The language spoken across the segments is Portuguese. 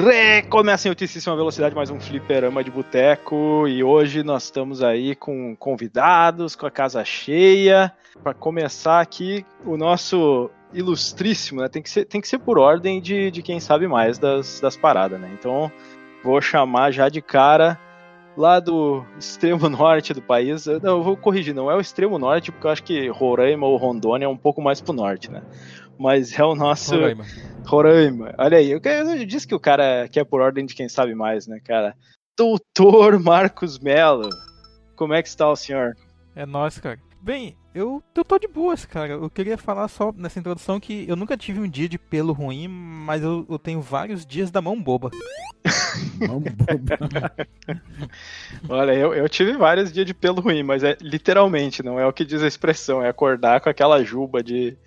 Recomeça em altíssima velocidade mais um fliperama de boteco e hoje nós estamos aí com convidados, com a casa cheia. Para começar aqui, o nosso ilustríssimo, né? Tem que ser, tem que ser por ordem de, de quem sabe mais das, das paradas, né? Então vou chamar já de cara lá do extremo norte do país. Não, eu vou corrigir, não é o extremo norte, porque eu acho que Roraima ou Rondônia é um pouco mais pro norte, né? Mas é o nosso. Roraima. Roraima. Olha aí, eu, eu disse que o cara quer por ordem de quem sabe mais, né, cara? Doutor Marcos Mello. Como é que está o senhor? É nóis, cara. Bem, eu, eu tô de boas, cara. Eu queria falar só nessa introdução que eu nunca tive um dia de pelo ruim, mas eu, eu tenho vários dias da mão boba. Mão boba. Olha, eu, eu tive vários dias de pelo ruim, mas é literalmente, não é o que diz a expressão, é acordar com aquela juba de,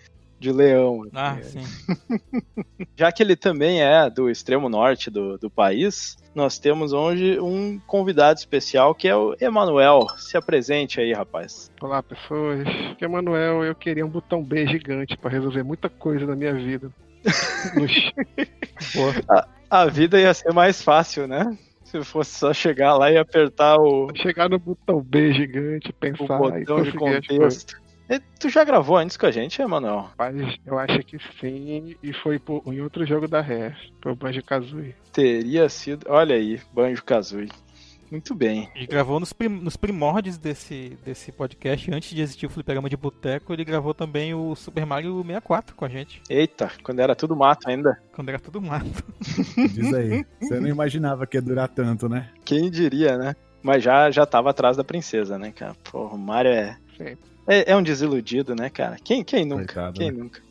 de leão. Ah, assim. sim. Já que ele também é do extremo norte do, do país, nós temos hoje um convidado especial que é o Emanuel. Se apresente aí, rapaz. Olá, pessoas. Aqui é Manuel. Eu queria um botão B gigante para resolver muita coisa na minha vida. Nos- A vida ia ser mais fácil, né? Se fosse só chegar lá e apertar o, Chegar no botão B gigante, o pensar e botão de contexto. E tu já gravou antes com a gente, Emanuel? Mas eu acho que sim, e foi por, em outro jogo da Rare, pro Banjo Kazooie. Teria sido. Olha aí, Banjo Kazooie. Muito bem. Ele gravou nos, prim- nos primórdios desse, desse podcast, antes de existir o Fliperama de Boteco, ele gravou também o Super Mario 64 com a gente, Eita, quando era tudo mato ainda. quando era tudo mato. Diz aí. Você não imaginava que ia durar tanto, né? Quem diria, né? Mas já, já tava atrás da princesa, né, cara? Porra, o Mario é. Sim. É, é um desiludido, né, cara? Quem, quem nunca? Coitado, quem né? nunca?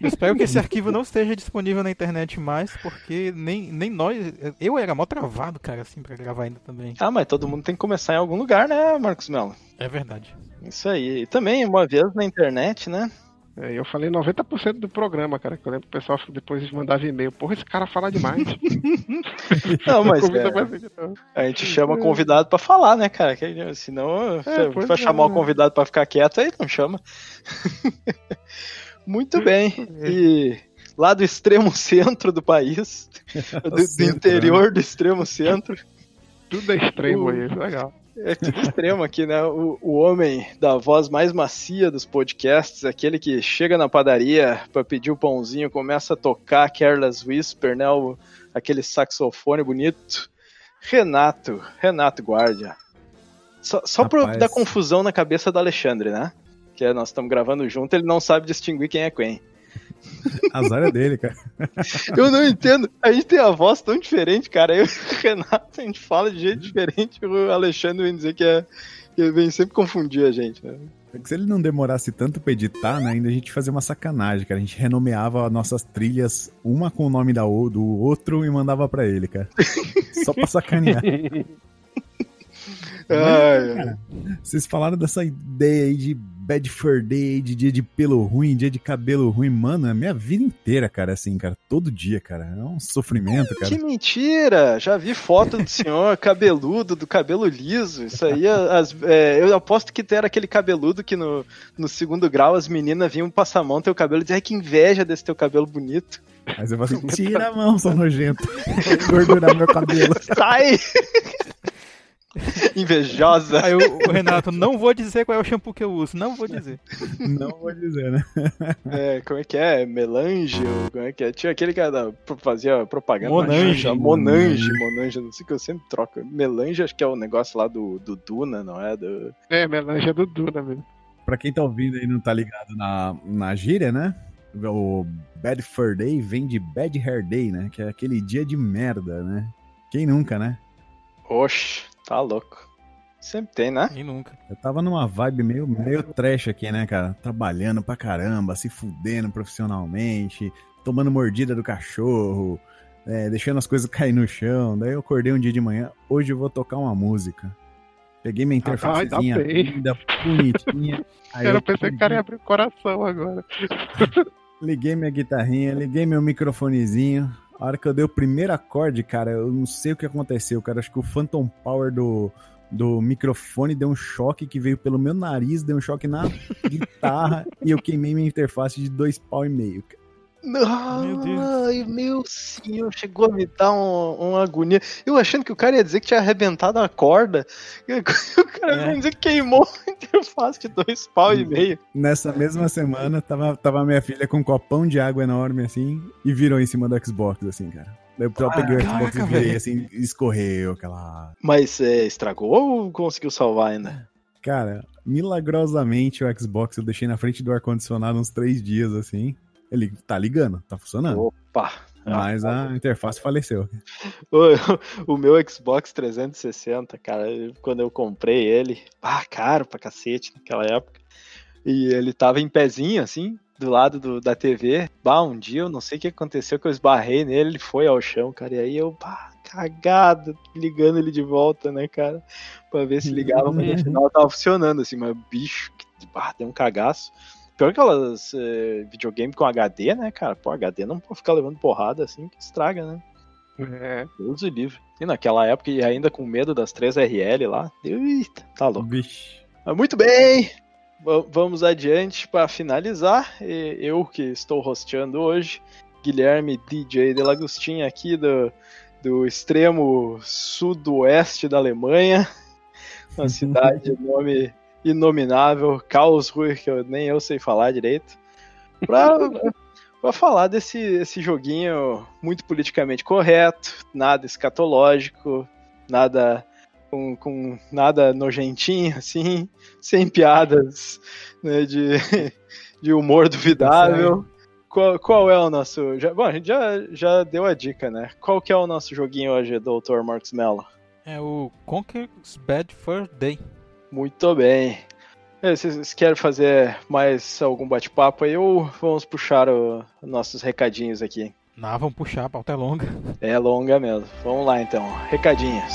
Eu espero que esse arquivo não esteja disponível na internet mais, porque nem, nem nós. Eu era mó travado, cara, assim, pra gravar ainda também. Ah, mas todo mundo tem que começar em algum lugar, né, Marcos Melo? É verdade. Isso aí. E também, uma vez na internet, né? É, eu falei 90% do programa, cara, que eu lembro que o pessoal depois mandava e-mail. Porra, esse cara fala demais. Não, mas Convida é, a gente chama convidado pra falar, né, cara? Que, senão, se pois vai é, chamar o né? convidado pra ficar quieto, aí não chama. Muito bem. E lá do extremo centro do país, do, do interior do extremo centro, Tudo é extremo aí, legal. É tudo extremo aqui, né? O, o homem da voz mais macia dos podcasts, aquele que chega na padaria pra pedir o pãozinho, começa a tocar Careless Whisper, né? O, aquele saxofone bonito. Renato, Renato Guardia. Só, só pra Rapaz. dar confusão na cabeça do Alexandre, né? Que é, nós estamos gravando junto, ele não sabe distinguir quem é quem. Azar é dele, cara. Eu não entendo. A gente tem a voz tão diferente, cara. Eu e o Renato, a gente fala de jeito diferente. O Alexandre vem dizer que, é, que vem sempre confundir a gente, né? É que se ele não demorasse tanto pra editar, né, ainda a gente fazia uma sacanagem, cara. A gente renomeava nossas trilhas, uma com o nome da, o- do outro, e mandava pra ele, cara. Só pra sacanear. Ai, ai. Vocês falaram dessa ideia aí de bad fur day, de dia de pelo ruim, dia de cabelo ruim. Mano, é a minha vida inteira, cara, assim, cara. Todo dia, cara. É um sofrimento, cara. Que mentira! Já vi foto do senhor cabeludo, do cabelo liso. Isso aí, as- é, eu aposto que era aquele cabeludo que no, no segundo grau as meninas vinham passar a mão no teu cabelo e ai que inveja desse teu cabelo bonito. Aí você fala assim, tira a mão, seu nojento. Gordurar meu cabelo. Sai! Invejosa. Aí o, o Renato, não vou dizer qual é o shampoo que eu uso, não vou dizer. Não vou dizer, né? É, como é que é? Melange? ou Como é que é? Tinha aquele que era- fazia propaganda. Monange. na Xuxa. Monange, Monange, não sei o que eu sempre troco. Melange acho que é o negócio lá do, do Duna, não é? Do... É, melange é do Duna mesmo. Pra quem tá ouvindo aí e não tá ligado na, na gíria, né? O Bad Fur Day vem de Bad Hair Day, né? Que é aquele dia de merda, né? Quem nunca, né? Oxe, tá louco. Sempre tem, né? E nunca. Eu tava numa vibe meio, meio trash aqui, né, cara? Trabalhando pra caramba, se fudendo profissionalmente, tomando mordida do cachorro, é, deixando as coisas cair no chão. Daí eu acordei um dia de manhã, hoje eu vou tocar uma música. Peguei minha Ah, interfacezinha ainda bem. linda, bonitinha. Aí eu eu pensei que o cara ia abrir o coração agora. Liguei minha guitarrinha, liguei meu microfonezinho. A hora que eu dei o primeiro acorde, cara, eu não sei o que aconteceu, cara. Acho que o Phantom Power do, do microfone deu um choque que veio pelo meu nariz, deu um choque na guitarra e eu queimei minha interface de dois pau e meio. cara. Meu Deus. Ai, meu senhor, chegou a me dar um, uma agonia. Eu achando que o cara ia dizer que tinha arrebentado a corda. O cara é. ia dizer que queimou a interface de dois pau e meio. Nessa mesma semana, tava, tava minha filha com um copão de água enorme assim e virou em cima do Xbox, assim, cara. Daí eu ah, peguei o Xbox e virei assim, escorreu aquela. Mas é, estragou ou conseguiu salvar ainda? Cara, milagrosamente o Xbox eu deixei na frente do ar-condicionado uns três dias assim. Ele tá ligando, tá funcionando. Opa! Mas a interface faleceu. O, o, meu Xbox 360, cara, quando eu comprei ele, ah, caro pra cacete naquela época. E ele tava em pezinho, assim, do lado do, da TV. Bah, um dia eu não sei o que aconteceu, que eu esbarrei nele, ele foi ao chão, cara. E aí eu, bah, cagado, ligando ele de volta, né, cara? Pra ver se ligava, mas no final tava funcionando, assim, mas bicho, bah, deu um cagaço. Pior aquelas é, videogame com HD, né, cara? Pô, HD não pode ficar levando porrada assim que estraga, né? É. Deus o livre. E naquela época, e ainda com medo das 3RL lá, eita, tá louco. Bicho. Mas muito bem! vamos adiante para finalizar. Eu que estou rosteando hoje, Guilherme DJ de Lagostinha aqui do, do extremo sudoeste da Alemanha, uma cidade de nome inominável, Karlsruhe, que eu, nem eu sei falar direito, pra, pra falar desse esse joguinho muito politicamente correto, nada escatológico, nada com, com nada nojentinho, assim, sem piadas né, de, de humor duvidável. Qual, qual, é o nosso. Já, bom, a gente já, já deu a dica, né? Qual que é o nosso joguinho hoje, Dr. Marcos Mello? É o Conker's Bad Fur Day. Muito bem. É, vocês querem fazer mais algum bate-papo aí ou vamos puxar os nossos recadinhos aqui? Não, vamos puxar, a pauta é longa. É longa mesmo. Vamos lá então. Recadinhos.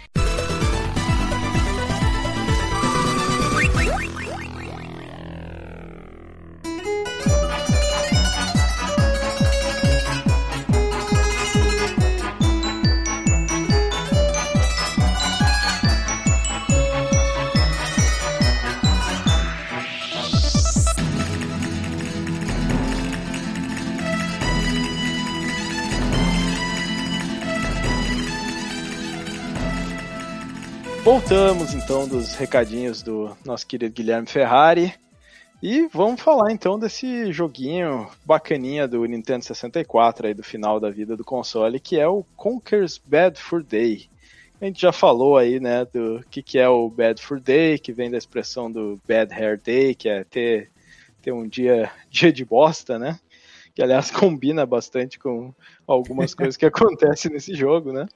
Voltamos então dos recadinhos do nosso querido Guilherme Ferrari. E vamos falar então desse joguinho bacaninha do Nintendo 64 aí do final da vida do console, que é o Conker's Bad Fur Day. A gente já falou aí, né, do que, que é o Bad Fur Day, que vem da expressão do Bad Hair Day, que é ter, ter um dia, dia de bosta, né? Que aliás combina bastante com algumas coisas que acontecem nesse jogo, né?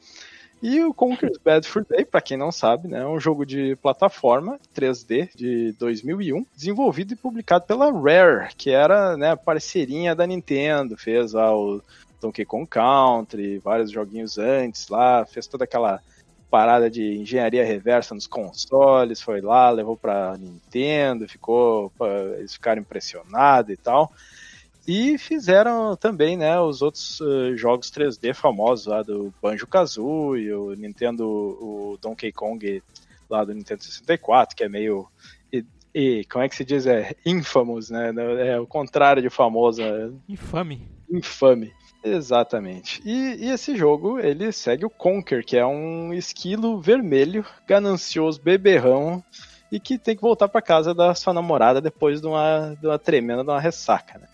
E o Conker's Bad Fur Day, para quem não sabe, né, é um jogo de plataforma 3D de 2001, desenvolvido e publicado pela Rare, que era né, parceirinha da Nintendo, fez o Donkey Kong Country, vários joguinhos antes lá, fez toda aquela parada de engenharia reversa nos consoles, foi lá, levou para Nintendo, ficou, eles ficaram impressionados e tal. E fizeram também, né, os outros uh, jogos 3D famosos lá do Banjo-Kazooie, o Nintendo, o Donkey Kong lá do Nintendo 64, que é meio e, como é que se diz? É infamous, né? É o contrário de famoso. Né? Infame. Infame. Exatamente. E, e, esse jogo, ele segue o Conker, que é um esquilo vermelho, ganancioso, beberrão, e que tem que voltar para casa da sua namorada depois de uma, de uma tremenda de uma ressaca, né?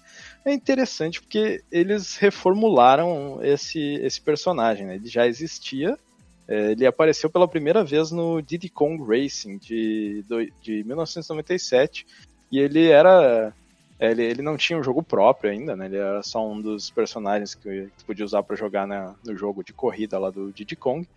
É interessante porque eles reformularam esse, esse personagem. Né? Ele já existia, é, ele apareceu pela primeira vez no Diddy Kong Racing de, de 1997 e ele era é, ele, ele não tinha um jogo próprio ainda, né? Ele era só um dos personagens que você podia usar para jogar na, no jogo de corrida lá do Diddy Kong.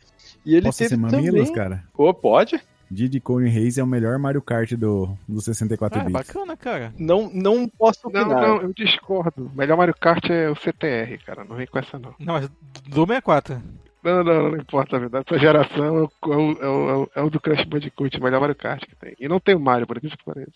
E ele Posso teve ser mamilos, também... cara? Pô, pode? Diddy Cone Reis é o melhor Mario Kart do, do 64 Ah, bits. bacana, cara. Não, não posso Não, opinar. não, eu discordo. O melhor Mario Kart é o CTR, cara. Não vem com essa, não. Não, mas do 64. Não, não, não importa, a verdade. Essa geração é o, é o, é o, é o do Crash Bandicoot, o melhor Mario Kart que tem. E não tem o Mario, por isso que pareça.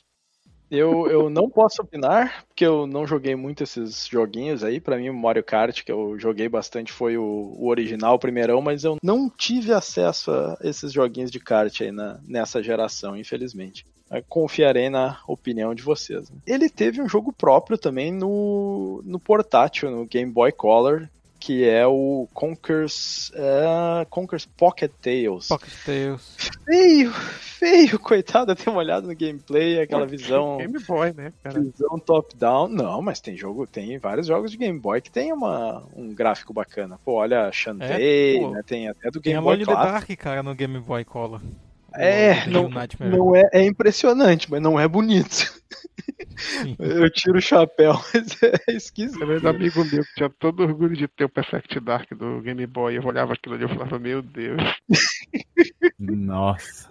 Eu, eu não posso opinar, porque eu não joguei muito esses joguinhos aí. Pra mim, o Mario Kart, que eu joguei bastante, foi o, o original, o primeirão, mas eu não tive acesso a esses joguinhos de kart aí na, nessa geração, infelizmente. Confiarei na opinião de vocês. né? Ele teve um jogo próprio também no, no portátil, no Game Boy Color, que é o Conker's, é, Conker's Pocket Tales. Pocket Tales. Feio, feio, coitado, tem uma olhada no gameplay, aquela visão Game Boy, né, cara? visão top-down. Não, mas tem jogo, tem vários jogos de Game Boy que tem uma, um gráfico bacana. Pô, olha Shantae, É, pô. né? Tem até do Tem Game a Boy in the Clássico. Dark, cara, no Game Boy Color. É, não, não é, é impressionante, mas não é bonito. Eu tiro o chapéu, mas é esquisito. Eu lembro do amigo meu que tinha todo orgulho de ter o Perfect Dark do Game Boy. Eu olhava aquilo ali e falava, meu Deus. Nossa.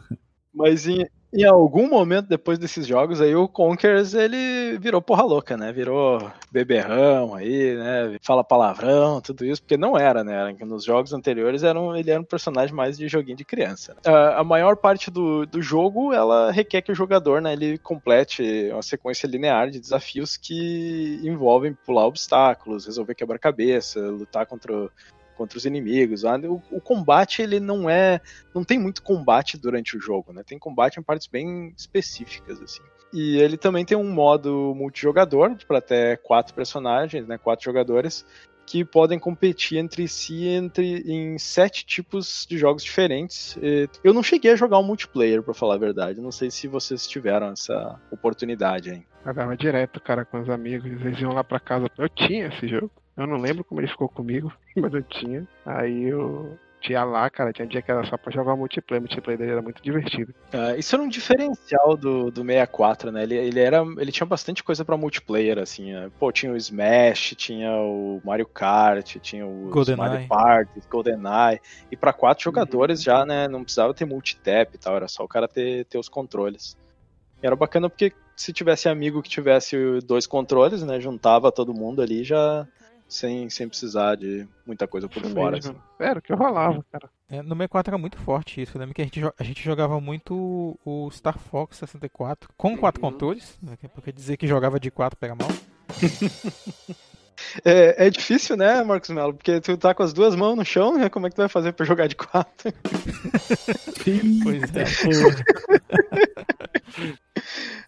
Mas em, em algum momento depois desses jogos aí, o Conkers ele virou porra louca, né? Virou beberrão aí, né? Fala palavrão, tudo isso, porque não era, né? Nos jogos anteriores era um- ele era um personagem mais de joguinho de criança. A, a maior parte do, do jogo ela requer que o jogador, né? Ele complete uma sequência linear de desafios que envolvem pular obstáculos, resolver quebra-cabeça, lutar contra contra os inimigos. Ah, O, o combate ele não é não tem muito combate durante o jogo, né? Tem combate em partes bem específicas, assim. E ele também tem um modo multijogador para até quatro personagens, né? Quatro jogadores que podem competir entre si entre em sete tipos de jogos diferentes. Eu não cheguei a jogar o multiplayer, para falar a verdade. Não sei se vocês tiveram essa oportunidade aí. Jogava direto, cara, com os amigos. Eles iam lá pra casa. Eu tinha esse jogo. Eu não lembro como ele ficou comigo, mas eu tinha. Aí eu tinha lá, cara. Tinha dia que era só pra jogar multiplayer. O multiplayer dele era muito divertido. Ah, isso era um diferencial do, do 64, né? Ele, ele, era, ele tinha bastante coisa pra multiplayer, assim. né? Pô, tinha o Smash, tinha o Mario Kart, tinha o. Mario Party, GoldenEye. E pra quatro jogadores já, né? Não precisava ter multitap e tal, era só o cara ter, ter os controles. E era bacana porque se tivesse amigo que tivesse dois controles, né? Juntava todo mundo ali já sem, sem precisar de muita coisa por Isso fora. assim. Era o que rolava, cara. É, no 64 era muito forte isso. Eu lembro que a gente, a gente jogava muito o Star Fox 64 com quatro Uhum. controles. né, Porque dizer que jogava de quatro pega mal. É, é difícil, né, Marcos Melo? Porque tu tá com as duas mãos no chão, né? Como é que tu vai fazer pra jogar de quatro? Pois é.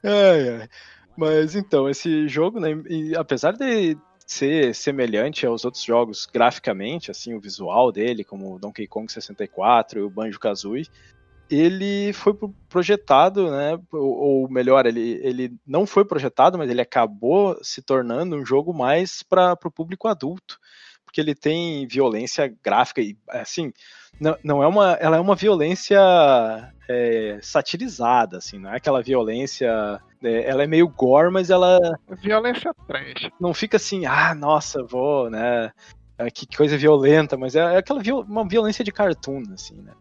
Ai, ai. Mas então, esse jogo, né, e apesar de ser semelhante aos outros jogos graficamente, assim, o visual dele, como Donkey Kong 64 e o Banjo-Kazooie, ele foi pro- projetado, né, ou, ou melhor, ele, ele não foi projetado, mas ele acabou se tornando um jogo mais para o público adulto, porque ele tem violência gráfica e, assim, não, não é uma, ela é uma violência é, satirizada, assim, não é aquela violência, é, ela é meio gore, mas ela Violência trash. não fica assim, ah, nossa, vou, né, é, que coisa violenta, mas é, é aquela viol- uma violência de cartoon, assim, né.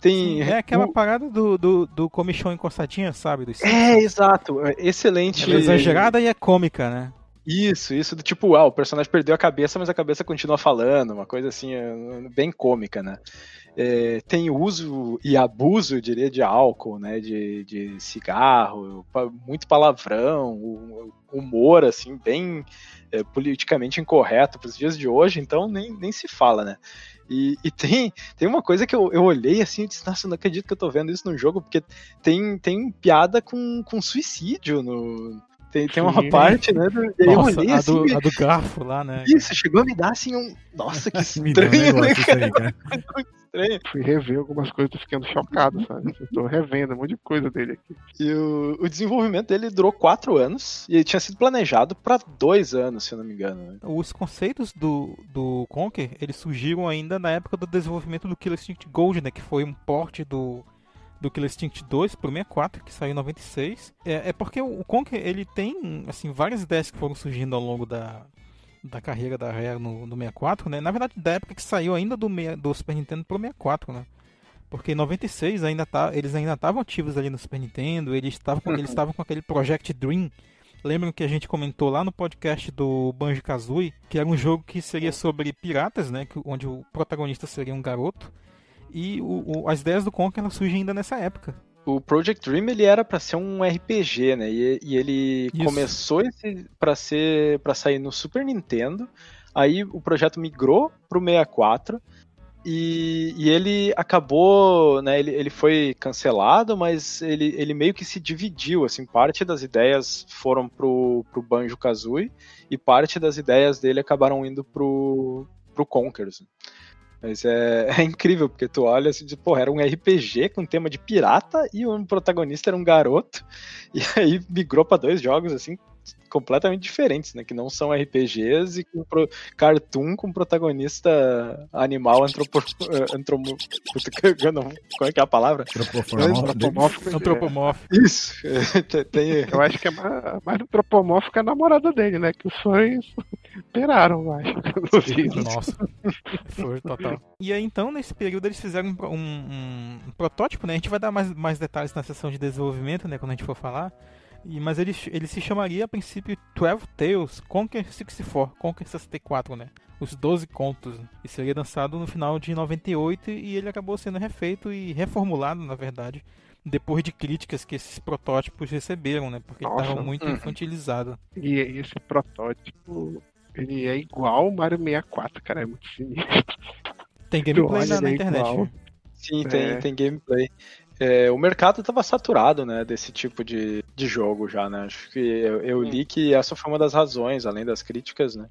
Tem, É aquela o- parada do, do, do comichão encostadinha, sabe? Do é, exato, é excelente. É exagerada e é cômica, né? Isso, isso do tipo, ah, o personagem perdeu a cabeça, mas a cabeça continua falando, uma coisa assim, é, bem cômica, né? É, tem uso e abuso, eu diria, de álcool, né? De, de cigarro, muito palavrão, humor, assim, bem é, politicamente incorreto para os dias de hoje, então nem, nem se fala, né? E, e tem, tem uma coisa que eu, eu olhei assim e disse, nossa, não acredito que eu tô vendo isso no jogo, porque tem, tem piada com, com suicídio no. Tem, tem uma parte, né? do- e aí eu Nossa, olhei a, assim. do, a do garfo lá, né? Isso, chegou a me dar assim um. Nossa, que estranho, né, cara? aí, cara. Estranho. Fui rever algumas coisas, tô ficando chocado, sabe? Eu tô revendo um monte de coisa dele aqui. E o, o desenvolvimento dele durou quatro anos e ele tinha sido planejado para dois anos, se eu não me engano. né? Os conceitos do, do Conker, eles surgiram ainda na época do desenvolvimento do Killer Instinct Gold, né? Que foi um porte do, do Killer Instinct 2 pro 64, que saiu em 96. É, é porque o Conker, ele tem, assim, várias ideias que foram surgindo ao longo da, da carreira da Rare no, no 64, né? Na verdade, da época que saiu ainda do, meia- do Super Nintendo pro 64, né? Porque em 96 ainda tá, eles ainda estavam ativos ali no Super Nintendo, eles estavam com, eles estavam com aquele Project Dream. Lembram que a gente comentou lá no podcast do Banjo-Kazooie, que era um jogo que seria sobre piratas, né, que, onde o protagonista seria um garoto. E o, o, as ideias do Conker surgem ainda nessa época. O Project Dream ele era para ser um RPG, né? E, e ele Isso. começou para ser para sair no Super Nintendo. Aí o projeto migrou pro 64 e, e ele acabou, né? Ele, ele foi cancelado, mas ele, ele meio que se dividiu. Assim, parte das ideias foram pro, pro Banjo Kazooie e parte das ideias dele acabaram indo pro pro Conkers. Mas é, é, incrível, porque tu olha assim, de, porra, era um RPG com tema de pirata e o protagonista era um garoto, e aí migrou para dois jogos, assim, completamente diferentes, né? Que não são RPGs e com pro, cartoon com protagonista animal antropo, eh, antromo, como é que é a palavra? Antropomórfico. Antropomórfico. Isso. Tem... Eu acho que é mais, mais antropomórfico que a namorada dele, né? Que os fãs peraram, eu acho. Nossa. Foi total. E aí, então, nesse período, eles fizeram um, um, um protótipo, né? A gente vai dar mais, mais detalhes na sessão de desenvolvimento, né? Quando a gente for falar. E, mas ele, ele se chamaria a princípio 12 Tales Conquer 64, Conquer 64, né? Os 12 contos. E seria lançado no final de 98 e ele acabou sendo refeito e reformulado, na verdade, depois de críticas que esses protótipos receberam, né? Porque Nossa. ele estava muito uhum. infantilizado. E esse protótipo, ele é igual ao Mario 64, cara, é muito sinistro. Tem gameplay na, na é internet. Igual. Sim, tem, é. tem gameplay é, o mercado estava saturado, né, desse tipo de, de jogo já, né? Acho que eu, eu li que essa foi uma das razões, além das críticas, né,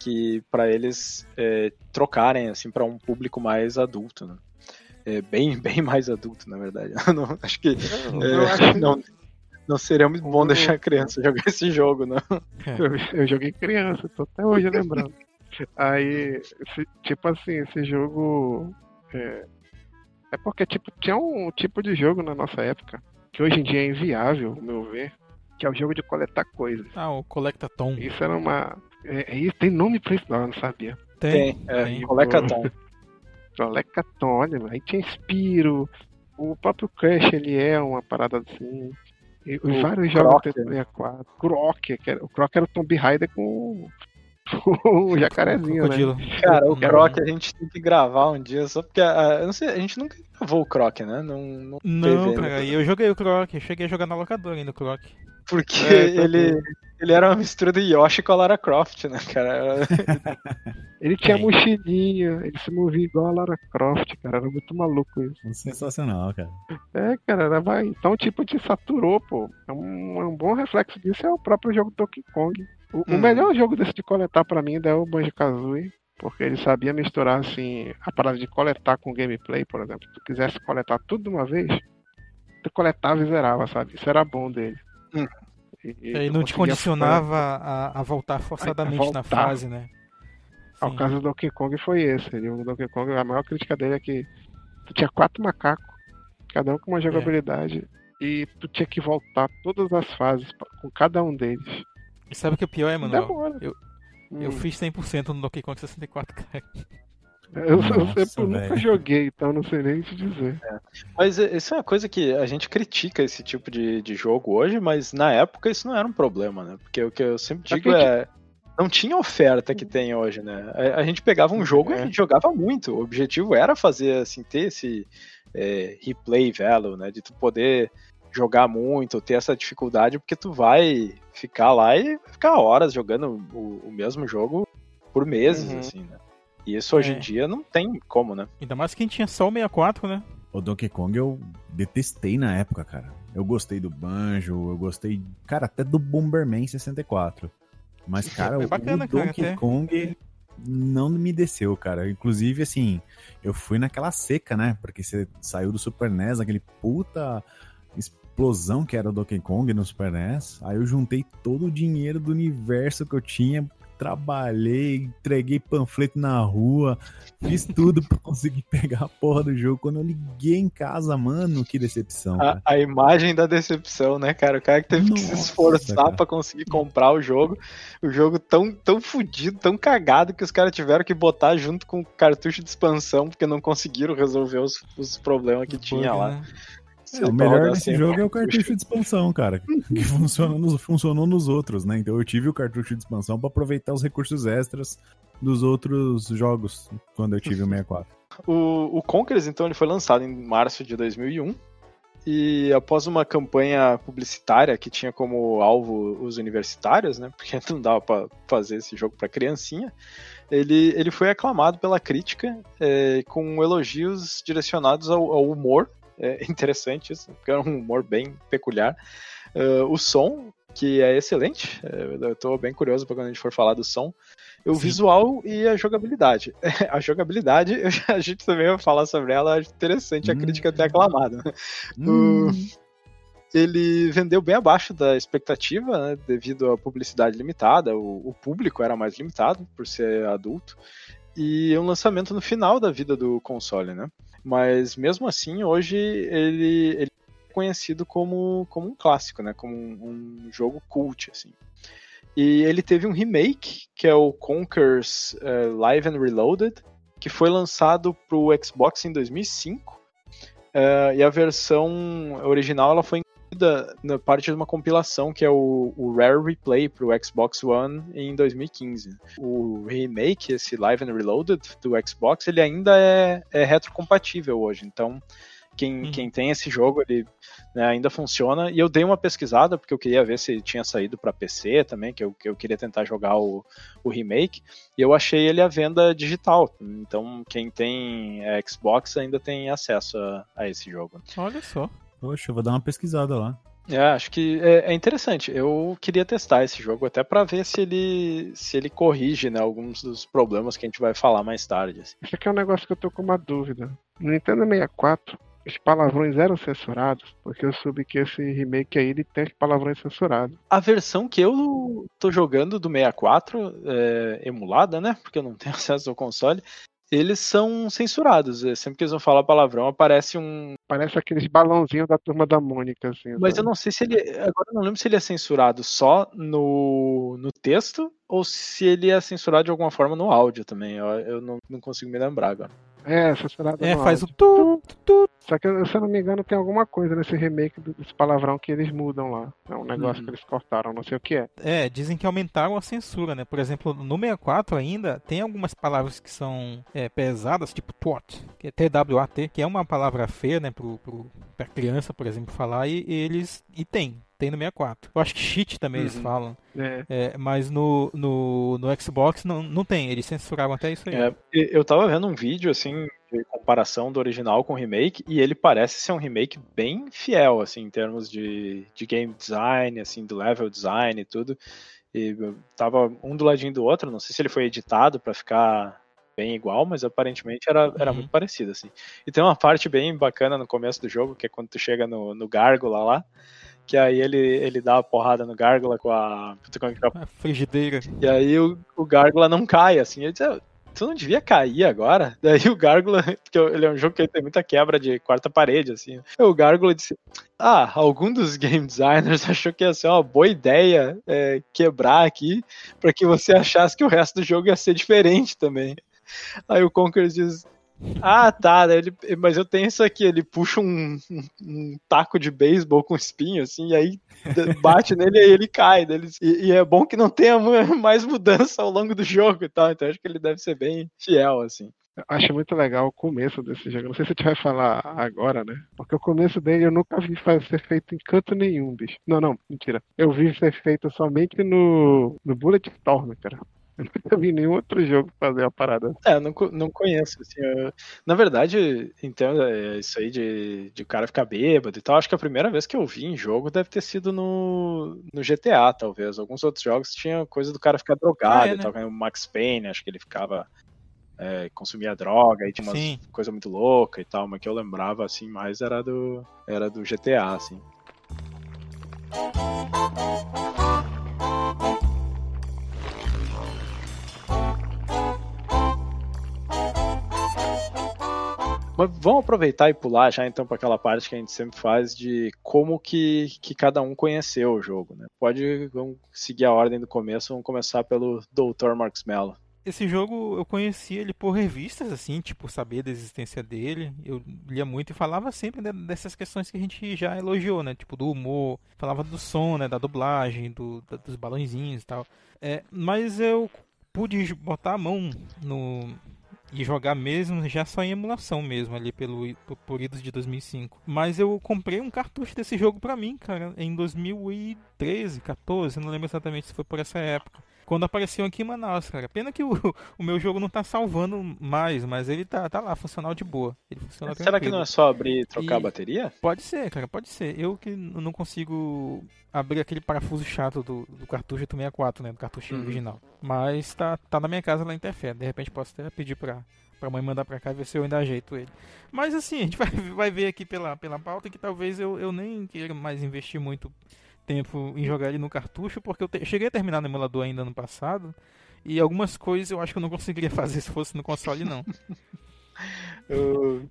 que para eles é, trocarem assim para um público mais adulto, né? É, bem, bem mais adulto, na verdade. Não, acho que é, não, não seria muito bom deixar a criança jogar esse jogo, não. Eu, eu joguei criança, tô até hoje lembrando. Aí, tipo assim, esse jogo é, é porque, tipo, tinha um tipo de jogo na nossa época que hoje em dia é inviável, ao meu ver, que é o jogo de coletar coisas. Ah, o Colectatom. Isso era uma. É, é, tem nome pra isso, não, não sabia. Tem, tem é, tem. Colecatom. Colecatom, olha, aí tinha Spiro, o próprio Crash ele é uma parada assim. E, os vários jogos do 64. Croc, que era, o Croc era o Tomb Raider com o jacarezinho, né? Cara, o Croc a gente tem que gravar um dia, só porque a, eu não sei, a gente nunca gravou o Croc, né? Não, não, não cara, eu joguei o Croc, eu cheguei a jogar na locadora ainda o Croc. Porque é, tá ele, ele era uma mistura do Yoshi com a Lara Croft, né, cara? ele tinha mochilinha, ele se movia igual a Lara Croft, cara. Era muito maluco isso. Sensacional, cara. É, cara, era, vai. Então, tipo, te saturou, pô. É um, um bom reflexo disso é o próprio jogo Donkey Kong. O, hum. o melhor jogo desse de coletar para mim é o Banjo Kazooie, porque ele sabia misturar assim a parada de coletar com gameplay, por exemplo. Se tu quisesse coletar tudo de uma vez, tu coletava e zerava, sabe? Isso era bom dele. Hum. E, e não te condicionava a, a, voltar forçadamente a voltar. na fase, né? Ah, o caso do Donkey Kong foi esse. O Donkey Kong, a maior crítica dele é que tu tinha quatro macacos, cada um com uma é. jogabilidade, é. e tu tinha que voltar todas as fases com cada um deles. E sabe o que é pior, Emanuel? Eu, hum. eu fiz 100% no Donkey Kong 64, cara. Eu, Nossa, eu sempre nunca joguei, então não sei nem te dizer. É. Mas isso é uma coisa que a gente critica esse tipo de, de jogo hoje, mas na época isso não era um problema, né? Porque o que eu sempre digo é. Não tinha oferta que tem hoje, né? A, a gente pegava um jogo é. e a gente jogava muito. O objetivo era fazer, assim, ter esse é, replay value, né? De tu poder jogar muito, ter essa dificuldade, porque tu vai ficar lá e ficar horas jogando o, o mesmo jogo por meses, uhum. assim, né? E isso hoje é. em dia não tem como, né? Ainda mais quem tinha só o 64, né? O Donkey Kong eu detestei na época, cara. Eu gostei do Banjo, eu gostei, cara, até do Bomberman 64. Mas, cara, bacana, o Donkey cara, Kong não me desceu, cara. Inclusive, assim, eu fui naquela seca, né? Porque você saiu do Super NES, aquele puta explosão que era o Donkey Kong no Super NES. Aí eu juntei todo o dinheiro do universo que eu tinha, trabalhei, entreguei panfleto na rua, fiz tudo pra conseguir pegar a porra do jogo. Quando eu liguei em casa, mano, que decepção. A, Cara. a imagem da decepção, né, cara? O cara que teve que se Nossa, esforçar cara. pra conseguir comprar o jogo. O jogo tão, tão fudido, tão cagado que os caras tiveram que botar junto com o cartucho de expansão porque não conseguiram resolver os, os problemas que tinha Bug, lá. É, o melhor desse jogo é o cartucho de expansão, cara. Que funciona nos- funcionou nos outros, né? Então eu tive o cartucho de expansão pra aproveitar os recursos extras dos outros jogos quando eu tive o 64. O, o Conquerors, então, ele foi lançado em março de 2001. E após uma campanha publicitária que tinha como alvo os universitários, né? Porque não dava pra fazer esse jogo pra criancinha. Ele, ele foi aclamado pela crítica é, com elogios direcionados ao, ao humor. É interessante isso, porque era um humor bem peculiar. É, o som, que é excelente. é, eu tô bem curioso para quando a gente for falar do som. O Sim. visual e a jogabilidade. A jogabilidade, a gente também vai falar sobre ela, acho interessante a Hum. crítica ter aclamado. Hum, Ele vendeu bem abaixo da expectativa, né, devido à publicidade limitada, o, o público era mais limitado por ser adulto, e um lançamento no final da vida do console, né? Mas mesmo assim, hoje ele, ele é conhecido como, como um clássico, né? Como um, um jogo cult, assim. E ele teve um remake, que é o Conker's eh, Live and Reloaded, que foi lançado para o Xbox em 2005. eh, e a versão original ela foi na parte de uma compilação que é o, o Rare Replay para o Xbox One em 2015. O remake, esse Live and Reloaded do Xbox, ele ainda é, é retrocompatível hoje. Então, quem, Uhum. quem tem esse jogo, ele né, ainda funciona. E eu dei uma pesquisada, porque eu queria ver se tinha saído para PC também, que eu, que eu queria tentar jogar o, o remake. E eu achei ele à venda digital. Então, quem tem é, Xbox ainda tem acesso a, a esse jogo. Olha só. Poxa, eu vou dar uma pesquisada lá. É, acho que é, é interessante. Eu queria testar esse jogo até para ver se ele se ele corrige né, alguns dos problemas que a gente vai falar mais tarde. assim. Isso aqui é um negócio que eu tô com uma dúvida. No Nintendo 64, os palavrões eram censurados, porque eu soube que esse remake aí ele tem os palavrões censurados. A versão que eu tô jogando do 64, é, emulada, né? Porque eu não tenho acesso ao console. Eles são censurados. é, Sempre que eles vão falar palavrão, aparece um. Parece aqueles balãozinhos da turma da Mônica, assim. Mas eu não sei se ele. Agora eu não lembro se ele é censurado só no, no texto ou se ele é censurado de alguma forma no áudio também. Eu, eu não, não consigo me lembrar agora. É, censurado É, no faz o áudio. tu, tu. Só que, se eu não me engano, tem alguma coisa nesse remake desse palavrão que eles mudam lá. É um negócio Uhum. que eles cortaram, não sei o que é. É, dizem que aumentaram a censura, né? Por exemplo, no 64 ainda tem algumas palavras que são é, pesadas, tipo twat, que é T-W-A-T, que é uma palavra feia, né, pro, pro, pra criança, por exemplo, falar, e, e eles. E tem, tem no 64. Eu acho que shit também eles Uhum. falam. É. É, mas no, no, no Xbox não, não tem, eles censuraram até isso aí. É, eu tava vendo um vídeo assim de comparação do original com o remake e ele parece ser um remake bem fiel assim em termos de, de game design, assim, do level design e tudo. E tava um do ladinho do outro, não sei se ele foi editado pra ficar bem igual, mas aparentemente era, era Uhum. muito parecido assim. E tem uma parte bem bacana no começo do jogo, que é quando tu chega no, no Gárgula lá, que aí ele, ele dá a porrada no Gárgula com a, a A frigideira. e aí o, o Gárgula não cai, assim. Eu disse, "Ah, tu não devia cair agora? Daí o Gárgula, porque ele é um jogo que tem muita quebra de quarta parede, assim. O Gárgula disse, ah, algum dos game designers achou que ia ser uma boa ideia é, quebrar aqui pra que você achasse que o resto do jogo ia ser diferente também. Aí o Conquerors diz, ah, tá, daí ele, mas eu tenho isso aqui, ele puxa um, um- um taco de beisebol com espinho, assim, e aí bate nele e ele cai. daí ele- e, e é bom que não tenha mais mudança ao longo do jogo e tal, então acho que ele deve ser bem fiel, assim. Acho muito legal o começo desse jogo. Não sei se a gente vai falar agora, né? Porque o começo dele eu nunca vi fa- ser feito em canto nenhum, bicho. Não, não, mentira. Eu vi ser feito somente no, no Bullet Storm, cara. Eu nunca vi nenhum outro jogo fazer a parada. É, eu não, não conheço, assim, eu- na verdade, então, é, isso aí de, de o cara ficar bêbado e tal, acho que a primeira vez que eu vi em jogo deve ter sido no, no GTA, talvez. Alguns outros jogos tinha coisa do cara ficar drogado é, e né? tal, como o Max Payne, acho que ele ficava, é, consumia droga e tinha umas Sim. coisa muito louca e tal, mas que eu lembrava, assim, mais era do, era do GTA, assim. Mas vamos aproveitar e pular já então para aquela parte que a gente sempre faz de como que, que cada um conheceu o jogo, né? Pode vamos seguir a ordem do começo, vamos começar pelo Dr. Marcos Mello. Esse jogo eu conheci ele por revistas, assim, tipo, saber da existência dele. Eu lia muito e falava sempre dessas questões que a gente já elogiou, né? Tipo, do humor, falava do som, né? Da dublagem, do, da, dos balãozinhos e tal. É, mas eu pude botar a mão no, e jogar mesmo já só em emulação mesmo ali pelo por idos de 2005. Mas eu comprei um cartucho desse jogo para mim, cara, em 2013, 14, não lembro exatamente se foi por essa época quando apareceu aqui em Manaus, cara. Pena que o, o meu jogo não tá salvando mais, mas ele tá, tá lá, funcional de boa. Será que não é só abrir e trocar e... a bateria? Pode ser, cara, pode ser. Eu que não consigo abrir aquele parafuso chato do, do cartucho do 64, né? Do cartuchinho uhum. original. Mas tá, tá na minha casa lá em Interfé. De repente posso até pedir pra, pra mãe mandar pra cá e ver se eu ainda ajeito ele. Mas assim, a gente vai, vai ver aqui pela, pela pauta que talvez eu, eu nem queira mais investir muito tempo em jogar ele no cartucho, porque eu te... cheguei a terminar no emulador ainda no passado, e algumas coisas eu acho que eu não conseguiria fazer se fosse no console, não.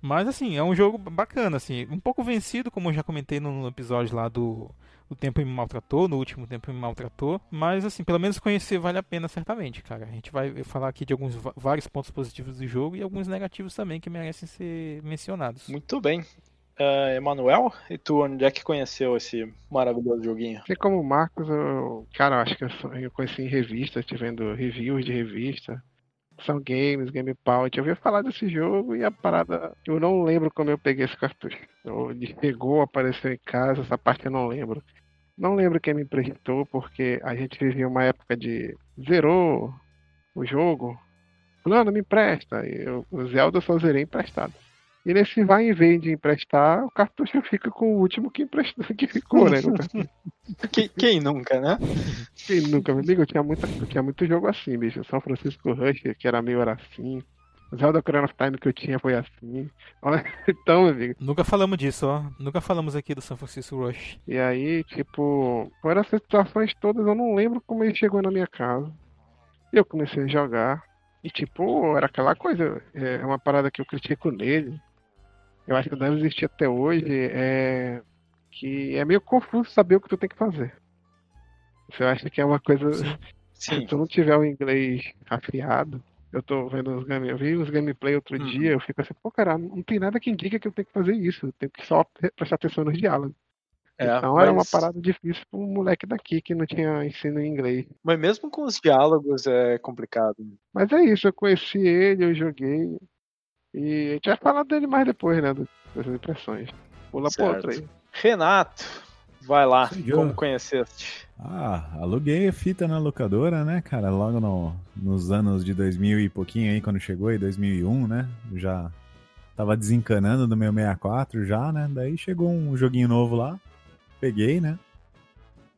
Mas assim, é um jogo bacana, assim, um pouco vencido, como eu já comentei no episódio lá do O Tempo Me Maltratou, no último Tempo Me Maltratou, mas assim, pelo menos conhecer vale a pena certamente, cara. A gente vai falar aqui de alguns vários pontos positivos do jogo e alguns negativos também que merecem ser mencionados. Muito bem uh, Emanuel, e tu, onde é que conheceu esse maravilhoso joguinho? Assim como Marcos, eu, cara, acho que eu, conheci em revistas, vendo reviews de revista. São Games, Game Power. Eu ouvi falar desse jogo e a parada. Eu não lembro como eu peguei esse cartucho. Ele chegou, apareceu em casa, essa parte eu não lembro. Não lembro quem me emprestou, porque a gente vivia uma época de. Zerou o jogo. Fulano, me empresta. E eu, o Zelda eu só zerei emprestado. E nesse vai e vem de emprestar, o cartucho fica com o último que emprestou, que ficou, né? quem, quem, nunca, né? Quem nunca, meu amigo, eu tinha, muita, eu tinha muito jogo assim, bicho. São Francisco Rush, que era meio era assim. Zelda Ocarina of Time que eu tinha foi assim. Então, amigo. Nunca falamos disso, ó. Nunca falamos aqui do São Francisco Rush. E aí, tipo, foram essas situações todas, eu não lembro como ele chegou na minha casa. Eu comecei a jogar. E tipo, era aquela coisa, é uma parada que eu critico nele eu acho que deve existir até hoje, é que é meio confuso saber o que tu tem que fazer. Você acha que é uma coisa. Sim. Sim. Se tu não tiver o inglês afiado, eu tô vendo os game, eu vi os gameplay outro uhum. dia, eu fico assim, pô, cara, não tem nada que indica que eu tenho que fazer isso, eu tenho que só prestar atenção nos diálogos. É, então mas... era uma parada difícil para um moleque daqui que não tinha ensino em inglês. Mas mesmo com os diálogos é complicado. Mas é isso, eu conheci ele, eu joguei. E a gente vai falar dele mais depois, né? Das impressões. Pula certo. pra outra aí. Renato, vai lá. Como conheceste? Ah, aluguei a fita na locadora, né, cara? Logo no, nos anos de 2000 e pouquinho aí, quando chegou, em 2001, né? Já tava desencanando do meu 64 já, né? Daí chegou um joguinho novo lá, peguei, né?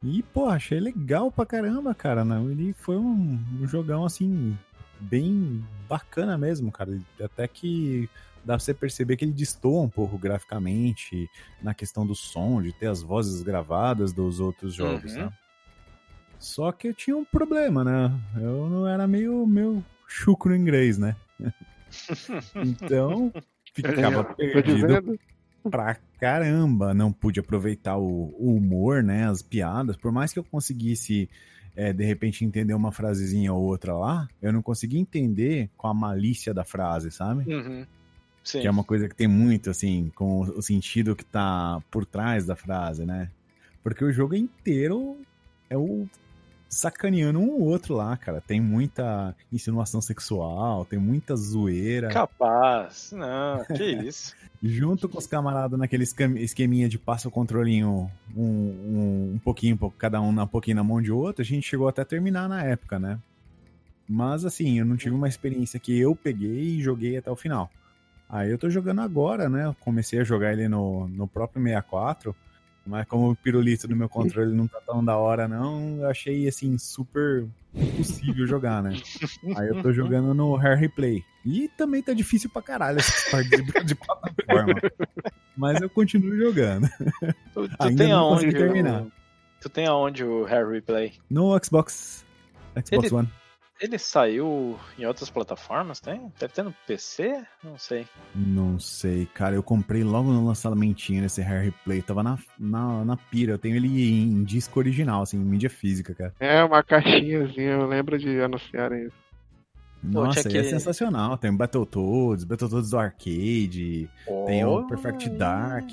E, pô, achei legal pra caramba, cara. Né? Ele foi um, um jogão, assim, bem bacana mesmo, cara. Até que dá pra você perceber que ele destoa um pouco graficamente na questão do som, de ter as vozes gravadas dos outros jogos, uhum. né? Só que eu tinha um problema, né? Eu não era meio, meio chucro no inglês, né? então, ficava perdido pra caramba. Não pude aproveitar o, o humor, né? As piadas. Por mais que eu conseguisse é, de repente entender uma frasezinha ou outra lá, eu não consegui entender com a malícia da frase, sabe? Uhum. Que é uma coisa que tem muito, assim, com o sentido que tá por trás da frase, né? Porque o jogo inteiro é o sacaneando um ou outro lá, cara. Tem muita insinuação sexual, tem muita zoeira. Capaz, não, que isso. Junto com os camaradas naquele esqueminha de passa o controlinho um, um, um pouquinho, cada um um pouquinho na mão de outro, a gente chegou até a terminar na época, né? Mas assim, eu não tive uma experiência que eu peguei e joguei até o final. Aí eu tô jogando agora, né? comecei a jogar ele no, no próprio 64. Mas como o pirulito do meu controle não tá tão da hora, não, eu achei assim, super impossível jogar, né? Aí eu tô jogando no Hair Replay. E também tá difícil pra caralho essas partes de, de plataforma. Mas eu continuo jogando. Tu, tu Ainda tem não aonde terminar. Tu tem aonde o Hair Replay? No Xbox. Xbox ele, One. Ele saiu em outras plataformas, tem? Deve ter no PC? Não sei. Não sei, cara. Eu comprei logo no lançamentinho nesse Hair Replay. Tava na, na, na pira. Eu tenho ele em disco original, assim, em mídia física, cara. É, uma caixinhazinha, eu lembro de anunciarem isso. Nossa, é que- sensacional. Tem o Battletoads, Battletoads do arcade, tem o Perfect Dark,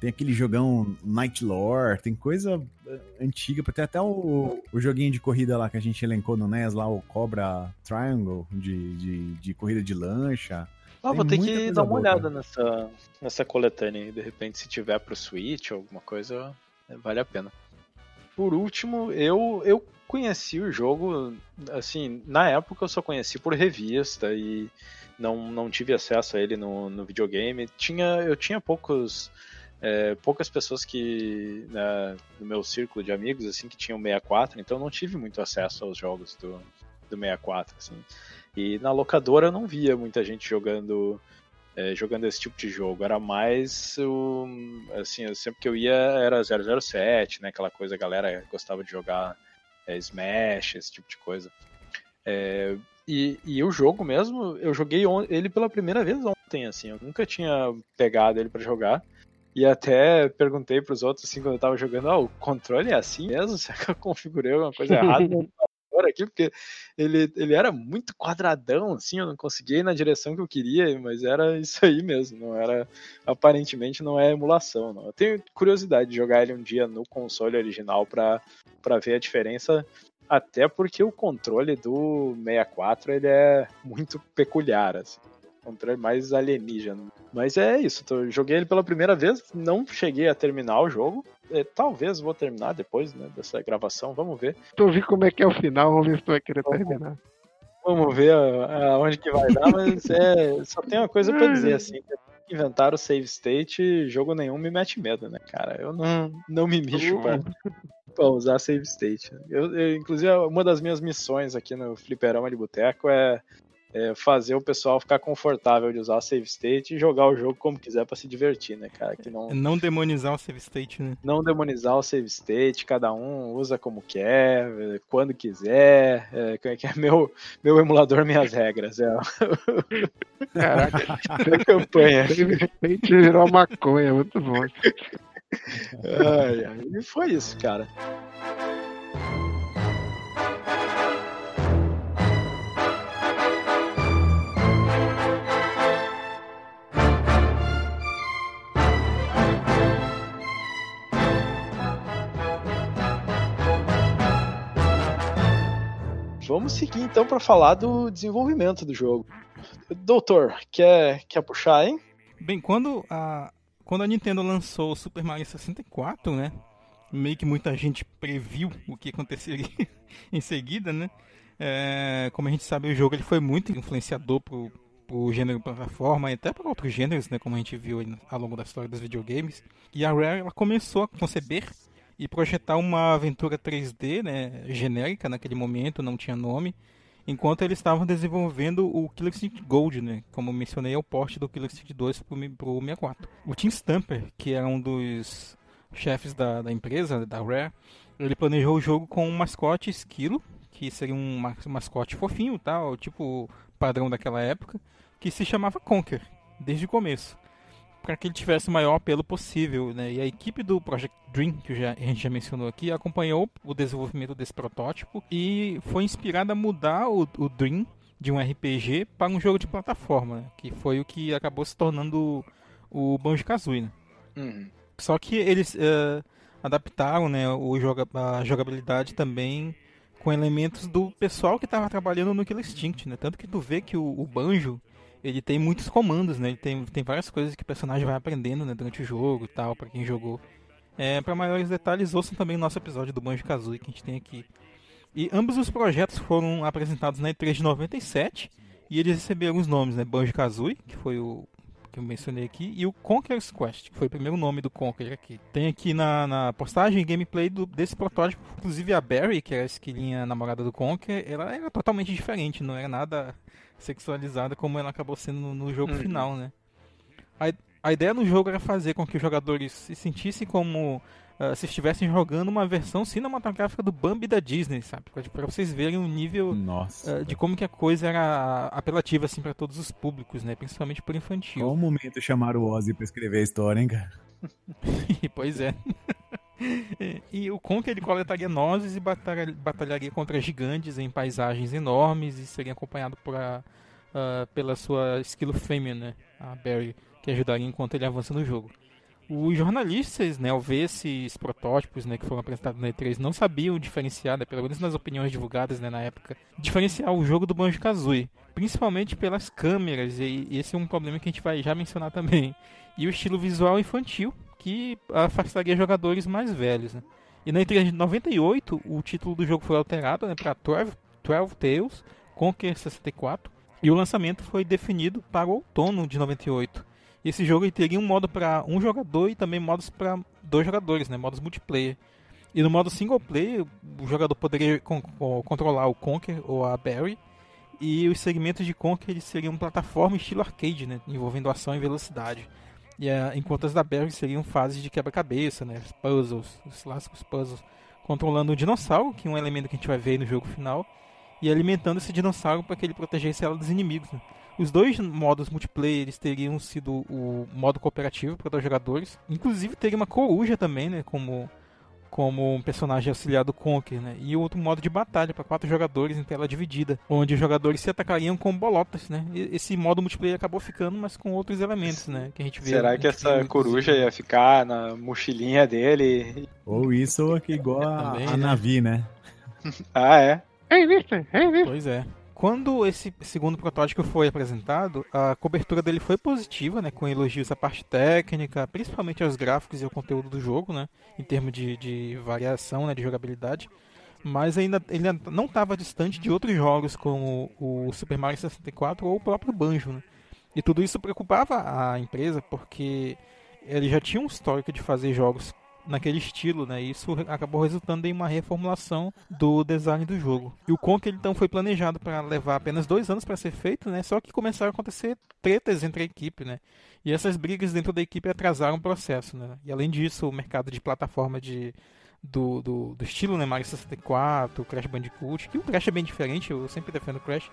tem aquele jogão Night Lore, tem coisa eh, antiga, tem até o, o joguinho de corrida lá que a gente elencou no NES, lá o Cobra Triangle, de, de, de corrida de lancha. Ah, vou ter que dar uma boa, olhada cara. nessa, nessa coletânea aí, de repente, se tiver pro Switch ou alguma coisa, é, vale a pena. Por último, eu, eu conheci o jogo, assim, na época eu só conheci por revista e não, não tive acesso a ele no, no videogame. Tinha, eu tinha poucos, é, poucas pessoas que, né, no meu círculo de amigos, assim, que tinham 64, então não tive muito acesso aos jogos do, do 64, assim. E na locadora eu não via muita gente jogando é, jogando esse tipo de jogo. Era mais o. Assim, sempre que eu ia era 007, né? Aquela coisa, a galera gostava de jogar é, Smash, esse tipo de coisa. É, e, e o jogo mesmo, eu joguei ele pela primeira vez ontem, assim. Eu nunca tinha pegado ele pra jogar. E até perguntei pros outros, assim, quando eu tava jogando, ah, o controle é assim mesmo? Será que eu configurei alguma coisa errada aqui? Porque ele, ele era muito quadradão, assim, eu não conseguia ir na direção que eu queria, mas era isso aí mesmo, não era, aparentemente não é emulação, não. Eu tenho curiosidade de jogar ele um dia no console original pra, pra ver a diferença, até porque o controle do 64, ele é muito peculiar, assim. Controle mais alienígena. Mas é isso, tô- joguei ele pela primeira vez, não cheguei a terminar o jogo. É, talvez vou terminar depois né, dessa gravação, vamos ver. Tu vi como é que é o final, vamos ver se tu vai querer terminar. Vamos ver aonde que vai dar, mas é, só tem uma coisa pra dizer, assim. Inventaram o save state, jogo nenhum me mete medo, né, cara? Eu não, não me mexo pra, pra usar save state. Eu, eu, inclusive, uma das minhas missões aqui no Fliperama de Boteco é, é fazer o pessoal ficar confortável de usar save state e jogar o jogo como quiser pra se divertir, né, cara? Que não, É Não demonizar o save state, né? não demonizar o save state, cada um usa como quer, eh, quando quiser. É, como é que é? Meu, meu emulador, minhas regras. É Caraca, a campanha. Save State virou maconha, muito bom. Ai, ai, E foi isso, cara. Vamos seguir então para falar do desenvolvimento do jogo. Doutor, quer, quer puxar, hein? Bem, quando a, quando a Nintendo lançou o Super Mario 64, né? Meio que muita gente previu o que aconteceria em seguida, né? É, como a gente sabe, o jogo ele foi muito influenciador pro, pro gênero plataforma e até para outros gêneros, né? Como a gente viu aí ao longo da história dos videogames. E a Rare ela começou a conceber e projetar uma aventura 3D, né? Genérica naquele momento, não tinha nome. Enquanto eles estavam desenvolvendo o Killer Instinct Gold, né? Como mencionei, é o porte do Killer Instinct 2 pro, mi- pro 64. O Tim Stamper, que era um dos chefes da, da empresa, da Rare, ele planejou o jogo com um mascote esquilo, que seria um ma- mascote fofinho, tal, tipo padrão daquela época, que se chamava Conker, desde o começo. Para que ele tivesse o maior apelo possível, né? E a equipe do Project Dream, que já- a gente já mencionou aqui, acompanhou o desenvolvimento desse protótipo e foi inspirada a mudar o, o Dream de um RPG para um jogo de plataforma, né? que foi o que acabou se tornando o, o Banjo-Kazooie. Né? Uhum. Só que eles eh, adaptaram né, o joga a jogabilidade também com elementos do pessoal que estava trabalhando no Killer Instinct, né? Tanto que tu vê que o, o Banjo, ele tem muitos comandos, né? Ele tem, tem várias coisas que o personagem vai aprendendo né, durante o jogo e tal, para quem jogou. É, para maiores detalhes, ouçam também o nosso episódio do Banjo-Kazooie que a gente tem aqui. E ambos os projetos foram apresentados na E3 de 97 e eles receberam os nomes, né? Banjo-Kazooie, que foi o que eu mencionei aqui, e o Conquer's Quest, que foi o primeiro nome do Conquer aqui. Tem aqui na, na postagem gameplay do, desse protótipo, inclusive a Barry, que é a esquilinha namorada do Conquer, ela era totalmente diferente, não era nada sexualizada como ela acabou sendo no, no jogo Uhum. final, né? A, a ideia no jogo era fazer com que os jogadores se sentissem como uh, se estivessem jogando uma versão cinematográfica do Bambi da Disney, sabe? Para vocês verem o nível Nossa, uh, de como que a coisa era apelativa assim para todos os públicos, né? Principalmente por infantil. Qual o momento chamaram o Ozzy pra escrever a história, hein, cara? pois é. e o Conker ele coletaria nozes e batalha, batalharia contra gigantes em paisagens enormes e seria acompanhado por a, uh, pela sua esquilo fêmea, né? A Barry, que ajudaria enquanto ele avança no jogo. Os jornalistas, né, ao ver esses protótipos né, que foram apresentados na E3, não sabiam diferenciar, né, pelo menos nas opiniões divulgadas né, na época, diferenciar o jogo do Banjo-Kazooie, principalmente pelas câmeras, e esse é um problema que a gente vai já mencionar também, e o estilo visual infantil, que afastaria jogadores mais velhos. Né. E na E3 de 98, o título do jogo foi alterado né, para 12, 12 Tales Conquer 64, e o lançamento foi definido para o outono de 98. Esse jogo teria um modo para um jogador e também modos para dois jogadores, né? Modos multiplayer. E no modo single player, o jogador poderia con controlar o Conker ou a Barry. E os segmentos de eles seriam plataforma estilo arcade, né? Envolvendo ação e velocidade. E uh, enquanto as da Barry seriam fases de quebra-cabeça, né? Os puzzles, os clássicos puzzles. Controlando o dinossauro, que é um elemento que a gente vai ver no jogo final. E alimentando esse dinossauro para que ele protegesse ela dos inimigos. Né? Os dois modos multiplayer eles teriam sido o modo cooperativo para dois jogadores. Inclusive teria uma coruja também, né? Como, como um personagem auxiliar do Conker, né? E outro modo de batalha para quatro jogadores em tela dividida, onde os jogadores se atacariam com bolotas, né? E esse modo multiplayer acabou ficando, mas com outros elementos, né? Que a gente vê. Será que essa coruja ia ficar na mochilinha dele? Ou isso, ou aqui igual a, também, a né? Navi, né? ah, é. É isso, é isso. Pois é. Quando esse segundo protótipo foi apresentado, a cobertura dele foi positiva, né, com elogios à parte técnica, principalmente aos gráficos e ao conteúdo do jogo, né, em termos de, de variação, né, de jogabilidade. Mas ainda ele não estava distante de outros jogos como o Super Mario 64 ou o próprio Banjo. Né? E tudo isso preocupava a empresa porque ele já tinha um histórico de fazer jogos naquele estilo, né? Isso acabou resultando em uma reformulação do design do jogo. E o Conker então foi planejado para levar apenas dois anos para ser feito, né? Só que começaram a acontecer tretas entre a equipe, né? E essas brigas dentro da equipe atrasaram o processo, né? E além disso, o mercado de plataforma de do, do, do estilo né, Mario 64, Crash Bandicoot, que o Crash é bem diferente, eu sempre defendo o Crash.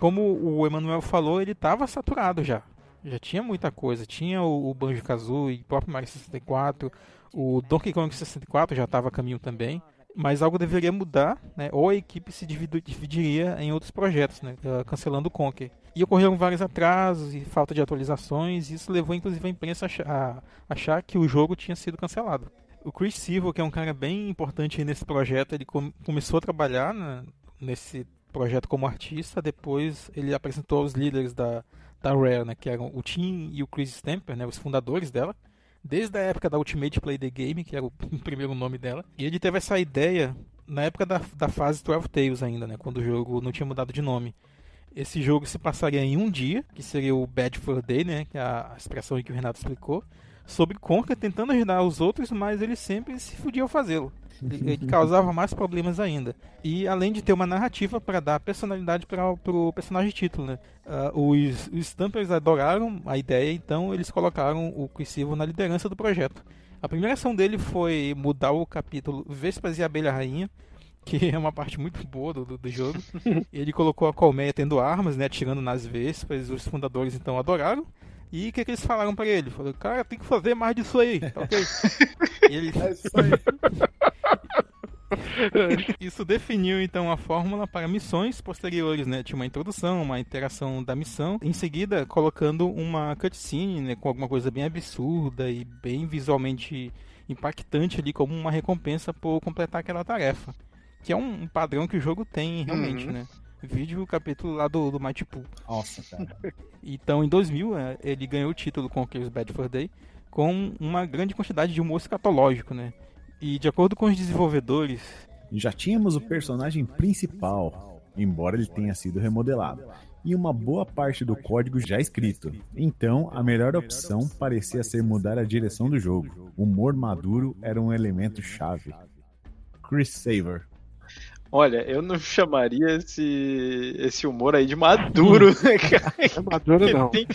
Como o Emanuel falou, ele estava saturado já. Já tinha muita coisa. Tinha o, o Banjo-Kazooie, o próprio Mario 64, o Donkey Kong 64 já estava a caminho também, mas algo deveria mudar, né? ou a equipe se dividiria em outros projetos, né? Ah, cancelando o Conker. E ocorreram vários atrasos e falta de atualizações, e isso levou inclusive a imprensa a achar que o jogo tinha sido cancelado. O Chris Silva, que é um cara bem importante nesse projeto, ele começou a trabalhar né, nesse projeto como artista, depois ele apresentou os líderes da, da Rare, né, que eram o Tim e o Chris Stamper, né, os fundadores dela, desde a época da Ultimate Play the Game, que era o primeiro nome dela. E ele teve essa ideia na época da, da fase 12 Tales ainda, né? Quando o jogo não tinha mudado de nome. Esse jogo se passaria em um dia, que seria o Bad for Day, né? Que é a expressão que o Renato explicou. Sobre Conker tentando ajudar os outros, mas ele sempre se fudia ao fazê-lo. Ele, causava mais problemas ainda. E além de ter uma narrativa para dar personalidade para o personagem título, né? Uh, os, os Stampers adoraram a ideia, então eles colocaram o Quissivo na liderança do projeto. A primeira ação dele foi mudar o capítulo Vespas e Abelha Rainha, que é uma parte muito boa do, do jogo. Ele colocou a colmeia tendo armas, né, atirando nas vespas. Os fundadores então adoraram. E o que, que, eles falaram para ele? Falaram, cara, tem que fazer mais disso aí, ok? ele... É isso aí. Isso definiu então a fórmula para missões posteriores, né? Tinha uma introdução, uma interação da missão, em seguida colocando uma cutscene, né, com alguma coisa bem absurda e bem visualmente impactante ali como uma recompensa por completar aquela tarefa. Que é um padrão que o jogo tem realmente, uhum. né? Vídeo o capítulo lá do, do Mighty Pool. Nossa, cara. Então, em 2000, é, ele ganhou o título com o Bad for Day com uma grande quantidade de humor escatológico, né? E de acordo com os desenvolvedores, já tínhamos o personagem principal, embora ele tenha sido remodelado, e uma boa parte do código já escrito. Então, a melhor opção parecia ser mudar a direção do jogo. O humor maduro era um elemento chave. Chris Saver. Olha, eu não chamaria esse, esse humor aí de maduro, né, cara? Não é maduro, não. Tem-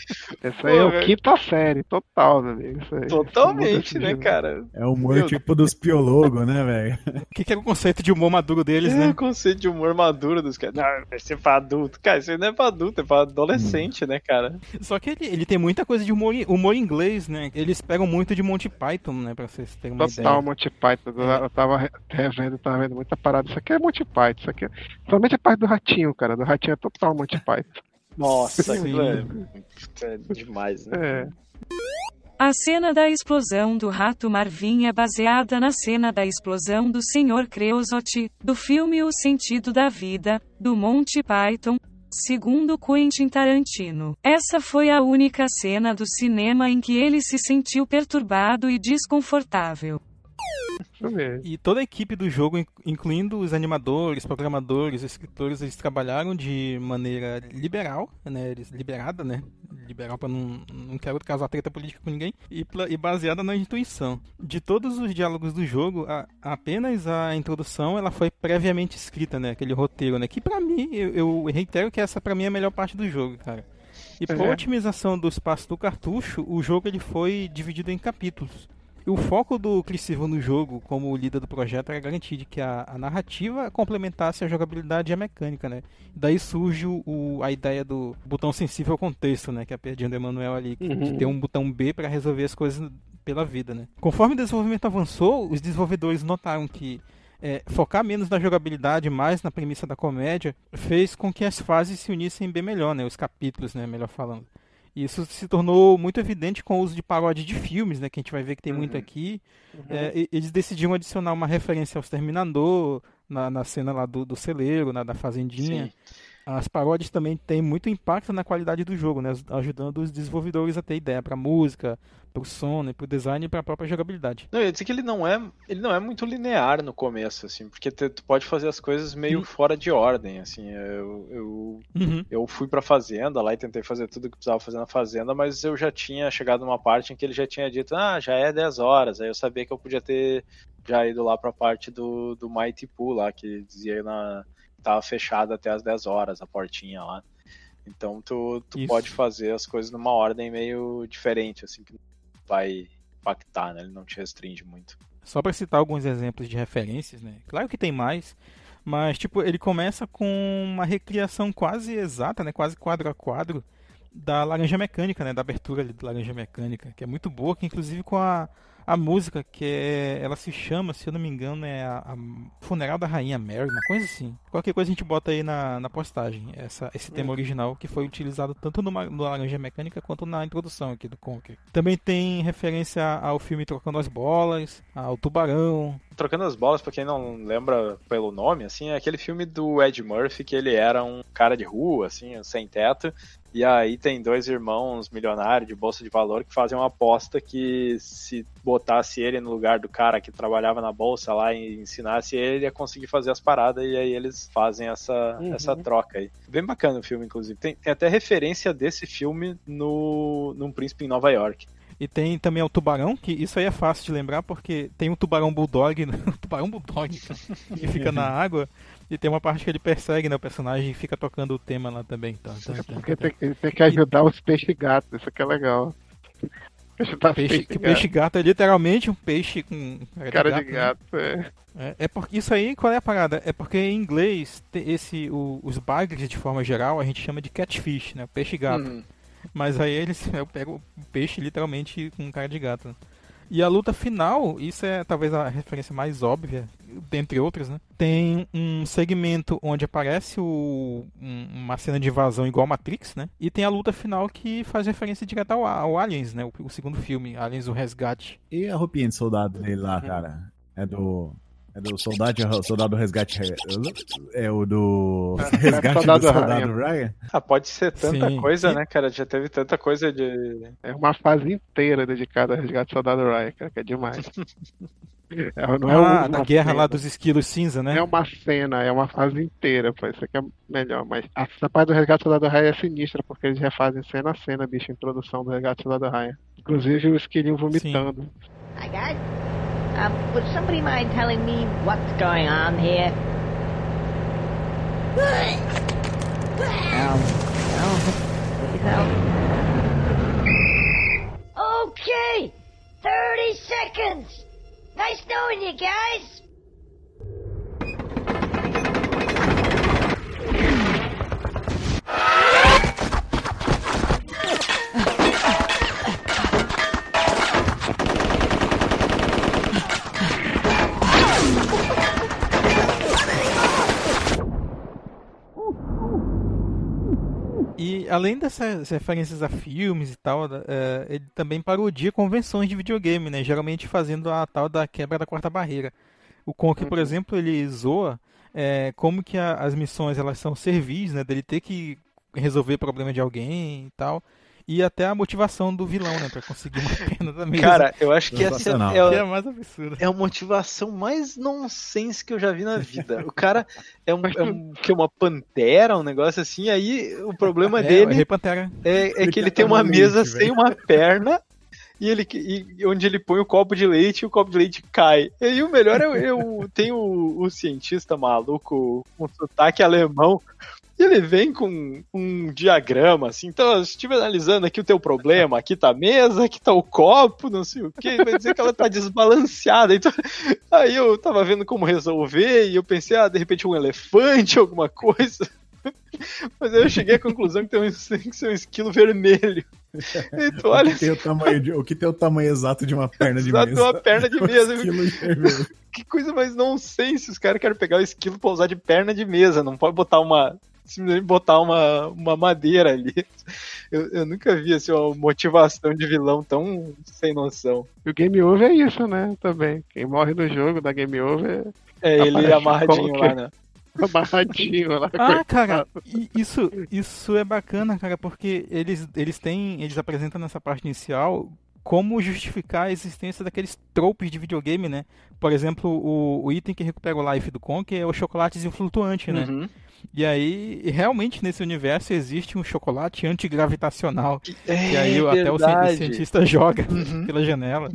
Essa aí é o quinta série, total, meu amigo. Isso aí. Totalmente, né, cara? É o humor Meu- tipo dos piologos, né, velho? O que, que é o conceito de humor maduro deles, é né? o conceito de humor maduro dos caras. Não, vai ser pra adulto. Cara, isso aí não é pra adulto, é pra adolescente, né, cara? Só que ele, ele tem muita coisa de humor, humor inglês, né? Eles pegam muito de Monty Python, né? Pra vocês terem uma Total ideia. Monty Python. Eu eu tava re- revendo, tava vendo muita parada. Isso aqui é Monty Python. Isso aqui é... Somente a parte do ratinho, cara. Do ratinho é total Monty Python. Nossa, Sim. aquilo é, é demais, né? É. A cena da explosão do rato Marvin é baseada na cena da explosão do Sr. Creosote, do filme O Sentido da Vida, do Monty Python, segundo Quentin Tarantino. Essa foi a única cena do cinema em que ele se sentiu perturbado e desconfortável. E toda a equipe do jogo, in- incluindo os animadores, programadores, escritores, eles trabalharam de maneira liberal, né? Eles, liberada, né? Liberal para não, não quero causar treta política com ninguém. E, e baseada na intuição. De todos os diálogos do jogo, a- apenas a introdução ela foi previamente escrita, né? Aquele roteiro, né? Que pra mim, eu, eu reitero que essa pra mim é a melhor parte do jogo, cara. E por É. otimização do espaço do cartucho, o jogo ele foi dividido em capítulos. E o foco do Chris Silva no jogo, como líder do projeto, era garantir de que a, a narrativa complementasse a jogabilidade e a mecânica, né? Daí surge o, a ideia do botão sensível ao contexto, né? Que é a perdinha do Emanuel ali, que- de Uhum. ter um botão B para resolver as coisas pela vida, né? Conforme o desenvolvimento avançou, os desenvolvedores notaram que é, focar menos na jogabilidade, mais na premissa da comédia, fez com que as fases se unissem bem melhor, né? Os capítulos, né? Melhor falando. E Isso se tornou muito evidente com o uso de paródia de filmes, né? Que a gente vai ver que tem muito Uhum. aqui. É, e- eles decidiram adicionar uma referência ao Exterminador na, na cena lá do, do celeiro, na, da fazendinha. Sim. As paródias também têm muito impacto na qualidade do jogo, né? Ajudando os desenvolvedores a ter ideia para música, para o som, né? para o design e para a própria jogabilidade. Não, eu ia dizer que ele não é, ele não é muito linear no começo, assim, porque tu, pode fazer as coisas meio Hum. fora de ordem, assim. Eu, eu, Uhum. eu fui pra fazenda lá e tentei fazer tudo que precisava fazer na fazenda, mas eu já tinha chegado numa parte em que ele já tinha dito, ah, já é 10 horas. Aí eu sabia que eu podia ter já ido lá pra parte do, do Mighty Pool lá, que dizia na tava fechada até as 10 horas a portinha lá. Então tu, tu Isso. pode fazer as coisas numa ordem meio diferente, assim, que vai impactar, né? Ele não te restringe muito. Só para citar alguns exemplos de referências, né? Claro que tem mais, mas tipo, ele começa com uma recriação quase exata, né? Quase quadro a quadro da Laranja Mecânica, né? Da abertura ali Laranja Mecânica, que é muito boa, que inclusive com a, a música, que é, ela se chama, se eu não me engano, é a, a Funeral da Rainha Mary, uma coisa assim. Qualquer coisa a gente bota aí na, na postagem, essa, esse tema original que foi utilizado tanto no, no Laranja Mecânica quanto na introdução aqui do Conker. Também tem referência ao filme Trocando as Bolas, ao Tubarão, Trocando as bolas, pra quem não lembra pelo nome, assim, é aquele filme do Ed Murphy que ele era um cara de rua, assim, sem teto. E aí tem dois irmãos milionários de bolsa de valor que fazem uma aposta que se botasse ele no lugar do cara que trabalhava na bolsa lá e ensinasse ele, ele ia conseguir fazer as paradas e aí eles fazem essa, Uhum. essa troca aí. Bem bacana o filme, inclusive. Tem, tem até referência desse filme no num Príncipe em Nova York. E tem também o tubarão, que isso aí é fácil de lembrar porque tem um tubarão bulldog, um tubarão bulldog cara, que fica na água e tem uma parte que ele persegue, né, o personagem e fica tocando o tema lá também. Tá, tá, porque tá. tem, tem que ajudar os peixes gatos, isso aqui é legal. Ajudar Peixe, gatos. peixe gato é literalmente um peixe com Cara de né? gato, é. É, é porque isso aí, qual é a parada? É porque em inglês te- esse o- os bagres de forma geral a gente chama de catfish, né, peixe gato. Hum. Mas aí eles eu pego o peixe literalmente com cara de gato. E a luta final, isso é talvez a referência mais óbvia, dentre outras, né? Tem um segmento onde aparece o, um- uma cena de invasão igual Matrix, né? E tem a luta final que faz referência direta ao, ao Aliens, né? O, o segundo filme, Aliens o Resgate. E a roupinha de soldado dele lá, cara? É do. É do soldado, soldado resgate. É o do. Resgate Soldado do soldado Ryan? Ah, pode ser tanta Sim. coisa, né, cara? Já teve tanta coisa de. É uma fase inteira dedicada ao resgate do soldado Ryan, cara, que é demais. É, não é ah, uma da guerra cena, lá dos esquilos cinza, né? Não é uma cena, é uma fase inteira, pô. Isso aqui é melhor. Mas essa parte do resgate do soldado Ryan é sinistra, porque eles refazem cena a cena, bicho, a introdução do resgate do soldado Ryan. Inclusive o esquilinho vomitando. Hi, guys. Um, would somebody mind telling me what's going on here? um, no. Okay! 30 seconds! Nice knowing you guys! E além dessas referências a filmes e tal, é, ele também parodia convenções de videogame, né? Geralmente fazendo a tal da quebra da quarta barreira. O Conker, por exemplo, ele zoa é, como que a, as missões elas são servis, né? Dele ter que resolver problema de alguém e tal e até a motivação do vilão, né? Pra conseguir uma pena da mesa. Cara, eu acho que essa é, que é a mais absurda. É a motivação mais nonsense que eu já vi na vida. O cara é, um, é um, que é uma pantera, um negócio assim, aí o problema é, dele é, é, é que ele tem uma mesa sem uma perna e ele e onde ele põe o copo de leite e o copo de leite cai. E aí o melhor é eu tem o, o cientista maluco com sotaque alemão e ele vem com um diagrama, assim, então eu estive analisando aqui o teu problema, aqui tá a mesa, aqui tá o copo, não sei o que, vai dizer que ela tá desbalanceada. Então, aí eu tava vendo como resolver e eu pensei, ah, de repente um elefante, alguma coisa. Mas aí eu cheguei à conclusão que tem, um, que ser um esquilo vermelho. Então, olha o, que tem o, tamanho de, o que tem o tamanho exato de uma perna de exato, mesa. uma perna de mesa. que coisa mais nonsense. Os caras querem pegar o esquilo pra usar de perna de mesa. Não pode botar uma simplesmente botar uma, uma madeira ali. Eu, eu nunca vi assim, uma motivação de vilão tão sem noção. E o game over é isso, né? Também. Quem morre no jogo da game over é ele amarradinho lá, né? amarradinho lá. Ah, cara, isso, isso é bacana, cara, porque eles, eles têm, eles apresentam nessa parte inicial como justificar a existência daqueles tropes de videogame, né? Por exemplo, o, o item que recupera o life do Conker é o chocolatezinho flutuante, né? Uhum. E aí, realmente nesse universo existe um chocolate antigravitacional. É, e aí até o cientista joga uhum. pela janela.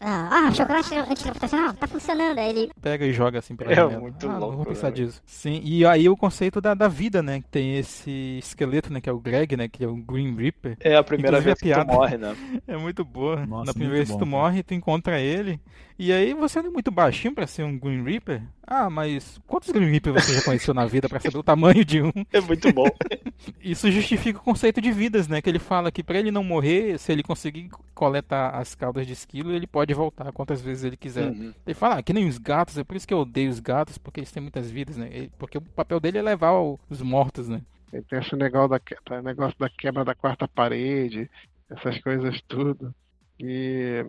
Ah, ah, chocolate antigravitacional tá funcionando. Aí ele pega e joga assim pela é janela. É muito ah, louco. Vou pensar né? disso. Sim, e aí o conceito da, da vida, né? Que tem esse esqueleto, né? Que é o Greg, né? Que é o Green Reaper. É a primeira Inclusive, vez a que tu morre, né? é muito boa. Nossa, Na primeira vez que tu morre, tu encontra ele. E aí você é muito baixinho para ser um Green Reaper? Ah, mas quantos Green Reaper você já conheceu na vida para saber o tamanho de um? É muito bom. Isso justifica o conceito de vidas, né? Que ele fala que para ele não morrer, se ele conseguir coletar as caudas de esquilo, ele pode voltar quantas vezes ele quiser. Uhum. Ele fala, ah, que nem os gatos, é por isso que eu odeio os gatos, porque eles têm muitas vidas, né? Porque o papel dele é levar os mortos, né? Ele tem esse negócio da, negócio da quebra da quarta parede, essas coisas tudo. E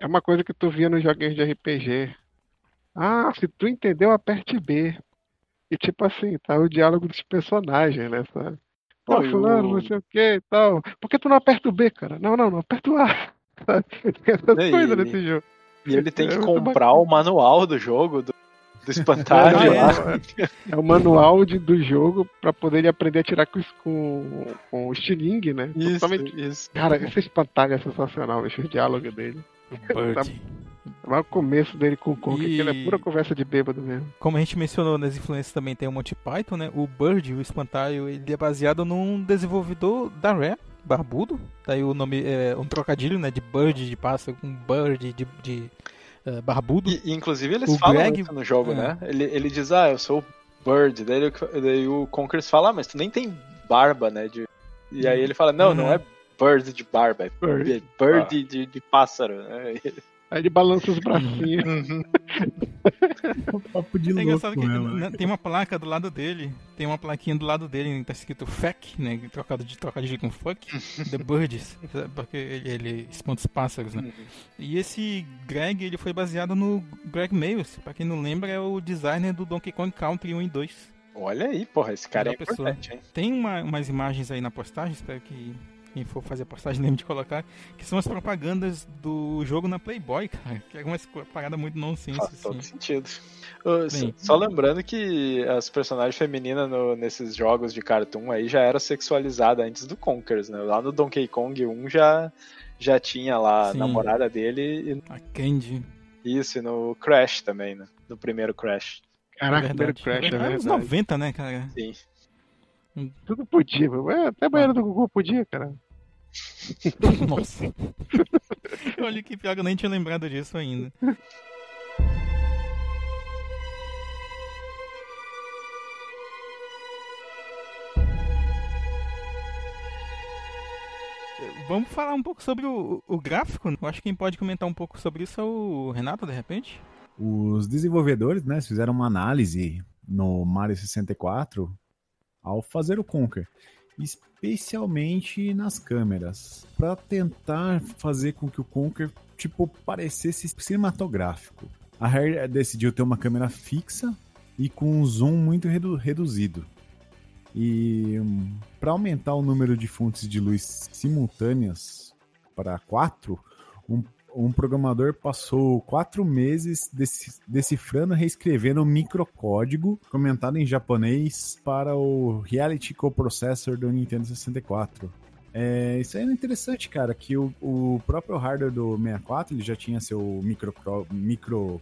é uma coisa que tu via nos joguinhos de RPG. Ah, se tu entendeu, aperte B. E tipo assim, tá o diálogo dos personagens, né, sabe? Pô, não, fulano, eu... não sei o que e tal. Por que tu não aperta o B, cara? Não, não, não, aperta o A. Essas e coisas nesse jogo. E ele tem é que comprar o manual do jogo, do, do espantalho é, é, é, o manual de, do jogo pra poder aprender a tirar com, com, com o estilingue, né? Isso, Totalmente... isso. Cara, esse espantalho é sensacional, esse diálogo dele. Bird. Tá, o começo dele com o Conker, e... que ele é pura conversa de bêbado mesmo. Como a gente mencionou nas influências também tem o Monty Python, né? O Bird, o espantalho, ele é baseado num desenvolvedor da Rare, barbudo. Daí o nome é um trocadilho, né? De Bird, de pássaro, com Bird, de, de uh, barbudo. E, inclusive eles o falam Greg... isso no jogo, é. né? Ele, ele diz, ah, eu sou Bird. Daí, ele, daí o Conkers fala, ah, mas tu nem tem barba, né? De... E aí ele fala, não, uhum. não é bird de barba, é bird, bird ah. de, de, pássaro. Né? Aí ele balança os bracinhos. Uhum. papo de é engraçado que né, tem uma placa do lado dele, tem uma plaquinha do lado dele, tá escrito FAC, né? Trocado de trocadilho com fuck, The Birds, porque ele, ele espanta os pássaros, né? Uhum. E esse Greg, ele foi baseado no Greg Mayles, pra quem não lembra, é o designer do Donkey Kong Country 1 e 2. Olha aí, porra, esse cara é, é importante, hein? Tem uma, umas imagens aí na postagem, espero que quem for fazer a postagem lembre de colocar, que são as propagandas do jogo na Playboy, cara. Que é uma parada muito nonsense. Faz assim. todo sentido. Uh, só lembrando que as personagens femininas no, nesses jogos de cartoon aí já era sexualizada antes do Conkers, né? Lá no Donkey Kong 1 já, já tinha lá a namorada dele. E... A Candy. Isso, e no Crash também, né? No primeiro Crash. Caraca, é primeiro Crash, é verdade. Anos 90, né, cara? Sim. Tudo podia, até a banheira do Gugu podia, cara. Nossa. Olha que pior que eu nem tinha lembrado disso ainda. Vamos falar um pouco sobre o, o gráfico. Eu acho que quem pode comentar um pouco sobre isso é o Renato, de repente. Os desenvolvedores, né, fizeram uma análise no Mario 64 ao fazer o Conker. especialmente nas câmeras, para tentar fazer com que o Conker tipo parecesse cinematográfico. A Rare decidiu ter uma câmera fixa e com um zoom muito redu reduzido. E um, para aumentar o número de fontes de luz simultâneas para quatro, um, um programador passou quatro meses decifrando e reescrevendo o microcódigo comentado em japonês para o Reality Coprocessor do Nintendo 64. É, isso aí é interessante, cara, que o, o próprio hardware do 64 ele já tinha seu micro, micro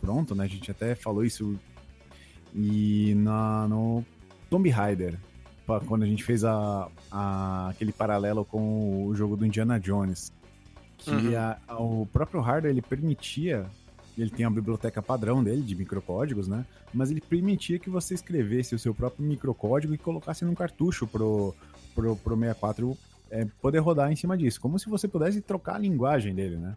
pronto, né? A gente até falou isso e na, no Tomb Raider, quando a gente fez a, a, aquele paralelo com o jogo do Indiana Jones, que uhum. a, a, o próprio hardware ele permitia, ele tem a biblioteca padrão dele de microcódigos, né? Mas ele permitia que você escrevesse o seu próprio microcódigo e colocasse num cartucho pro, pro, pro 64 é, poder rodar em cima disso, como se você pudesse trocar a linguagem dele, né?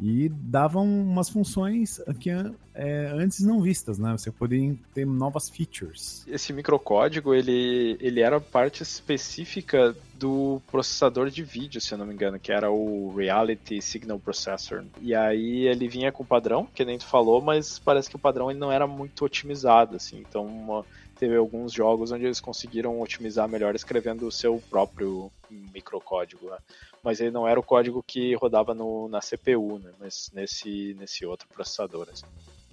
E davam umas funções que é, antes não vistas, né? Você poderia ter novas features. Esse microcódigo, ele, ele era parte específica do processador de vídeo, se eu não me engano, que era o Reality Signal Processor. E aí ele vinha com padrão, que nem tu falou, mas parece que o padrão ele não era muito otimizado, assim. Então uma, teve alguns jogos onde eles conseguiram otimizar melhor escrevendo o seu próprio microcódigo. Né? mas ele não era o código que rodava no, na CPU, né? Mas nesse, nesse outro processador. Assim.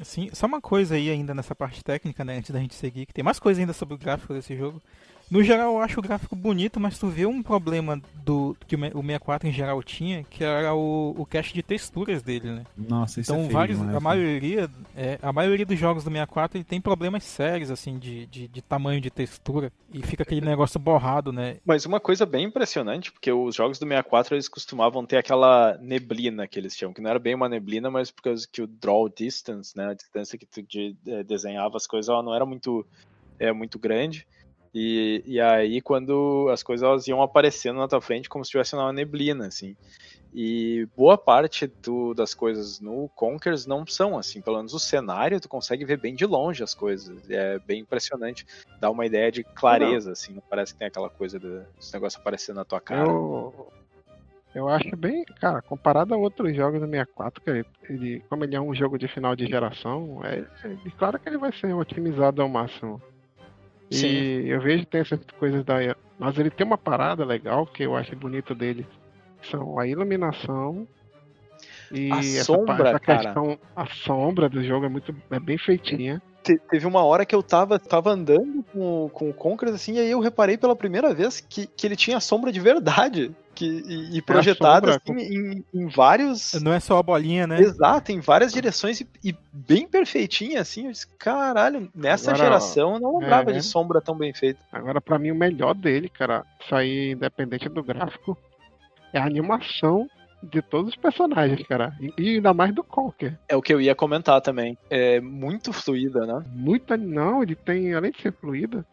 Sim, só uma coisa aí ainda nessa parte técnica, né? Antes da gente seguir, que tem mais coisa ainda sobre o gráfico desse jogo. No geral, eu acho o gráfico bonito, mas tu vê um problema do que o 64 em geral tinha, que era o, o cache de texturas dele, né? Nossa, isso então, é feio, vários, né? a maioria, é, a maioria dos jogos do 64 ele tem problemas sérios assim de, de, de, tamanho de textura e fica aquele negócio borrado, né? Mas uma coisa bem impressionante, porque os jogos do 64 eles costumavam ter aquela neblina que eles chamam, que não era bem uma neblina, mas por causa que o draw distance, né, a distância que tu de, de, desenhava as coisas, ela não era muito é muito grande. E, e aí, quando as coisas elas iam aparecendo na tua frente como se tivesse uma neblina, assim. E boa parte do, das coisas no Conkers não são assim, pelo menos o cenário tu consegue ver bem de longe as coisas. É bem impressionante, dá uma ideia de clareza, não. assim, não parece que tem aquela coisa desse negócio aparecendo na tua cara. Eu, eu acho bem, cara, comparado a outros jogos do 64, que ele, como ele é um jogo de final de geração, é, é claro que ele vai ser otimizado ao máximo. Sim. E eu vejo que tem essas coisas da. Mas ele tem uma parada legal que eu acho bonito dele. São a iluminação e a essa, sombra, essa questão, a sombra do jogo é muito é bem feitinha. Te, teve uma hora que eu tava, tava andando com, com o Conqueror assim, e aí eu reparei pela primeira vez que, que ele tinha sombra de verdade que, e, e é projetada assim, em, em, vários. Não é só a bolinha, né? Exato, em várias direções e, e bem perfeitinha, assim. Eu disse, caralho, nessa Agora, geração eu não lembrava é, de sombra tão bem feita. Agora, para mim, o melhor dele, cara, sair independente do gráfico, é a animação de todos os personagens, cara. E ainda mais do Conker. É o que eu ia comentar também. É muito fluida, né? Muito, não, ele tem, além de ser fluida,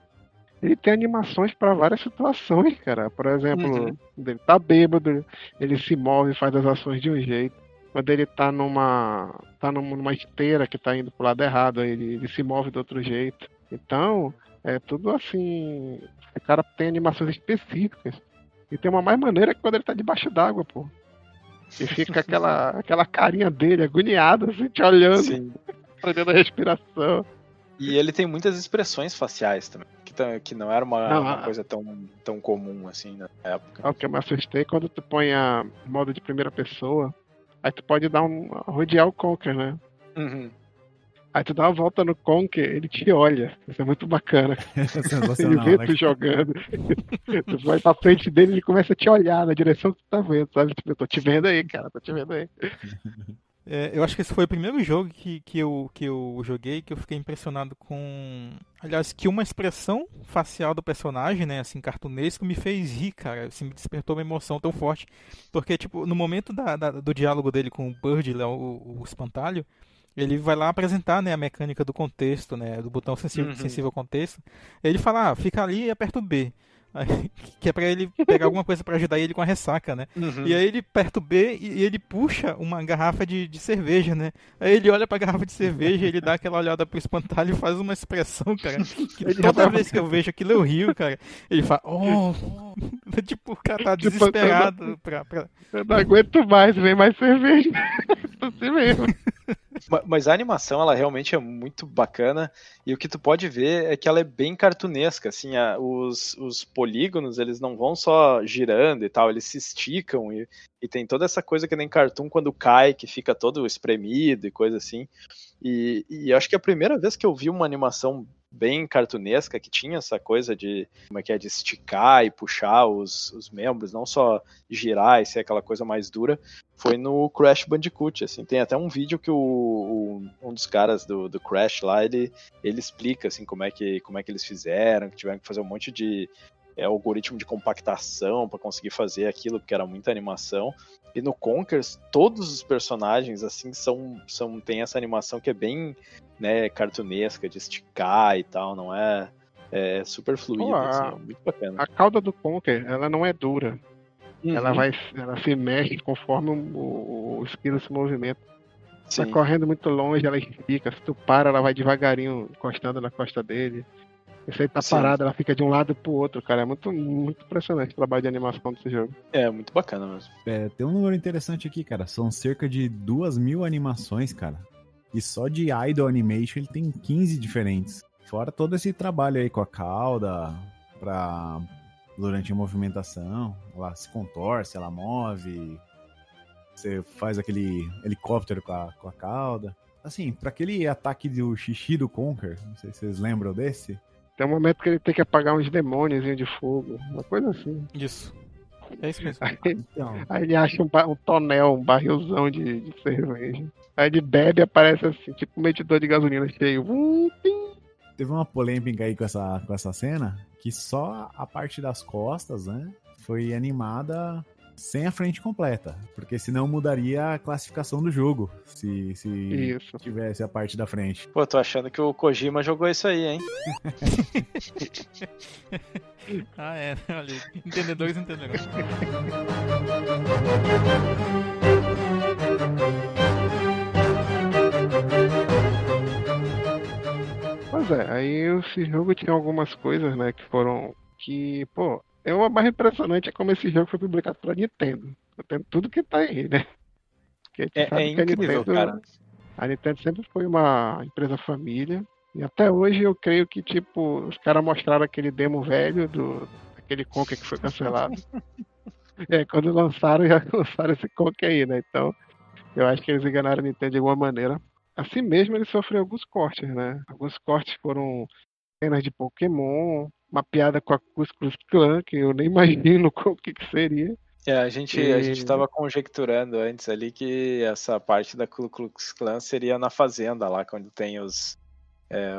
ele tem animações para várias situações, cara. Por exemplo, uhum. ele tá bêbado, ele se move e faz as ações de um jeito. Quando ele tá numa. tá numa esteira que tá indo pro lado errado, ele, ele se move de outro jeito. Então, é tudo assim. O cara tem animações específicas. E tem uma mais maneira que quando ele tá debaixo d'água, pô. E fica aquela, aquela carinha dele agoniada, assim, te olhando, prendendo a respiração. E ele tem muitas expressões faciais também, que, que não era uma, não, uma coisa tão, tão comum assim na época. O que eu me assustei quando tu põe a modo de primeira pessoa, aí tu pode dar um rodear o Conker, né? Uhum. Aí tu dá uma volta no Conker, ele te olha. Isso é muito bacana. ele vê né? tu jogando. tu vai pra frente dele e ele começa a te olhar na direção que tu tá vendo, sabe? Tipo, eu tô te vendo aí, cara, tô te vendo aí. É, eu acho que esse foi o primeiro jogo que, que, eu, que eu joguei que eu fiquei impressionado com. Aliás, que uma expressão facial do personagem, né, assim, cartunesco, me fez rir, cara. Assim, me despertou uma emoção tão forte. Porque, tipo, no momento da, da do diálogo dele com o Bird, lá, o, o espantalho, ele vai lá apresentar né, a mecânica do contexto, né, do botão sensível, uhum. sensível ao contexto. Ele fala, ah, fica ali e aperta o B. Que é pra ele pegar alguma coisa pra ajudar ele com a ressaca, né? Uhum. E aí ele aperta o B e ele puxa uma garrafa de, de cerveja, né? Aí ele olha pra garrafa de cerveja, ele dá aquela olhada pro espantalho e faz uma expressão, cara. Que toda vez que eu vejo aquilo eu rio, cara. Ele fala, oh, tipo, o cara tá Tipo, desesperado pra, pra... Eu não aguento mais, vem mais cerveja. assim mesmo. Ma- Mas a animação, ela realmente é muito bacana. E o que tu pode ver é que ela é bem cartunesca, assim, a- os, os polígonos, eles não vão só girando e tal, eles se esticam e, e tem toda essa coisa que nem cartoon quando cai, que fica todo espremido e coisa assim. E, e acho que é a primeira vez que eu vi uma animação bem cartunesca, que tinha essa coisa de, como é que é, de esticar e puxar os, os membros, não só girar e ser aquela coisa mais dura, foi no Crash Bandicoot, assim, tem até um vídeo que o, o- um dos caras do, do Crash lá, ele, ele explica, assim, como é, que, como é que eles fizeram, que tiveram que fazer um monte de é, algoritmo de compactação para conseguir fazer aquilo, porque era muita animação, e no Conkers, todos os personagens, assim, são, são tem essa animação que é bem, né, cartunesca, de esticar e tal, não é, é super fluida, Pô, assim, é muito bacana. A cauda do Conker, ela não é dura. Ela Uhum, vai, ela se mexe conforme o, o, esquilo se movimenta. Tá sim. correndo muito longe, ela estica. Se tu para, ela vai devagarinho encostando na costa dele. Aí tá Sim. parado, ela fica de um lado pro outro, cara. É muito, muito impressionante o trabalho de animação desse jogo. É, muito bacana mesmo. É, tem um número interessante aqui, cara. São cerca de duas mil animações, cara. E só de Idol Animation ele tem 15 diferentes. Fora todo esse trabalho aí com a cauda, pra... durante a movimentação. Ela se contorce, ela move. Você faz aquele helicóptero com a, com a cauda. Assim, pra aquele ataque do xixi do Conker, não sei se vocês lembram desse. Tem um momento que ele tem que apagar uns demônios de fogo, uma coisa assim. Isso. É isso mesmo. Aí, Então, aí ele acha um, um tonel, um barrilzão de, de cerveja. Aí ele bebe e aparece assim, tipo um medidor de gasolina cheio. Teve uma polêmica aí com essa, com essa cena, que só a parte das costas, né, foi animada sem a frente completa, porque senão mudaria a classificação do jogo, se, se Isso. tivesse a parte da frente. Pô, tô achando que o Kojima jogou isso aí, hein? Ah, é. Olha. Entendedores entenderão. Pois é, aí esse jogo tinha algumas coisas, né, que foram. Que, pô, é uma mais impressionante é como esse jogo foi publicado pela Nintendo. Tem tudo que tá aí, né? É, é que a incrível, Nintendo- cara. A Nintendo sempre foi uma empresa família. E até hoje eu creio que, tipo, os caras mostraram aquele demo velho do aquele Conker que foi cancelado. é, quando lançaram, já lançaram esse Conker aí, né? Então, eu acho que eles enganaram a Nintendo de alguma maneira. Assim mesmo, ele sofreu alguns cortes, né? Alguns cortes foram cenas de Pokémon, uma piada com a Kus Klux Klan, que eu nem imagino o que, que seria. É, a gente, a E- gente tava conjecturando antes ali que essa parte da Ku Klux Klan seria na fazenda lá, quando tem os. É,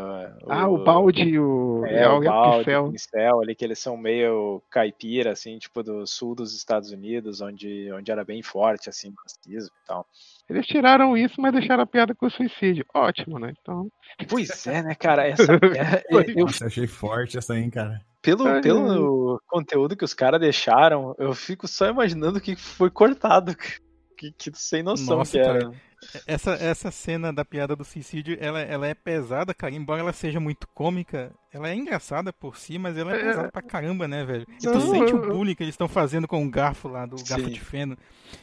Ah, o balde, o, É, o e a balde, pincel. o pincel ali, que eles são meio caipira, assim, tipo do sul dos Estados Unidos, onde, onde era bem forte, assim, o racismo e tal. Eles tiraram isso, mas deixaram a piada com o suicídio. Ótimo, né? Então, Pois é, né, cara? Essa, é, eu- Nossa, achei forte essa aí, cara. pelo, Ai, pelo conteúdo que os caras deixaram, eu fico só imaginando o que foi cortado. Que, que sem noção Nossa, que era. cara. Essa, essa cena da piada do suicídio, ela, ela é pesada, cara. Embora ela seja muito cômica, ela é engraçada por si, mas ela é É. pesada pra caramba, né, velho? E tu sente o bullying que eles estão fazendo com o garfo lá, do garfo Sim. de feno.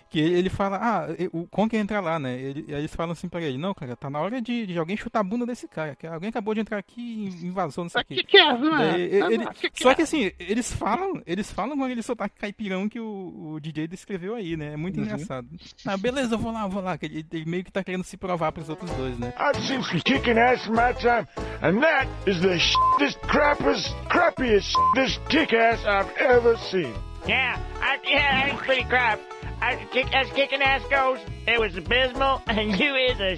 Que ele, ele fala, ah, o Conker entra lá, né? Ele- e aí eles falam assim pra ele, não, cara, tá na hora de, de alguém chutar a bunda desse cara. Que alguém acabou de entrar aqui e invasou, não sei o quê. que que é, mano? Daí, ele- Ah, que que Só é? que assim, eles falam, eles falam com aquele sotaque caipirão que o, o DJ descreveu aí, né? É muito Uhum. engraçado. Ah, beleza, eu vou lá, eu vou lá. que Ele, ele meio que tá querendo se provar pros outros dois, né? I've seen some kicking ass in my time, and that is the shittest, crappiest, crappiest, kick ass I've ever seen. Yeah, I, yeah, that's pretty crap. I, kick, as kicking ass goes, it was abysmal, and you is a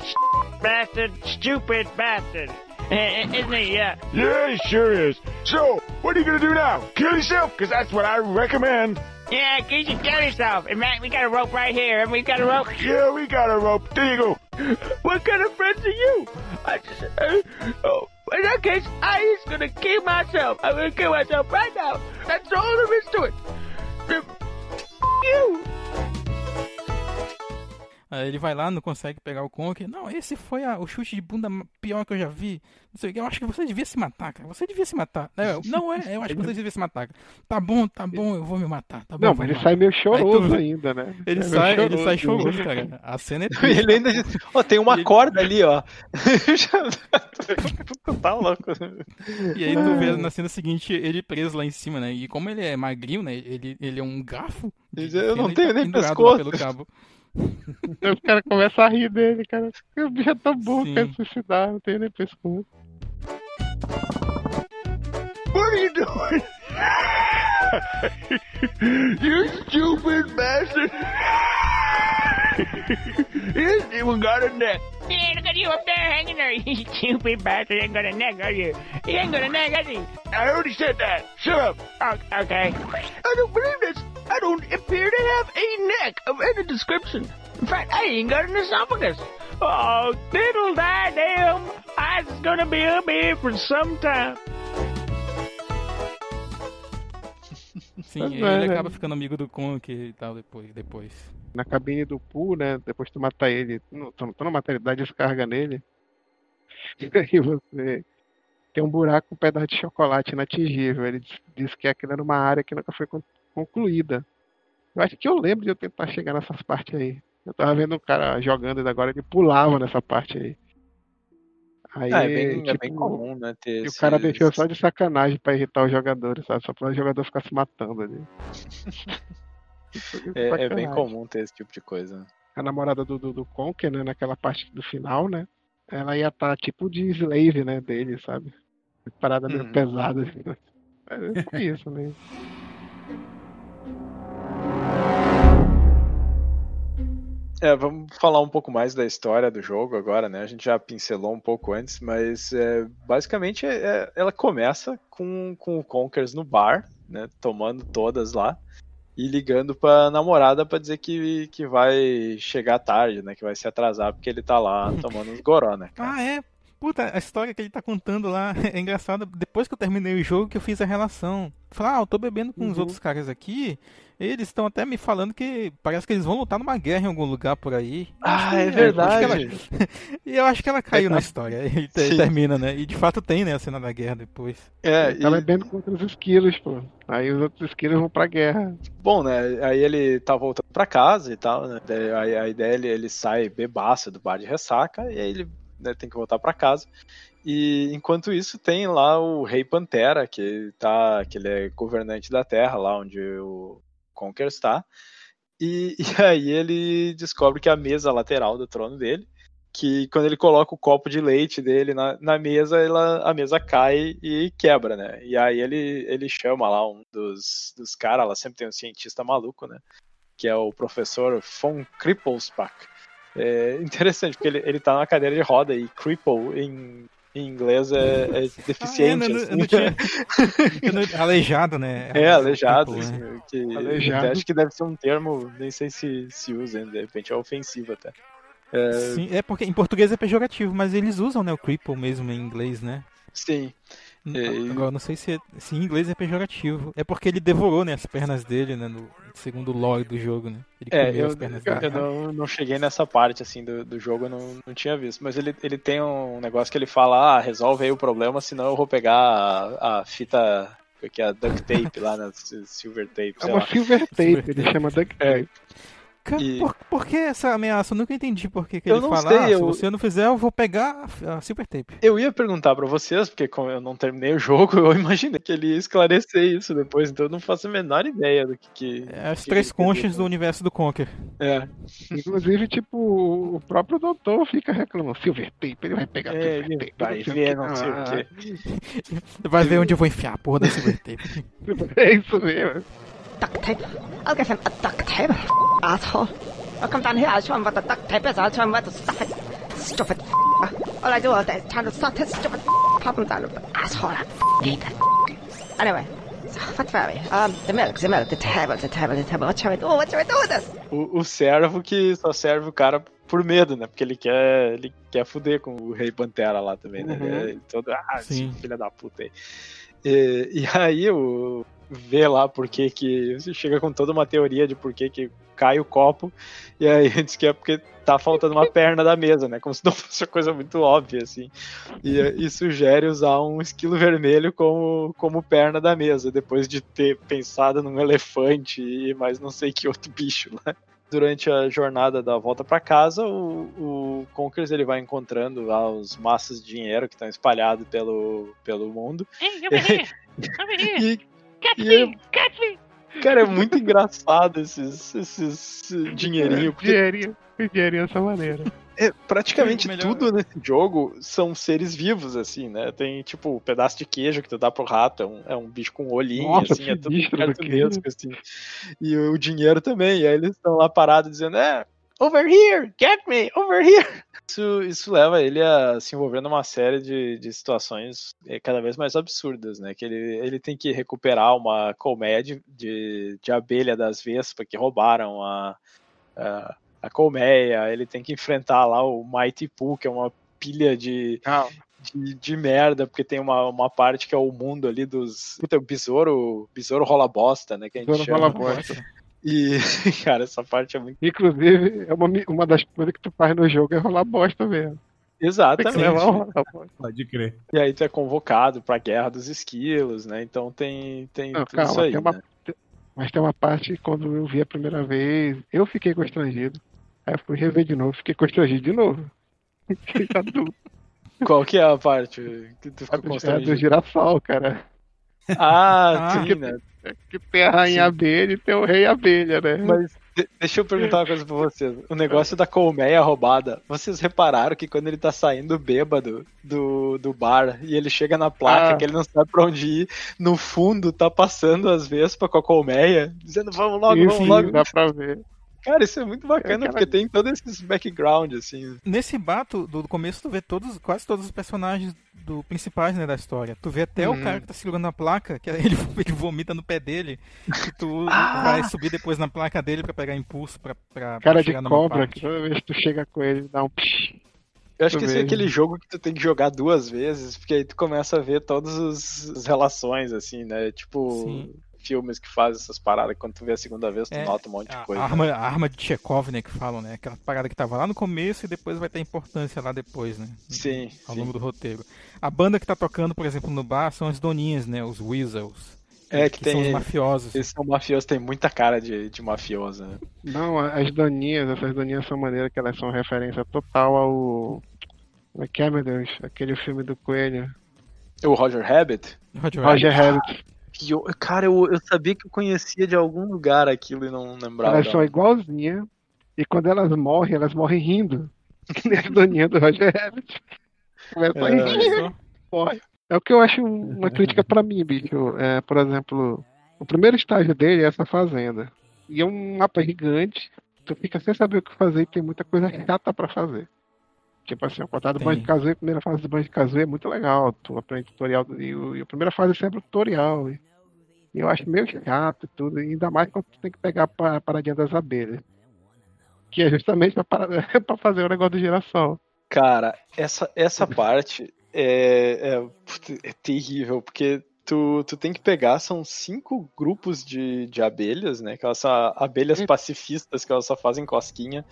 bastard, stupid bastard. Isn't he? Yeah. Yeah, he sure is. So, what are you gonna do now? Kill yourself? Cause that's what I recommend. Yeah, you should kill yourself. And fact, we got a rope right here. And we got a rope? Yeah, we got a rope. There you go. What kind of friends are you? I just, uh, oh, In that case, I is gonna kill myself. I'm gonna kill myself right now. That's all there is to it. F- you. Aí ele vai lá, não consegue pegar o Conker. Não, esse foi a- o chute de bunda pior que eu já vi. Não sei o que. Eu acho que você devia se matar, cara. Você devia se matar. É, não é, eu acho que você devia se matar. cara. Tá bom, tá bom, eu vou me matar. Tá bom, Não, mas ele matar. sai meio choroso tu- ainda, né? Ele meio sai, ele sai choroso. choroso, cara. A cena é triste. Ele ainda diz, ó, tem uma corda ali, ó. tá louco. E aí tu vê na cena seguinte ele preso lá em cima, né? E como ele é magrinho, né? Ele, ele é um garfo. Ele "Eu não tenho ele tá nem pescoço." Pelo cabo. Aí Os caras começam a rir dele, cara. O bicho é tão burro, Sim. quer se suicidar, não tem nem pescoço. What are you doing? you stupid bastard! He hasn't even got a neck. Yeah, look at you up there hanging there, you stupid bastard. Ain't got a neck, are you? He ain't got a neck, has he? I already said that. Shut up. Oh, okay. I don't believe this. I don't appear to have a neck of any description. In fact, I ain't got an esophagus. Oh, diddle die damn. I's gonna be up here for some time. Sim, ele não é, né? acaba ficando amigo do Conker e tal depois. depois. Na cabine do pool, né? Depois tu matar ele, tu, tu, tu não mata ele, dá descarga nele. E aí você tem um buraco com um pedaço de chocolate inatingível. Ele diz, diz que aquilo era uma área que nunca foi con- concluída. Eu acho que eu lembro de eu tentar chegar nessas partes aí. Eu tava vendo um cara jogando e agora ele pulava nessa parte aí. Aí, Ah, é, bem, é tipo, bem comum, né? Ter E o esses- cara deixou só de sacanagem pra irritar os jogadores, sabe? Só para o jogador ficar se matando ali. É, é bem Sacanagem. comum ter esse tipo de coisa. A namorada do, do, do Conker, né, naquela parte do final, né? Ela ia estar tipo de slave, né, dele, sabe? Parada meio Uhum. pesada. assim. É, foi isso, né? É, vamos falar um pouco mais da história do jogo agora, né? A gente já pincelou um pouco antes, mas é, basicamente é- ela começa com, com o Conkers no bar, né? Tomando todas lá e ligando pra namorada pra dizer que, que vai chegar tarde, né? Que vai se atrasar porque ele tá lá tomando uns goró, né? cara? Ah, é? Puta, a história que ele tá contando lá é engraçada. Depois que eu terminei o jogo, que eu fiz a relação. Falei, ah, eu tô bebendo com os Uhum. outros caras aqui. Eles estão até me falando que parece que eles vão lutar numa guerra em algum lugar por aí. Ah, é que- verdade. ela- E eu acho que ela caiu na história. E Sim. termina, né? E de fato tem, né, a cena da guerra depois. É, Ele tá e- bebendo contra os esquilos, pô. Aí os outros esquilos vão pra guerra. Bom, né? Aí ele tá voltando pra casa e tal, né? Daí a, ideia ele, ele sai bebaço do bar de ressaca e aí ele né, tem que voltar pra casa. E enquanto isso tem lá o Rei Pantera, que tá, que ele é governante da Terra, lá onde o Conker está. E, e aí ele descobre que a mesa lateral do trono dele, que quando ele coloca o copo de leite dele na, na mesa, ela, a mesa cai e quebra, né? E aí ele, ele chama lá um dos, dos caras, lá sempre tem um cientista maluco, né? Que é o professor von Krippelsbach. É interessante, porque ele, ele tá na cadeira de roda e cripple em, em inglês é, é deficiente. Ah, é, não- assim. eu não tinha- eu não- Aleijado, né? É, aleijado. Tipo, assim, né? que, Aleijado. Acho que deve ser um termo, nem sei se se usa, de repente é ofensivo até. É, Sim, é porque em português é pejorativo, mas eles usam, né, o cripple mesmo em inglês, né? sim. E- Agora, não sei se, é- se em inglês é pejorativo. É porque ele devorou, né, as pernas dele, né, no segundo lore do jogo, né? Ele É, comeu eu, as pernas eu dele. não, não cheguei nessa parte assim do, do jogo, eu não, não tinha visto. Mas ele, ele tem um negócio que ele fala: ah, resolve aí o problema, senão eu vou pegar a, a fita, que é a duct tape lá, né? Silver tape, É uma lá. silver tape, Silver ele tape. chama duct É. Cara, E- por, por que essa ameaça? Eu nunca entendi por que, que Eu ele não fala, sei, ah, eu- se você não fizer, eu vou pegar a, Super Tape. Eu ia perguntar pra vocês, porque como eu não terminei o jogo, eu imaginei que ele ia esclarecer isso depois, então eu não faço a menor ideia do que. que É as que três queria conchas do universo do Conker. É, Inclusive, tipo, o próprio doutor fica reclamando. Silver tape, ele vai pegar é silver ele tape. vai ver, quê. não sei o Ah, quê. Vai ver onde eu vou enfiar a porra da Super Tape. É isso mesmo. Duct tape. I'll give him a duct tape. Asshole. I'll come down here, I'll show him what the duct tape is, I'll show him where to stuff it. Stupid All I do all day is try to stop this stupid problem down. Asshole, I hate that. Anyway, so what were we? Um, the milk, the milk, the table, the table, the table. What shall we do? What shall we do with this? O, o servo que só serve o cara por medo, né? Porque ele quer, ele quer fuder com o Rei Pantera lá também, né? Uhum. Ele é todo, ah, filho da puta aí. E, e aí o vê lá por que que você chega com toda uma teoria de por que que cai o copo e aí diz que é porque tá faltando uma perna da mesa, né? Como se não fosse uma coisa muito óbvia assim. E, e sugere usar um esquilo vermelho como como perna da mesa depois de ter pensado num elefante e mais não sei que outro bicho lá durante a jornada da volta para casa, o, o Conkers ele vai encontrando lá os massas de dinheiro que estão espalhados pelo, pelo mundo. Over here! E, Catch é- me! Catch me! cara, é muito engraçado esses, esses dinheirinho, porque Dinheirinho, dinheirinho dessa maneira. é, praticamente Melhor- tudo nesse jogo são seres vivos, assim, né? Tem, tipo, um pedaço de queijo que tu dá pro rato, é um, é um bicho com um olhinho, Nossa, assim, é tudo cartunesco, assim. E o dinheiro também, e aí eles estão lá parados dizendo, é, over here, get me, over here. Isso, isso leva ele a se envolver numa série de, de situações eh, cada vez mais absurdas, né? Que ele, ele tem que recuperar uma colmeia de, de, de abelha das vespas que roubaram a, a, a colmeia, ele tem que enfrentar lá o Mighty Pooh, que é uma pilha de, de, de merda, porque tem uma, uma parte que é o mundo ali dos. Puta, o besouro, besouro rola bosta, né? Que a gente Besouro chama. rola bosta. E, cara, essa parte é muito. Inclusive, é uma, uma das coisas que tu faz no jogo é rolar bosta mesmo. Exatamente. levar. Pode crer. E aí tu é convocado pra guerra dos esquilos, né? Então tem, tem Não, tudo calma, isso aí. tem uma- né? Mas tem uma parte que quando eu vi a primeira vez, eu fiquei constrangido. Aí eu fui rever de novo, fiquei constrangido de novo. Qual que é a parte que tu A ficou do, é do constrangido? girassol, cara. Ah, Ah, sim, né? Que tem a rainha Sim. abelha e tem o rei abelha, né? Mas de- deixa eu perguntar uma coisa pra vocês. O negócio da colmeia roubada, vocês repararam que quando ele tá saindo bêbado do, do bar e ele chega na placa, Ah. que ele não sabe pra onde ir, no fundo tá passando as vespas com a colmeia, dizendo vamos logo, Sim, vamos sim, logo. dá pra ver. Cara, isso é muito bacana, porque tem todo esse background, assim. Nesse bato do começo tu vê todos, quase todos os personagens do principais né, da história. Tu vê até Uhum. o cara que tá segurando a placa, que ele, ele vomita no pé dele, que tu Ah! vai subir depois na placa dele pra pegar impulso pra, pra, pra Cara de chegar numa cobra, que toda vez que tu chega com ele, dá um psh. Eu acho que esse é aquele jogo que tu tem que jogar duas vezes, porque aí tu começa a ver todas os- as relações, assim, né? Tipo, Sim. Filmes que fazem essas paradas, quando tu vê a segunda vez, tu É, nota um monte de A, coisa. a arma, a arma de Chekhov, né, que falam, né? Aquela parada que tava lá no começo e depois vai ter importância lá depois, né? Sim, Ao sim. longo do roteiro. A banda que tá tocando, por exemplo, no bar são as doninhas, né? Os Weasels. É que, que são os tem. mafiosos. Esse são mafiosos, tem muita cara de, de mafioso, né? Não, as doninhas, essas doninhas são maneiras que elas são referência total ao. Como é que é, meu Deus? Aquele filme do Coelho. O Roger Rabbit? Roger Roger Rabbit. Que eu- cara, eu, eu sabia que eu conhecia de algum lugar aquilo e não lembrava. Elas são não. igualzinhas. E quando elas morrem, elas morrem rindo. Que nem as doninhas do Roger Rabbit. Começam a É. rir. Só. morre. É o que eu acho um- uma crítica pra mim, bicho. É, por exemplo, o primeiro estágio dele é essa fazenda. E é um mapa gigante. Tu fica sem saber o que fazer e tem muita coisa chata pra fazer. Tipo assim, o contato do de Kazooie, a primeira fase do banho de Kazooie é muito legal. Tu aprende tutorial. E, o- e a primeira fase é sempre o tutorial. E eu acho meio chato e tudo. Ainda mais quando tu tem que pegar a paradinha das abelhas. Que é justamente pra, para- fazer o negócio do girassol. Cara, essa, essa parte é, é, é terrível, porque tu, tu tem que pegar, são cinco grupos de, de abelhas, né? Que elas são abelhas pacifistas, que elas só fazem cosquinha,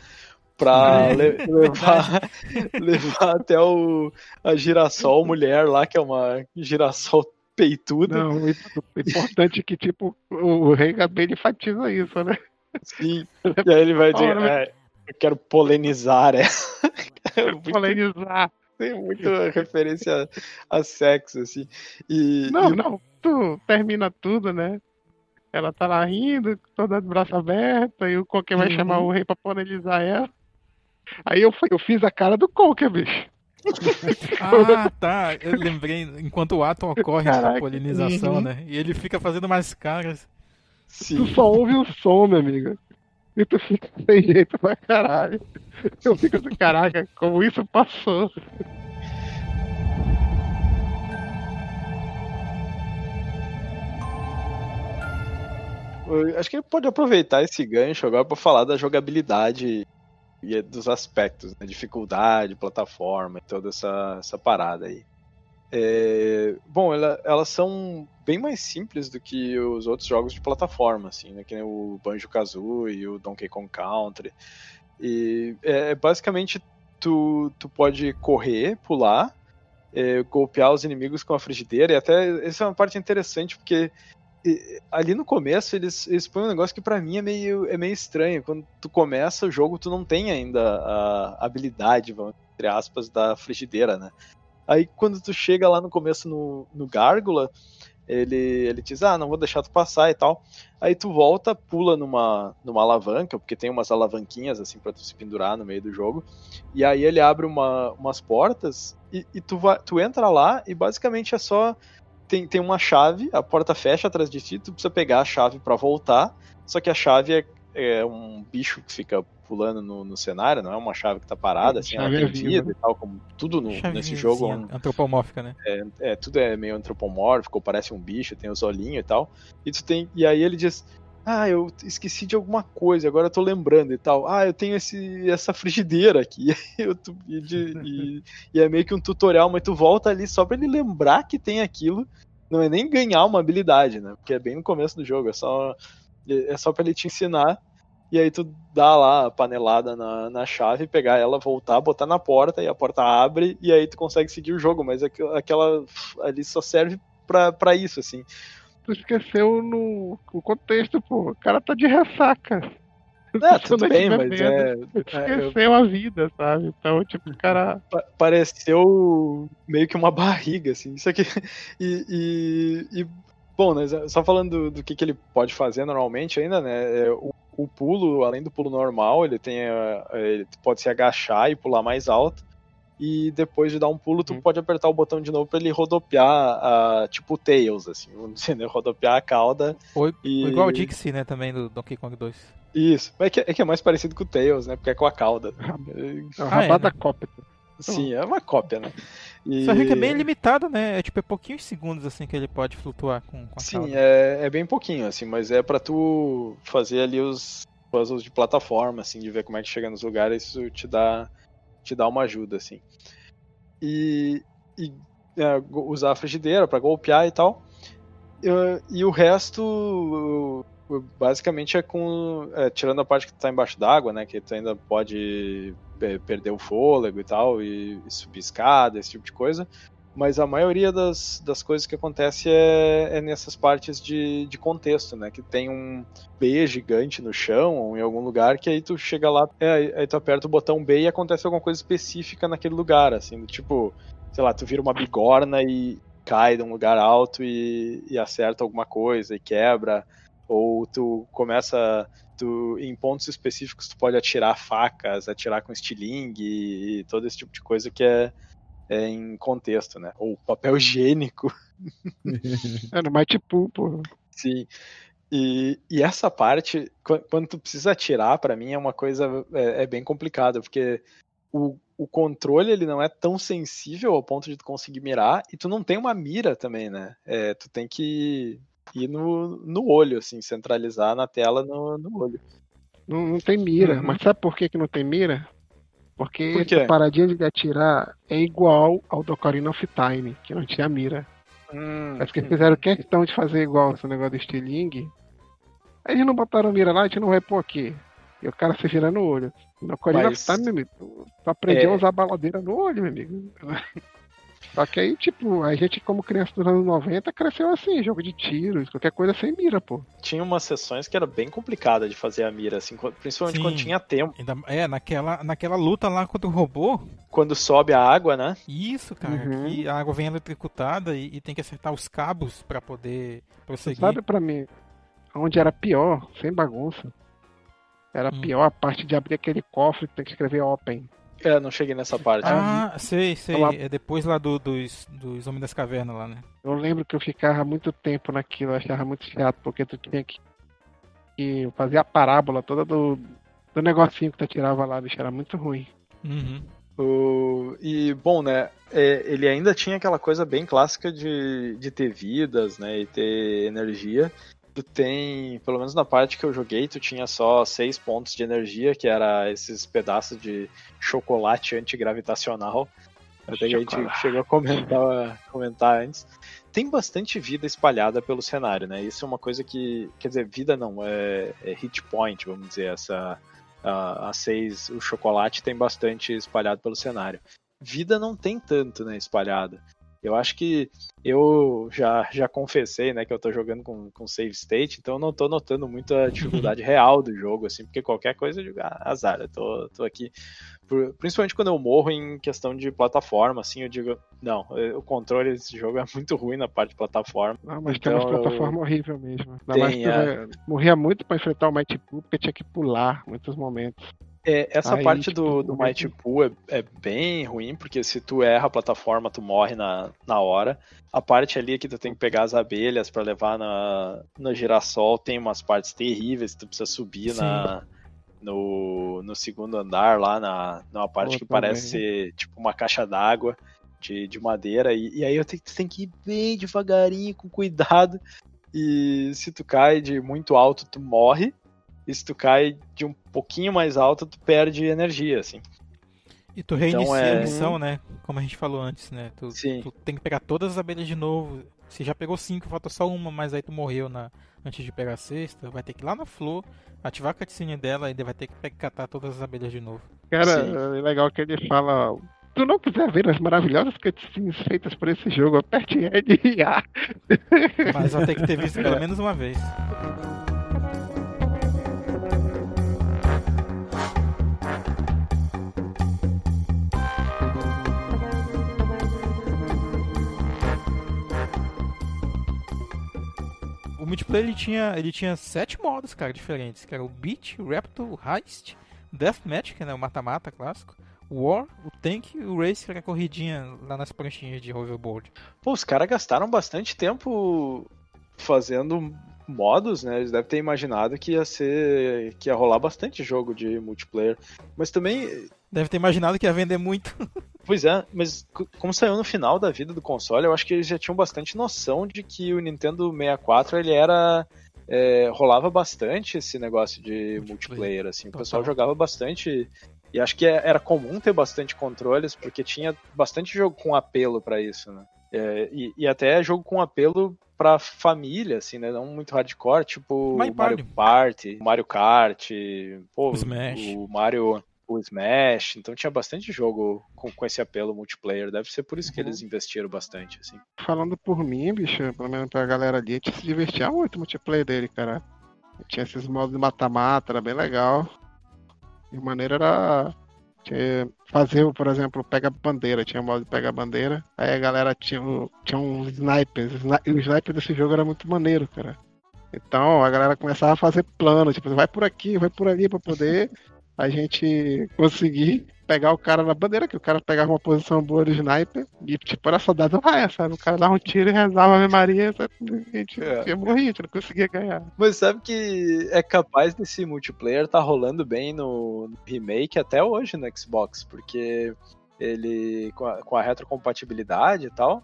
pra É, le- levar, levar até o, a girassol mulher lá, que é uma girassol peituda. Não, o o importante é que, tipo, o, o rei abelha enfatiza isso, né? Sim. E aí ele vai dizer, é, eu quero polinizar ela. É muito- Polemizar. Tem muita referência a sexo, assim. E, Não, e- não, tu termina tudo, né? Ela tá lá rindo, toda de braço aberto, e o Conker vai Uhum. chamar o rei pra polemizar ela. Aí eu, fui- eu fiz a cara do Conker, bicho. Ah, tá. Eu lembrei, enquanto o ato ocorre essa Caraca. polinização, Uhum. né? E ele fica fazendo mais caras. Tu sim. só ouve o som, meu amigo. E tu fica sem jeito pra caralho. Eu fico assim, caraca, como isso passou. Eu Acho que ele pode aproveitar esse gancho agora pra falar da jogabilidade e é dos aspectos, né? Dificuldade, plataforma, toda essa, essa parada aí. É, bom, ela, elas são bem mais simples do que os outros jogos de plataforma, assim, né? Que nem o Banjo-Kazooie e o Donkey Kong Country. E é, basicamente tu, tu pode correr, pular, é, golpear os inimigos com a frigideira, e até essa é uma parte interessante, porque ali no começo eles, eles põem um negócio que para mim é meio, é meio estranho. Quando tu começa o jogo, tu não tem ainda a habilidade, vamos, entre aspas, da frigideira, né? Aí quando tu chega lá no começo no, no Gárgula, ele, ele diz, ah, não vou deixar tu passar e tal. Aí tu volta, pula numa, numa alavanca, porque tem umas alavanquinhas assim para tu se pendurar no meio do jogo. E aí ele abre uma, umas portas e, e tu, vai, tu entra lá e basicamente é só. Tem, tem uma chave, a porta fecha atrás de ti, tu precisa pegar a chave para voltar. Só que a chave é, é um bicho que fica pulando no, no, cenário, não é uma chave que tá parada, assim, ela tem vida e tal, como tudo no, nesse jogo. Sim, antropomórfica, né? É, é, tudo é meio antropomórfico, parece um bicho, tem os olhinhos e tal. E tu tem. E aí ele diz. Ah, eu esqueci de alguma coisa, agora eu tô lembrando e tal. Ah, eu tenho esse, essa frigideira aqui. eu, e, de, e, e é meio que um tutorial, mas tu volta ali só pra ele lembrar que tem aquilo. Não é nem ganhar uma habilidade, né? Porque é bem no começo do jogo, é só, é só pra ele te ensinar e aí tu dá lá a panelada na, na chave, pegar ela, voltar, botar na porta, e a porta abre, e aí tu consegue seguir o jogo, mas aquela ali só serve pra, pra isso, assim. Tu esqueceu no, no contexto, pô. O cara tá de ressaca. É, tudo bem, mas é. Esqueceu é, eu... a vida, sabe? Então, tipo, o cara. Pareceu meio que uma barriga, assim. Isso aqui. E, e, e bom, né, só falando do, do, que, que ele pode fazer normalmente ainda, né? É, o o pulo, além do pulo normal, ele tem. Ele pode se agachar e pular mais alto. E depois de dar um pulo, tu uhum. pode apertar o botão de novo para ele rodopiar, uh, tipo Tails, assim, vamos dizer, né? Rodopiar a cauda. Ou, e... igual o Dixie, né, também, do Donkey Kong 2. Isso, é que, é que é mais parecido com o Tails, né? Porque é com a cauda. É o rabada ah, é, né? cópia. Sim, é uma cópia, né? E... Só que é bem limitado, né? É tipo, é pouquinhos segundos assim que ele pode flutuar com, com a Sim, é, é bem pouquinho, assim, mas é para tu fazer ali os puzzles de plataforma, assim, de ver como é que chega nos lugares, isso te dá, te dá uma ajuda, assim. E, e é, usar a frigideira para golpear e tal. E, e o resto basicamente é com. É, tirando a parte que tá embaixo d'água, né? Que tu ainda pode é, perder o fôlego e tal, e, e, subir escada, esse tipo de coisa. Mas a maioria das, das coisas que acontece é, é nessas partes de, de contexto, né? Que tem um B gigante no chão ou em algum lugar que aí tu chega lá, é, aí tu aperta o botão B e acontece alguma coisa específica naquele lugar, assim, tipo, sei lá, tu vira uma bigorna e cai de um lugar alto e, e acerta alguma coisa e quebra ou tu começa tu, em pontos específicos tu pode atirar facas, atirar com estilingue e todo esse tipo de coisa que é em contexto, né? Ou papel higiênico. é no Mighty Pool, pô. Sim. E, e, essa parte, quando tu precisa atirar, para mim é uma coisa é, é bem complicada, porque o, o controle ele não é tão sensível ao ponto de tu conseguir mirar, e tu não tem uma mira também, né? É, tu tem que e no, no olho, assim, centralizar na tela no, no olho. Não, não tem mira, uhum. mas sabe por que, que não tem mira? Porque Por paradinha de atirar é igual ao do Ocarina of Time, que não tinha mira. Hum, Acho que hum. fizeram questão de fazer igual esse negócio do estilingue. Aí eles não botaram mira lá, a gente não vai pôr aqui. E o cara se vira no olho. No Ocarina Mas... of Time, meu amigo, tu aprendeu é... a usar baladeira no olho, meu amigo. Só que aí, tipo, a gente, como criança dos anos 90, cresceu assim, jogo de tiros, qualquer coisa sem mira, pô. Tinha umas sessões que era bem complicada de fazer a mira, assim, principalmente Sim. quando tinha tempo. É, naquela, naquela luta lá contra o robô. Quando sobe a água, né? Isso, cara. Uhum. E a água vem eletrocutada e, e tem que acertar os cabos para poder prosseguir. Sabe para mim, onde era pior, sem bagunça, era hum. pior a parte de abrir aquele cofre que tem que escrever open. É, não cheguei nessa parte. Ah, sei, sei. É depois lá do, dos, dos Homens das Cavernas lá, né? Eu lembro que eu ficava muito tempo naquilo, eu achava muito chato, porque tu tinha que, que fazer a parábola toda do, do negocinho que tu tirava lá, bicho, era muito ruim. Uhum. O, e, bom, né, é, ele ainda tinha aquela coisa bem clássica de, de ter vidas, né, e ter energia, tu tem, pelo menos na parte que eu joguei, tu tinha só seis pontos de energia, que era esses pedaços de chocolate antigravitacional. Até que a gente chegou a comentar, comentar antes. Tem bastante vida espalhada pelo cenário, né? Isso é uma coisa que. Quer dizer, vida não, é, é hit point, vamos dizer. Essa, a, a seis, o chocolate tem bastante espalhado pelo cenário. Vida não tem tanto, né, espalhado. Eu acho que eu já, já confessei, né, que eu tô jogando com, com save state, então eu não tô notando muito a dificuldade real do jogo, assim, porque qualquer coisa eu digo, ah, azar, eu tô, tô aqui. Por- principalmente quando eu morro em questão de plataforma, assim, eu digo, não, eh, o controle desse jogo é muito ruim na parte de plataforma. Não, mas tem umas Então, eu- plataformas horríveis mesmo. Ainda Tem, mais é. morria muito pra enfrentar o Mighty Pool, porque tinha que pular muitos momentos. É, essa Aí, parte tipo, do, do Mighty Pool é, é bem ruim, porque se tu erra a plataforma, tu morre na, na hora. A parte ali que tu tem que pegar as abelhas pra levar na, no girassol tem umas partes terríveis, tu precisa subir na, no, no segundo andar lá, na, numa parte que também. parece ser tipo uma caixa d'água de, de madeira. E, e aí eu tenho, tu tem que ir bem devagarinho, com cuidado. E se tu cai de muito alto, tu morre. E se tu cai de um pouquinho mais alto, tu perde energia, assim. E tu reinicia Então, é- a missão, né? Como a gente falou antes, né? Tu, Sim. tu tem que pegar todas as abelhas de novo. Se já pegou cinco, falta só uma, mas aí tu morreu na, antes de pegar a sexta, vai ter que ir lá na flor, ativar a cutscene dela e vai ter que catar todas as abelhas de novo. Cara, Sim. é legal que ele fala. Tu não quiser ver as maravilhosas cutscenes feitas por esse jogo, aperte Ed e A. Mas vai ter que ter visto pelo menos uma vez. O multiplayer ele tinha, ele tinha sete modos, cara, diferentes, que era o Beat, Raptor, Heist, Deathmatch, que é né, o mata-mata clássico, War, o Tank e o Race, que era a corridinha lá nas pranchinhas de hoverboard. Pô, os caras gastaram bastante tempo fazendo modos, né? Eles devem ter imaginado que ia ser. que ia rolar bastante jogo de multiplayer. Mas também. Deve ter imaginado que ia vender muito. Pois é, mas como saiu no final da vida do console, eu acho que eles já tinham bastante noção de que o Nintendo 64 ele era. é, rolava bastante esse negócio de Multiplayer. assim. O pessoal jogava bastante. E acho que é- era comum ter bastante controles, porque tinha bastante jogo com apelo pra isso, né? É, e, e até jogo com apelo pra família, assim, né? Não muito hardcore, tipo Mario Mario Party, Mario Kart, pô, O Smash. o Mario, o Smash. Então tinha bastante jogo com, com esse apelo multiplayer. Deve ser por isso que Uhum. eles investiram bastante, assim. Falando por mim, bicho, pelo menos pra galera ali, a gente se divertia muito no multiplayer dele, cara. Tinha esses modos de mata-mata, era bem legal. E a maneira era fazer, por exemplo, pega bandeira, tinha modo de pegar bandeira. Aí a galera tinha, o- tinha uns snipers. sni- E o sniper desse jogo era muito maneiro, cara. Então a galera começava a fazer plano, tipo, vai por aqui, vai por ali pra poder a gente conseguir pegar o cara na bandeira, que o cara pegava uma posição boa do sniper e tipo, era soldado raia, sabe? O cara dava um tiro e rezava a Ave Maria, sabe? a gente É. ia morrer, a gente não conseguia ganhar. Mas sabe que é capaz desse multiplayer tá rolando bem no, no remake até hoje no Xbox, porque ele com a, com a retrocompatibilidade e tal.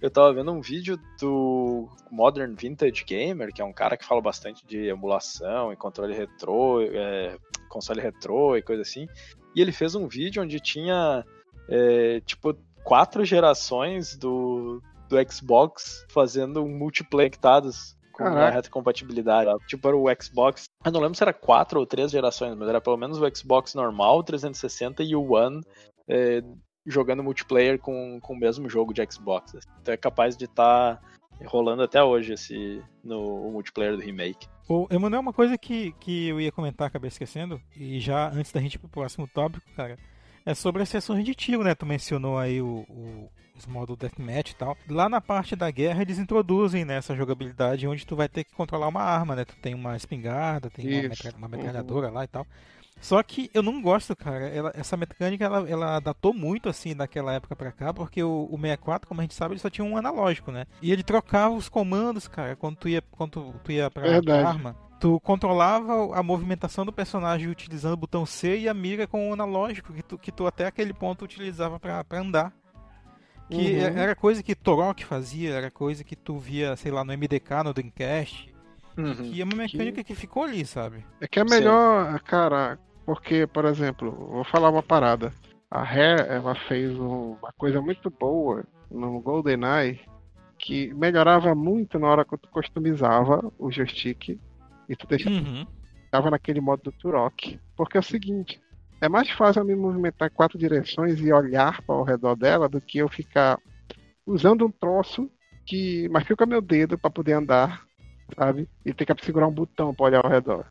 Eu tava vendo um vídeo do Modern Vintage Gamer, que é um cara que fala bastante de emulação e controle retrô, é, console retrô e coisa assim. E ele fez um vídeo onde tinha é, tipo quatro gerações do, do Xbox fazendo um multiplayer conectados com a retrocompatibilidade. Tipo, era o Xbox. Eu não lembro se era quatro ou três gerações, mas era pelo menos o Xbox normal, o 360 e o One é, jogando multiplayer com, com o mesmo jogo de Xbox. assim. Então é capaz de estar rolando até hoje esse no o multiplayer do remake. O Emanuel, uma coisa que, que eu ia comentar, acabei esquecendo, e já antes da gente ir pro próximo tópico, cara, é sobre as sessões de tiro, né? Tu mencionou aí o, o- os modos Deathmatch e tal. Lá na parte da guerra eles introduzem né, essa jogabilidade onde tu vai ter que controlar uma arma, né? Tu tem uma espingarda, tem uma, Isso. uma metralhadora lá e tal. Só que eu não gosto, cara. Ela- essa mecânica ela, ela datou muito assim daquela época pra cá, porque o, o 64, como a gente sabe, ele só tinha um analógico, né? E ele trocava os comandos, cara, quando tu ia, quando tu, tu ia pra, Verdade. pra arma. Tu controlava a movimentação do personagem utilizando o botão C e a mira com o analógico, que tu, que tu até aquele ponto utilizava pra, pra andar. Que Uhum. era coisa que Torok fazia, era coisa que tu via, sei lá, no MDK, no Dreamcast. Uhum. que é uma mecânica que ficou ali, sabe? É que é melhor, cara, porque, por exemplo, vou falar uma parada. A Rare, ela fez um- uma coisa muito boa no GoldenEye que melhorava muito na hora que tu customizava o joystick e tu deixava Uhum. naquele modo do Turok. Porque é o seguinte, é mais fácil eu me movimentar em quatro direções e olhar para ao redor dela do que eu ficar usando um troço que machuca meu dedo para poder andar, sabe? E ter que segurar um botão para olhar ao redor.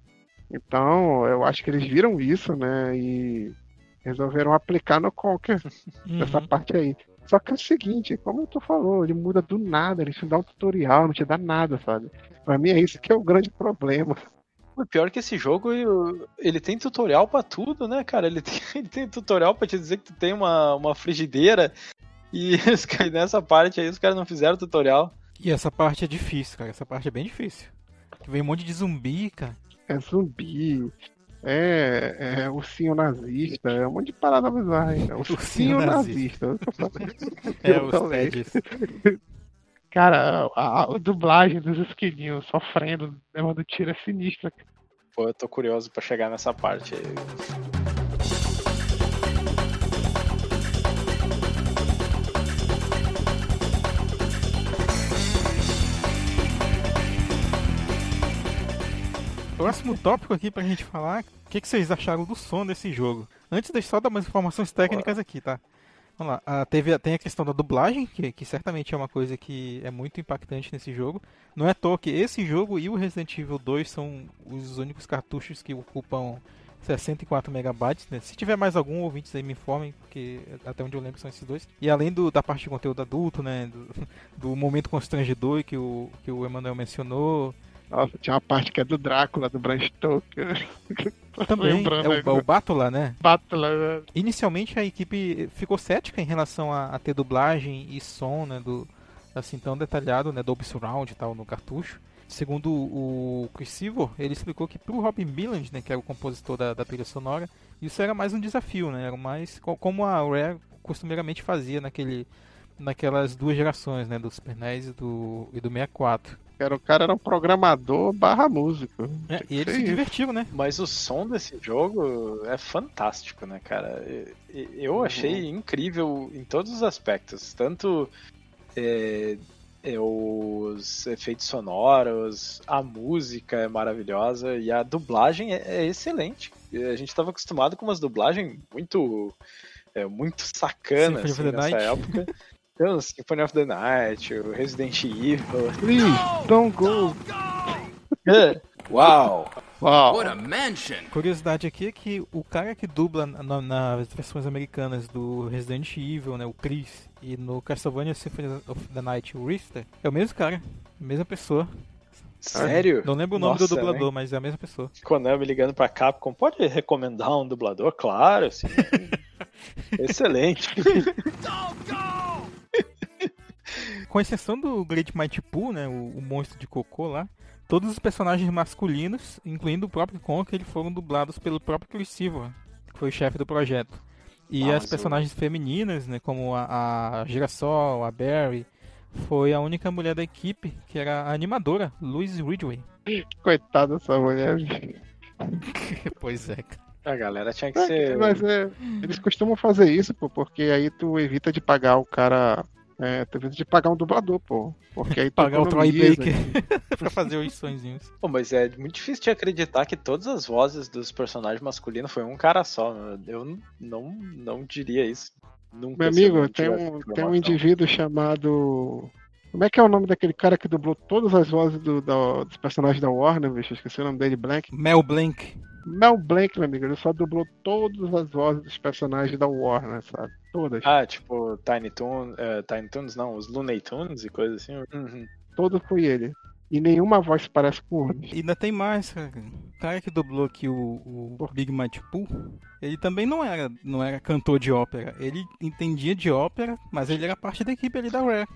Então, eu acho que eles viram isso, né? E resolveram aplicar no Conker Uhum. essa parte aí. Só que é o seguinte, como tu falou, ele muda do nada, ele te dá um tutorial, não te dá nada, sabe? Pra mim é isso que é o grande problema. O pior que esse jogo, ele tem tutorial pra tudo, né, cara? Ele tem, ele tem tutorial pra te dizer que tu tem uma, uma frigideira. E nessa parte aí os caras não fizeram tutorial. E essa parte é difícil, cara. Essa parte é bem difícil. Vem um monte de zumbi, cara. É zumbi, é, é ursinho nazista, é um monte de parada bizarra. É ursinho Ursinho nazista. É, os Colégio. TEDs. Cara, a, a dublagem dos esquilinhos sofrendo, levando tiro é sinistra. Pô, eu tô curioso pra chegar nessa parte aí. Próximo tópico aqui pra gente falar, o que, que vocês acharam do som desse jogo? Antes deixa eu só dar umas informações técnicas aqui, tá? Vamos lá, ah, teve, tem a questão da dublagem, que, que certamente é uma coisa que é muito impactante nesse jogo. Não é à toa que esse jogo e o Resident Evil 2 são os únicos cartuchos que ocupam 64 megabytes, né? Se tiver mais algum, ouvintes aí me informem, porque até onde eu lembro são esses dois. E além do, da parte de conteúdo adulto, né? Do, do momento constrangedor que o, que o Emanuel mencionou, Nossa, tinha uma parte que é do Drácula, do Bram Stoker. Também é o, agora. o Bátula, né? Bátula, né? Inicialmente a equipe ficou cética em relação a, a ter dublagem e som, né, do assim tão detalhado, né, Dolby Surround e tal no cartucho. Segundo o Chris Silver, ele explicou que pro Robin Billand, né, que era o compositor da, da trilha sonora, isso era mais um desafio, né? Era mais co- como a Rare costumeiramente fazia naquele naquelas duas gerações, né, do Super NES e do e do 64. Era, o cara era um programador barra músico. É, e ser se isso. divertiram, né? Mas o som desse jogo é fantástico, né, cara? Eu achei incrível em todos os aspectos. Tanto é, é, os efeitos sonoros, a música é maravilhosa e a dublagem é, é excelente. A gente estava acostumado com umas dublagens muito, é, muito sacanas Symphony assim, nessa Night. época. Então, Symphony of the Night, o Resident Evil. Please, don't go. Uau! Uau. Curiosidade aqui é que o cara que dubla na- nas versões americanas do Resident Evil, né, o Chris, e no Castlevania Symphony of the Night, o Richter, é o mesmo cara, a mesma pessoa. Sério? Não lembro o nome Nossa, do dublador, né? mas é a mesma pessoa. Konami ligando pra Capcom, pode recomendar um dublador? Claro, assim. Excelente. Com exceção do Great Mighty Pooh, né, o, o monstro de cocô lá, todos os personagens masculinos, incluindo o próprio Conker, foram dublados pelo próprio Chris Silver, que foi o chefe do projeto. E Ah, as personagens femininas, né, como a, a Girassol, a Barry, foi a única mulher da equipe que era a animadora, Louise Ridgway. Coitada dessa mulher. pois é, cara. A galera tinha que É, ser. Mas é, eles costumam fazer isso, pô, porque aí tu evita de pagar o cara. É, tu evita de pagar um dublador, pô. Porque aí tu Pagar o Troy. Baker pra fazer os sonzinhos. Pô, mas é muito difícil de acreditar que todas as vozes dos personagens masculinos foi um cara só. Eu não, não diria isso. Nunca. Meu amigo, tem um, tem um indivíduo chamado. Como é que é o nome daquele cara que dublou todas as vozes do- da- dos personagens da Warner, bicho? Eu Esqueci o nome dele, Blank. Mel Blanc. Mel Blanc, meu amigo, ele só dublou todas as vozes dos personagens da Warner, sabe? Todas. Ah, tipo, Tiny Toons. eh, Tiny Toons, não, os Looney Tunes e coisa assim. Uhum. Todo foi ele. E nenhuma voz parece com. E ainda tem mais, cara. O cara que dublou aqui o, o Big Pooh, ele também não era, não era cantor de ópera. Ele entendia de ópera, mas ele era parte da equipe ali da Rare.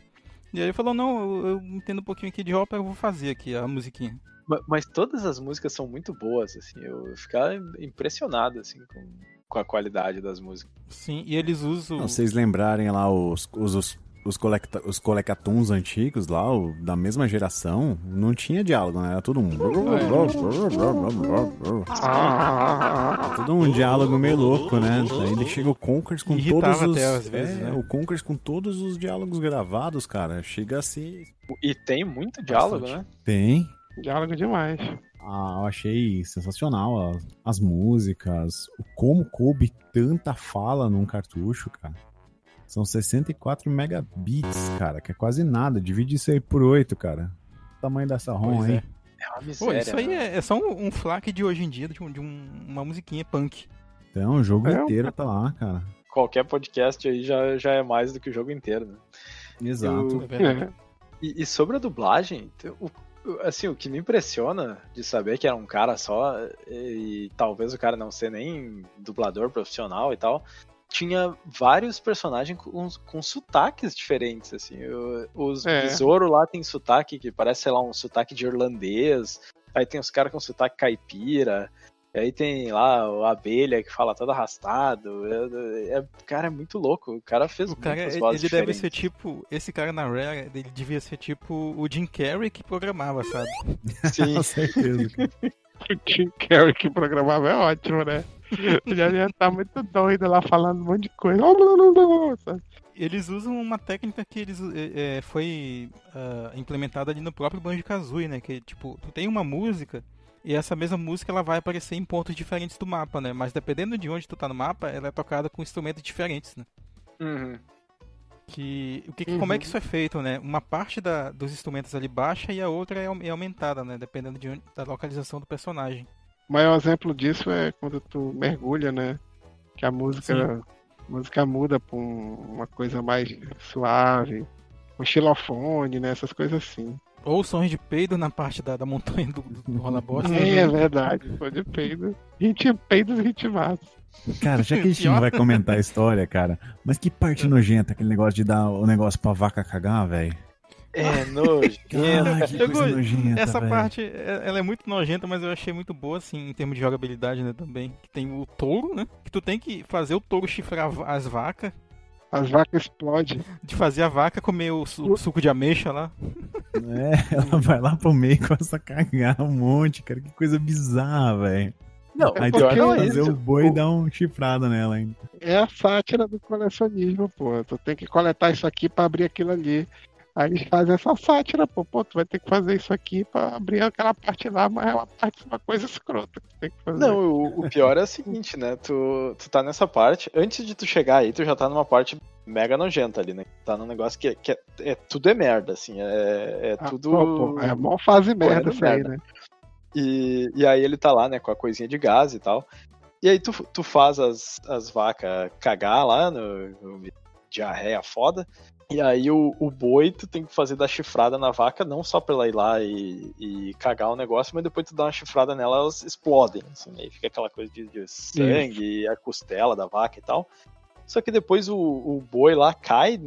E aí ele falou, não, eu, eu entendo um pouquinho aqui de ópera, eu vou fazer aqui a musiquinha. Ma- Mas todas as músicas são muito boas, assim. Eu ficava impressionado, assim, com, com a qualidade das músicas. Sim, e eles usam... Não, vocês lembrarem lá os, os, os os, colecta, os colecatons antigos lá, o- da mesma geração, não tinha diálogo, né? Era tudo um. Tudo um diálogo meio louco, né? Aí chega o Conkers com Irritava todos os. até às vezes, é, né? O Conkers com todos os diálogos gravados, cara. Chega a ser. E tem muito diálogo, Bastante. né? Tem. Diálogo demais. Ah, eu achei sensacional as, as músicas, o como coube tanta fala num cartucho, cara. São 64 megabits, cara, que é quase nada. Divide isso aí por 8, cara. O tamanho dessa ROM Pois aí. é. É uma Pô, miséria. isso aí né? é, é só um, um flaque de hoje em dia, de, um- de um- uma musiquinha punk. Então, o jogo É um- inteiro tá lá, cara. Qualquer podcast aí já, já é mais do que o jogo inteiro, né? Exato. É. E, e sobre a dublagem, o- assim, o que me impressiona de saber que era um cara só, e, talvez o cara não ser nem dublador profissional e tal, tinha vários personagens com, com sotaques diferentes, assim. Os É. Besouro lá tem sotaque que parece, sei lá, um sotaque de irlandês. Aí tem os caras com sotaque caipira. Aí tem lá a abelha que fala todo arrastado. É, é- cara, é muito louco. O cara fez O cara, muitas ele, vozes ele deve diferentes. ser tipo. Esse cara na Rare, ele devia ser tipo o Jim Carrey que programava, sabe? Sim. Com certeza. O Tim Carrey que programava é ótimo, né? Ele já, tá muito doido lá falando um monte de coisa. Eles usam uma técnica que eles é, é, foi ah, implementada ali no próprio Banjo-Kazooie, né? Que tipo, tu tem uma música e essa mesma música ela vai aparecer em pontos diferentes do mapa, né? Mas dependendo de onde tu tá no mapa, ela é tocada com instrumentos diferentes, né? Uhum. Que, o que, Como é Uhum. que isso é feito, né? Uma parte da- dos instrumentos ali baixa e a outra é, é aumentada, né? Dependendo de onde, da localização do personagem. O maior exemplo disso é quando tu mergulha, né? Que a música, a música muda pra um- uma coisa mais suave, um xilofone, né? Essas coisas assim. Ou sons de peido na parte da, da montanha do, do rola bosta. É, é verdade, foi de peido. Ritmo, peidos ritmados. Cara, já que a gente não vai comentar a história, cara, mas que parte nojenta aquele negócio de dar o negócio pra vaca cagar, velho. É. Ah, gosto- nojenta, Essa velho. parte, é- ela é muito nojenta, mas eu achei muito boa, assim, em termos de jogabilidade, né, também. Que tem o touro, né? Que tu tem que fazer o touro chifrar as vacas, As vacas explodem. de fazer a vaca comer o su- suco de ameixa lá. É, ela vai lá pro meio e começa a cagar um monte, cara. Que coisa bizarra, velho. Não, Aí é fazer isso. o boi e dar um chifrada nela ainda. É a sátira do colecionismo, pô. Tu tem que coletar isso aqui pra abrir aquilo ali. Aí eles fazem essa sátira, pô. Pô, tu vai ter que fazer isso aqui pra abrir aquela parte lá, mas é uma parte, uma coisa escrota que tem que fazer. Não, o, o pior é o seguinte, né? Tu, tu tá nessa parte, antes de tu chegar aí, tu já tá numa parte mega nojenta ali, né? Tá num negócio que, é- que é, é- tudo é merda, assim, é, é Ah, tudo. pô, pô, é mó fase merda correndo isso aí, merda. né? E, e aí ele tá lá, né, com a coisinha de gás e tal. E aí tu, tu faz as, as vacas cagar lá no, no diarreia foda. E aí o, o boi tu tem que fazer da chifrada na vaca, não só pra ela ir lá e, e cagar o negócio, mas depois tu dá uma chifrada nela, elas explodem, assim, aí fica aquela coisa de, de sangue, a costela da vaca e tal. Só que depois o, o boi lá cai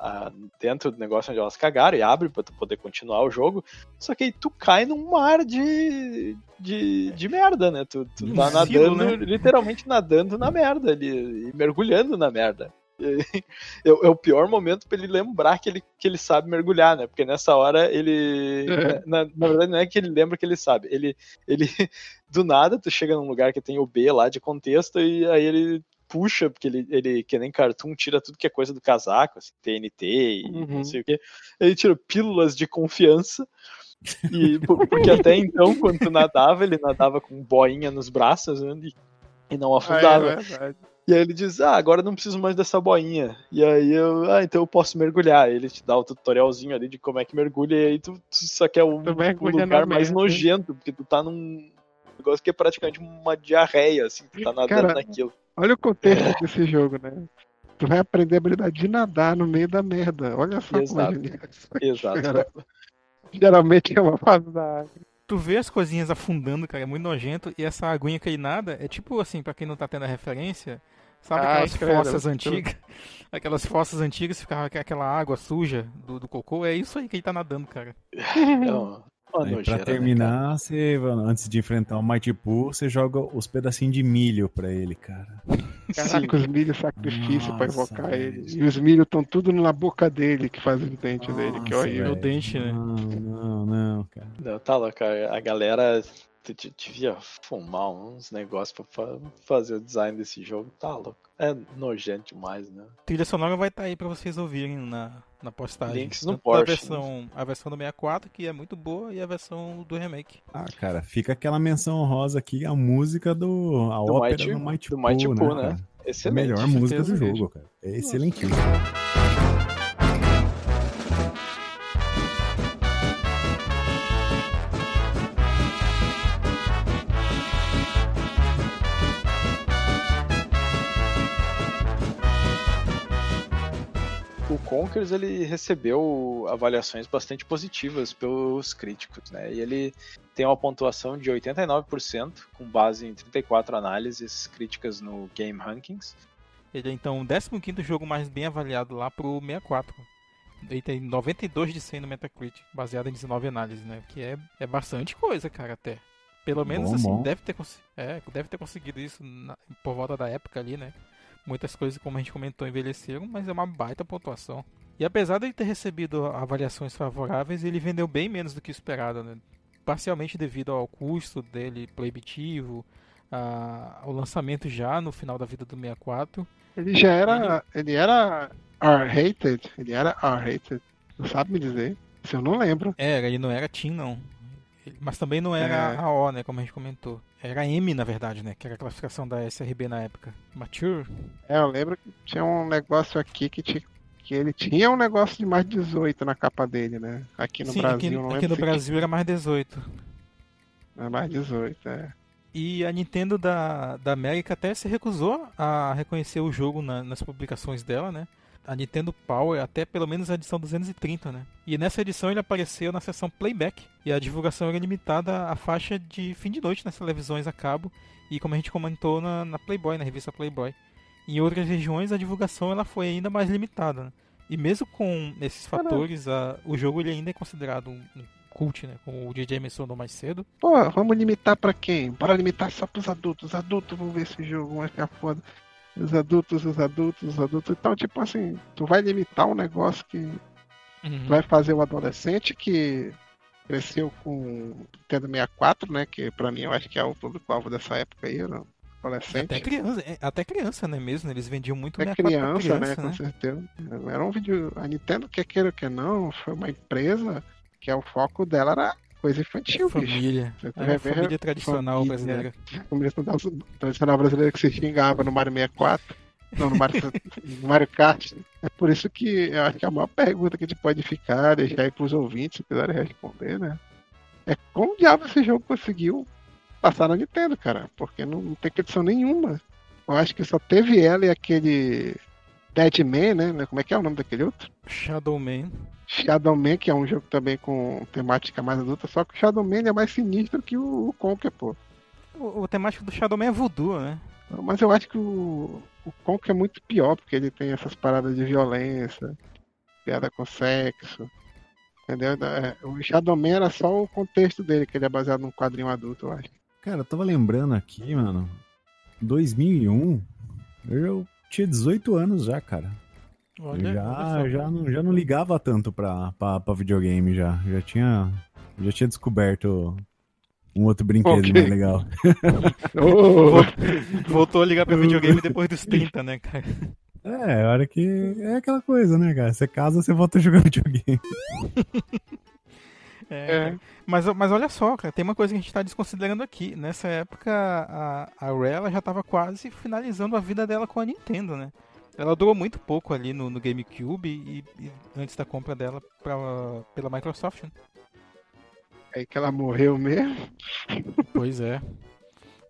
a- dentro do negócio onde elas cagaram e abre pra tu poder continuar o jogo. Só que aí tu cai num mar de, de, de merda, né? Tu, tu tá nadando, né? literalmente nadando na merda ali, e mergulhando na merda. É, o- é o pior momento pra ele lembrar que ele, que ele sabe mergulhar, né? Porque nessa hora ele. É. Na, na verdade, não é que ele lembra que ele sabe. Ele, ele. Do nada, tu chega num lugar que tem o B lá de contexto e aí ele puxa, porque ele, ele que nem cartoon, tira tudo que é coisa do casaco, assim, TNT e Uhum. não sei o quê. Ele tira pílulas de confiança. E, por- porque até então, quando tu nadava, ele nadava com boinha nos braços né, e, e não Ah, afundava. é verdade. E aí ele diz, ah, agora eu não preciso mais dessa boinha. E aí eu, ah, então eu posso mergulhar. Ele te dá o tutorialzinho ali de como é que mergulha, e aí tu, tu só quer o, Tu o mergulha lugar mais merda. nojento, porque tu tá num negócio que é praticamente uma diarreia, assim, tu tá nadando Cara, naquilo. Olha o contexto desse jogo, né? Tu vai aprender a habilidade de nadar no meio da merda. Olha só como é Exato. Exato. Cara, Geralmente é uma fase da água. Tu vê as coisinhas afundando, cara, é muito nojento. E essa aguinha que ele nada é tipo assim, pra quem não tá tendo a referência, sabe Ai, aquelas credo. fossas antigas? Aquelas fossas antigas ficava aqu- aquela água suja do, do cocô. É isso aí que ele tá nadando, cara. Aí, nojeira, pra né, terminar, você, antes de enfrentar o Mighty Pooh, você joga os pedacinhos de milho pra ele, cara. Caraca, os milho sacrifício pra Nossa, invocar velho. ele. E os milho estão tudo na boca dele, que faz os dentes dele, que Nossa, horrível. o dente, né? Não, não, não, cara. Não, tá louco, a galera devia fumar uns negócios pra fa- fazer o design desse jogo, tá louco. É nojento demais, né? Trilha sonora vai estar aí pra vocês ouvirem na, na postagem. Links no Tanto Porsche, A versão, a versão do 64, que é muito boa, e a versão do remake. Ah, cara, fica aquela menção honrosa aqui, a música do. a Do ópera Mighty- do Mighty do Pooh, Mighty Pooh, né? né? cara? A Excelente. melhor música do jogo, cara. É excelentíssimo. O Conkers ele recebeu avaliações bastante positivas pelos críticos, né? E ele tem uma pontuação de 89%, com base em 34 análises críticas no Game Rankings. Ele é então o 15 jogo mais bem avaliado lá pro 64. Ele tem 92 de 100 no Metacritic, baseado em 19 análises, né? Que é, é bastante coisa, cara, até. Pelo menos Bom, assim, bom. Deve, ter, é, deve ter conseguido isso na- por volta da época ali, né? Muitas coisas, como a gente comentou, envelheceram, mas é uma baita pontuação. E apesar de ele ter recebido avaliações favoráveis, ele vendeu bem menos do que esperado, né? Parcialmente devido ao custo dele proibitivo, a- ao lançamento já no final da vida do 64. Ele já era. Ele era R-rated. Ele era R-rated. Não sabe me dizer? Isso eu não lembro. Era, ele não era Team, não. Mas também não era É. a O, né? Como a gente comentou. Era M, na verdade, né? Que era a classificação da SRB na época. Mature. É, eu lembro que tinha um negócio aqui que, tinha, que ele tinha um negócio de mais 18 na capa dele, né? Aqui no Sim, Brasil, aqui, aqui no Brasil era mais 18. É mais 18, é. E a Nintendo da, da América até se recusou a reconhecer o jogo na- nas publicações dela, né? A Nintendo Power até pelo menos a edição 230, né? E nessa edição ele apareceu na seção Playback. E a divulgação era limitada à faixa de fim de noite nas televisões a cabo. E como a gente comentou na, na Playboy, na revista Playboy. Em outras regiões a divulgação ela foi ainda mais limitada. né? E mesmo com esses fatores, a- o jogo ele ainda é considerado um, um cult, né? Como o DJ mencionou mais cedo. Pô, vamos limitar pra quem? Bora limitar só pros adultos. Os adultos vão ver esse jogo, vai ficar foda. Os adultos, os adultos, os adultos. Então, tipo assim, tu vai limitar um negócio que Uhum. vai fazer o adolescente que cresceu com Nintendo 64, né? Que pra mim eu acho que é o público-alvo dessa época aí, era adolescente. Até criança, é, até criança, né mesmo? Eles vendiam muito É 64 pra criança, né? criança, Com certeza. Era um vídeo. A Nintendo, quer queira que não, foi uma empresa que é o foco dela era coisa infantil, bicho. Família. Você É ver família tradicional família. brasileira. Família tradicional brasileira que se xingava no Mario 64. Não, no Mario, no Mario Kart. É por isso que eu acho que a maior pergunta que a gente pode ficar, deixar aí pros ouvintes, se quiserem responder, né? É como diabo esse jogo conseguiu passar na Nintendo, cara? Porque não, não tem condição nenhuma. Eu acho que só teve ela e aquele Deadman, né? Como é que é o nome daquele outro? Shadow Man. Shadow Man, que é um jogo também com temática mais adulta, só que o Shadow Man é mais sinistro que o, Conker, pô. O, o temático do Shadow Man é voodoo, né? Mas eu acho que o, o Conker é muito pior, porque ele tem essas paradas de violência, piada com sexo. Entendeu? É, O Shadow Man era só o contexto dele, que ele é baseado num quadrinho adulto, eu acho. Cara, eu tava lembrando aqui, mano. 2001, eu tinha 18 anos já, cara. Olha, já, olha já, não, já não ligava tanto pra, pra, pra videogame já. Já tinha, já tinha descoberto um outro brinquedo Ok. mais legal. Ô, Voltou a ligar pra videogame depois dos 30, né, cara? É, a hora que. É aquela coisa, né, cara? Você casa, você volta a jogar videogame. É, É. Mas, mas olha só, cara, tem uma coisa que a gente tá desconsiderando aqui. Nessa época, a, a Rare já tava quase finalizando a vida dela com a Nintendo, né? Ela durou muito pouco ali no, no GameCube e, e antes da compra dela pra, pela Microsoft. né? aí que ela morreu mesmo. Pois é.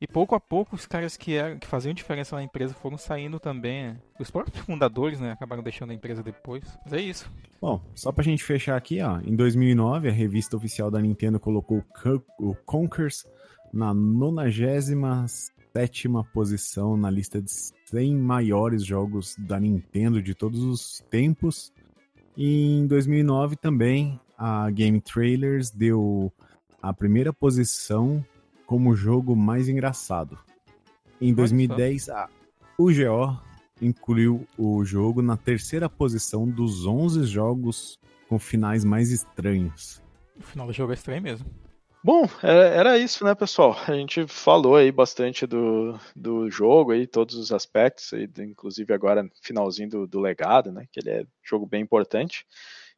E pouco a pouco os caras que, eram, que faziam diferença na empresa foram saindo também. né? Os próprios fundadores, né, acabaram deixando a empresa depois. Mas é isso. Bom, só pra gente fechar aqui, ó. Em 2009, a revista oficial da Nintendo colocou o Con- o Conkers na 97 posição na lista de 100 maiores jogos da Nintendo de todos os tempos. E em 2009 também, a Game Trailers deu a primeira posição como jogo mais engraçado. Em Olha 2010, a- o GO incluiu o jogo na terceira posição dos 11 jogos com finais mais estranhos. O final do jogo é estranho mesmo. Bom, é- era isso, né, pessoal? A gente falou aí bastante do, do jogo aí, todos os aspectos, aí, inclusive agora finalzinho do, do legado, né? Que ele é um jogo bem importante.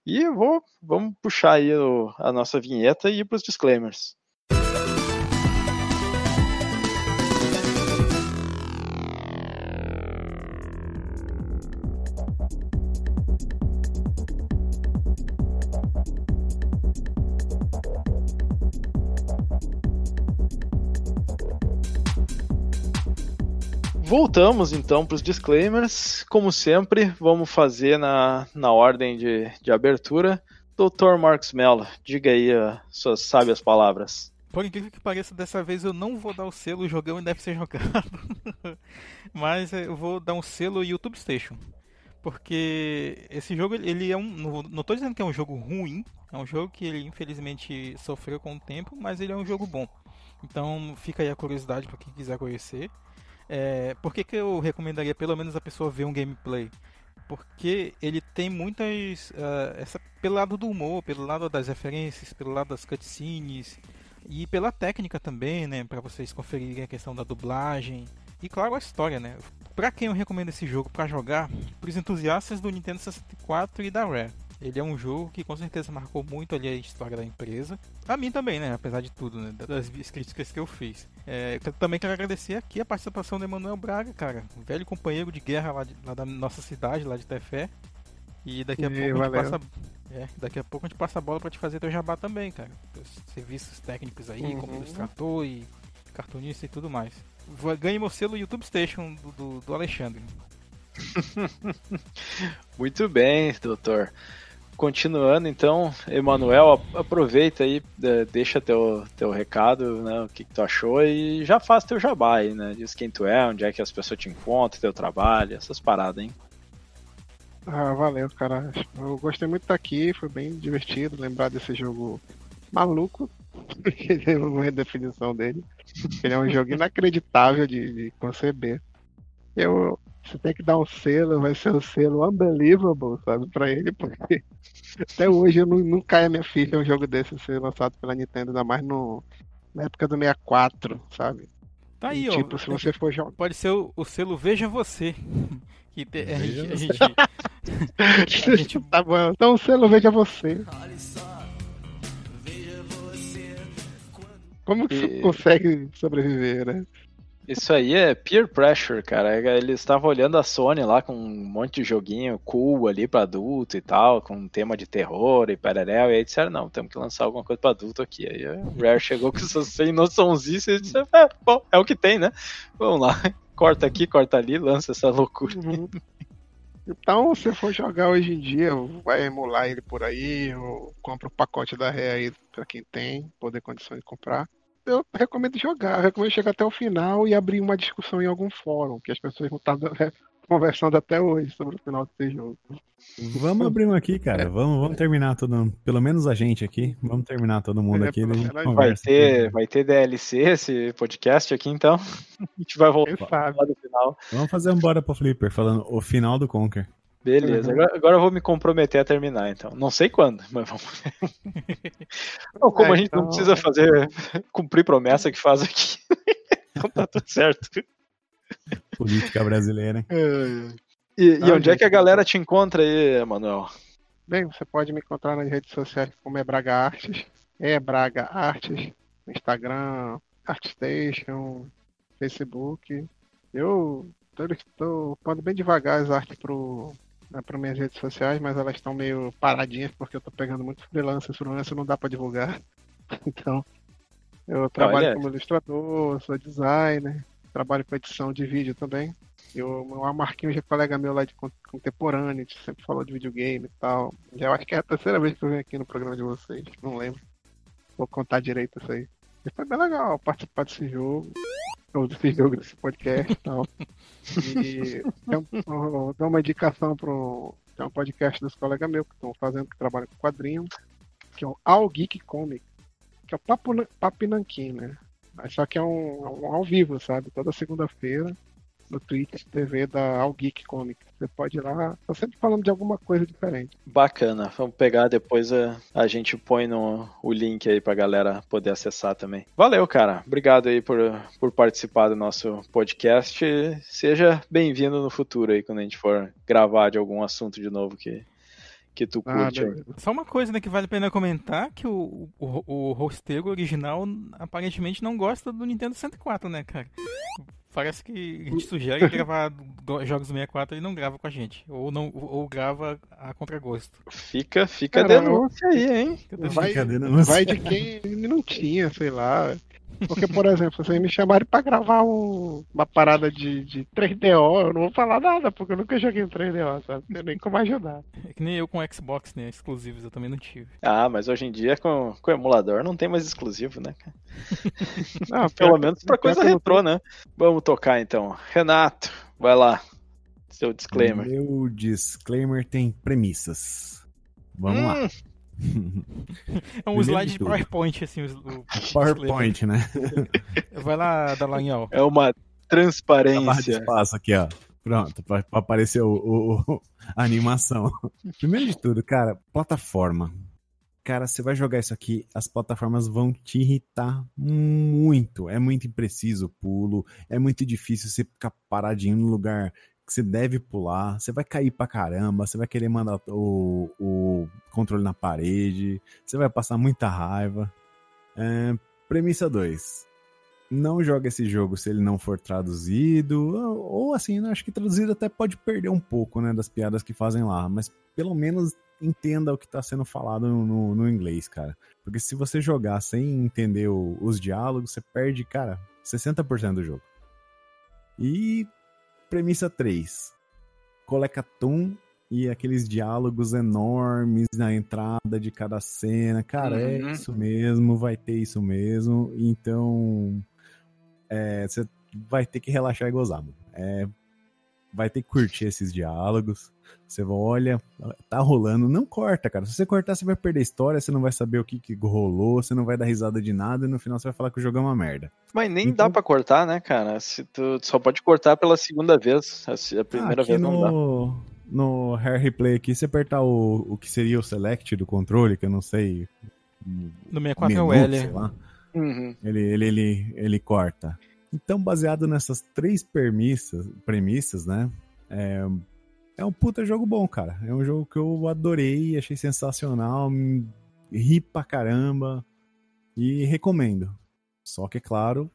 E eu vou, vamos puxar aí o- a nossa vinheta e ir para os disclaimers. Voltamos então para os disclaimers. Como sempre, vamos fazer na, na ordem de, de abertura. Dr. Marcos Mello, diga aí as suas sábias palavras. Por incrível que pareça, dessa vez eu não vou dar o selo, jogão deve ser jogado. Mas eu vou dar um selo YouTube Station. Porque esse jogo, ele é um. Não, tô dizendo que é um jogo ruim. É um jogo que ele infelizmente sofreu com o tempo, mas ele é um jogo bom. Então fica aí a curiosidade para quem quiser conhecer. É, por que, que eu recomendaria pelo menos a pessoa ver um gameplay? Porque ele tem muitas. ah, essa, pelo lado do humor, pelo lado das referências, pelo lado das cutscenes e pela técnica também, né? Para vocês conferirem a questão da dublagem e, claro, a história, né? Pra quem eu recomendo esse jogo para jogar? Para os entusiastas do Nintendo 64 e da Rare. Ele é um jogo que com certeza marcou muito ali a história da empresa. A mim também, né? Apesar de tudo, né? Das críticas que eu fiz. É, eu também quero agradecer aqui a participação do Emanuel Braga, cara. Um velho companheiro de guerra lá, de- lá da nossa cidade, lá de Tefé. E daqui a E, pouco a gente valeu. passa. É, daqui a pouco a gente passa a bola pra te fazer teu jabá também, cara. Teus serviços técnicos aí, como Uhum. ilustrator e cartunista e tudo mais. Ganhe meu selo YouTube Station do, do, do Alexandre. Muito bem, doutor. Continuando, então, Emanuel, aproveita aí, deixa teu, teu recado, né, o que, que tu achou e já faz teu jabá aí, né? Diz quem tu é, onde é que as pessoas te encontram, teu trabalho, essas paradas, hein? Ah, valeu, cara. Eu gostei muito de estar aqui, foi bem divertido lembrar desse jogo maluco. que tem uma redefinição dele. Ele é um jogo inacreditável de, de conceber. Eu, você tem que dar um selo, vai ser o selo unbelievable, sabe, pra ele, porque até hoje eu não, não cai a minha ficha um jogo desse ser lançado pela Nintendo, ainda mais no, na época do 64, sabe? Tá aí, E, ó. tipo, se você for jogar. Pode ser o, o selo Veja Você. Que te- a, gente, a, gente, a gente Tá bom, então o selo veja você. Como que E- você consegue sobreviver, né? Isso aí é peer pressure, cara. Eles estavam olhando a Sony lá com um monte de joguinho cool ali pra adulto e tal, com um tema de terror e paralel, e aí disseram, não, temos que lançar alguma coisa pra adulto aqui. Aí a Rare chegou com essas sem noçãozice e disse, é, bom, é o que tem, né? Vamos lá, corta aqui, corta ali, lança essa loucura. Então, se for jogar hoje em dia, vai emular ele por aí, ou compra o pacote da Ré aí pra quem tem, poder condições de comprar. Eu recomendo jogar, eu recomendo chegar até o final e abrir uma discussão em algum fórum, que as pessoas não estão conversando até hoje sobre o final desse jogo. Vamos abrir um aqui, cara. Vamos, vamos terminar todo Pelo menos a gente aqui. Vamos terminar todo mundo É, aqui. Vai ter, aqui. vai ter DLC esse podcast aqui, então. A gente vai voltar no final. Vamos fazer um bora pro Flipper, falando o final do Conker. Beleza, Uhum. agora, agora eu vou me comprometer a terminar, então. Não sei quando, mas vamos. Não, como É, a gente não então- precisa fazer cumprir promessa que faz aqui. então tá tudo certo. Política brasileira. E, e Ah, onde é que a galera te encontra aí, Manuel? Bem, você pode me encontrar nas redes sociais como é Braga Artes, é Braga Artes, Instagram, Artstation, Facebook. Eu estou pondo bem devagar as artes pro né, para minhas redes sociais, mas elas estão meio paradinhas porque eu tô pegando muito freelancer, freelancer não dá para divulgar. Então, eu trabalho Olha. como ilustrador, sou designer, trabalho com edição de vídeo também. Eu, o Marquinhos é colega meu lá de con- contemporâneo, a gente sempre falou de videogame e tal. Já eu acho que é a terceira vez que eu venho aqui no programa de vocês, não lembro. Vou contar direito isso aí. E foi bem legal participar desse jogo, ou desse jogo, desse podcast e tal. E eu, eu dou uma indicação para tem um podcast dos colegas meus que estão fazendo, que trabalham com quadrinho, que é o All Geek Comic, que é o Papo, Papo Nanquim, né? Só que é um, é um ao vivo, sabe? Toda segunda-feira. No Twitch TV da All Geek Comics. Você pode ir lá, tô sempre falando de alguma coisa diferente. Bacana. Vamos pegar depois a, a gente põe no, o link aí pra galera poder acessar também. Valeu, cara. Obrigado aí por, por participar do nosso podcast. Seja bem-vindo no futuro aí, quando a gente for gravar de algum assunto de novo que, que tu Ah, curte. beleza. Só uma coisa né, que vale a pena comentar, que o, o, o rosteiro original aparentemente não gosta do Nintendo 64, né, cara? Parece que a gente sugere gravar jogos do 64 e não grava com a gente. Ou, não, ou grava a contragosto. Fica, fica a denúncia aí, hein? Vai, não vai de quem não tinha, sei lá. Porque, por exemplo, vocês me chamarem pra gravar um- uma parada de, de 3DO, eu não vou falar nada, porque eu nunca joguei um 3DO, sabe? Não tem nem como ajudar. É que nem eu com Xbox, né? Exclusivos, eu também não tive. Ah, mas hoje em dia com, com o emulador não tem mais exclusivo, né, cara? Não, Pelo pior- menos pra coisa retrô, né? Vamos tocar então. Renato, vai lá. Seu disclaimer. Meu disclaimer tem premissas. Vamos lá. É um Primeiro slide de tudo. PowerPoint, assim. o- o- PowerPoint, né? Vai lá, Dallagnol. É uma A barra de transparência. espaço aqui, ó. Pronto, pra, pra aparecer o, o- o- a animação. Primeiro de tudo, cara, plataforma. Cara, você vai jogar isso aqui, as plataformas vão te irritar muito. É muito impreciso o pulo, é muito difícil você ficar paradinho no lugar que você deve pular. Você vai cair pra caramba, você vai querer mandar o, o controle na parede, você vai passar muita raiva. É, premissa 2 não joga esse jogo se ele não for traduzido, ou, ou assim, né, acho que traduzido até pode perder um pouco, né, das piadas que fazem lá, mas pelo menos entenda o que tá sendo falado no, no- no inglês, cara. Porque se você jogar sem entender o- os diálogos, você perde, cara, 60% do jogo. E premissa 3. Colecatum e aqueles diálogos enormes na entrada de cada cena. Cara, Uhum. é isso mesmo, vai ter isso mesmo. Então, é, você vai ter que relaxar e gozar, mano. É, vai ter que curtir esses diálogos. Você olha, tá rolando, não corta, cara. Se você cortar, você vai perder a história, você não vai saber o que, que rolou, você não vai dar risada de nada e no final você vai falar que o jogo é uma merda. Mas nem Então- dá pra cortar, né, cara? Se tu, só pode cortar pela segunda vez. A, a primeira Ah, vez não dá. no, no Hair Replay aqui, você apertar o, o que seria o select do controle, que eu não sei. No 64 é o L. sei lá. Uhum. ele, ele, ele, ele corta. Então, baseado nessas três premissas, premissas né? É, é um puta jogo bom, cara. É um jogo que eu adorei, achei sensacional, ri pra caramba e recomendo. Só que, é claro,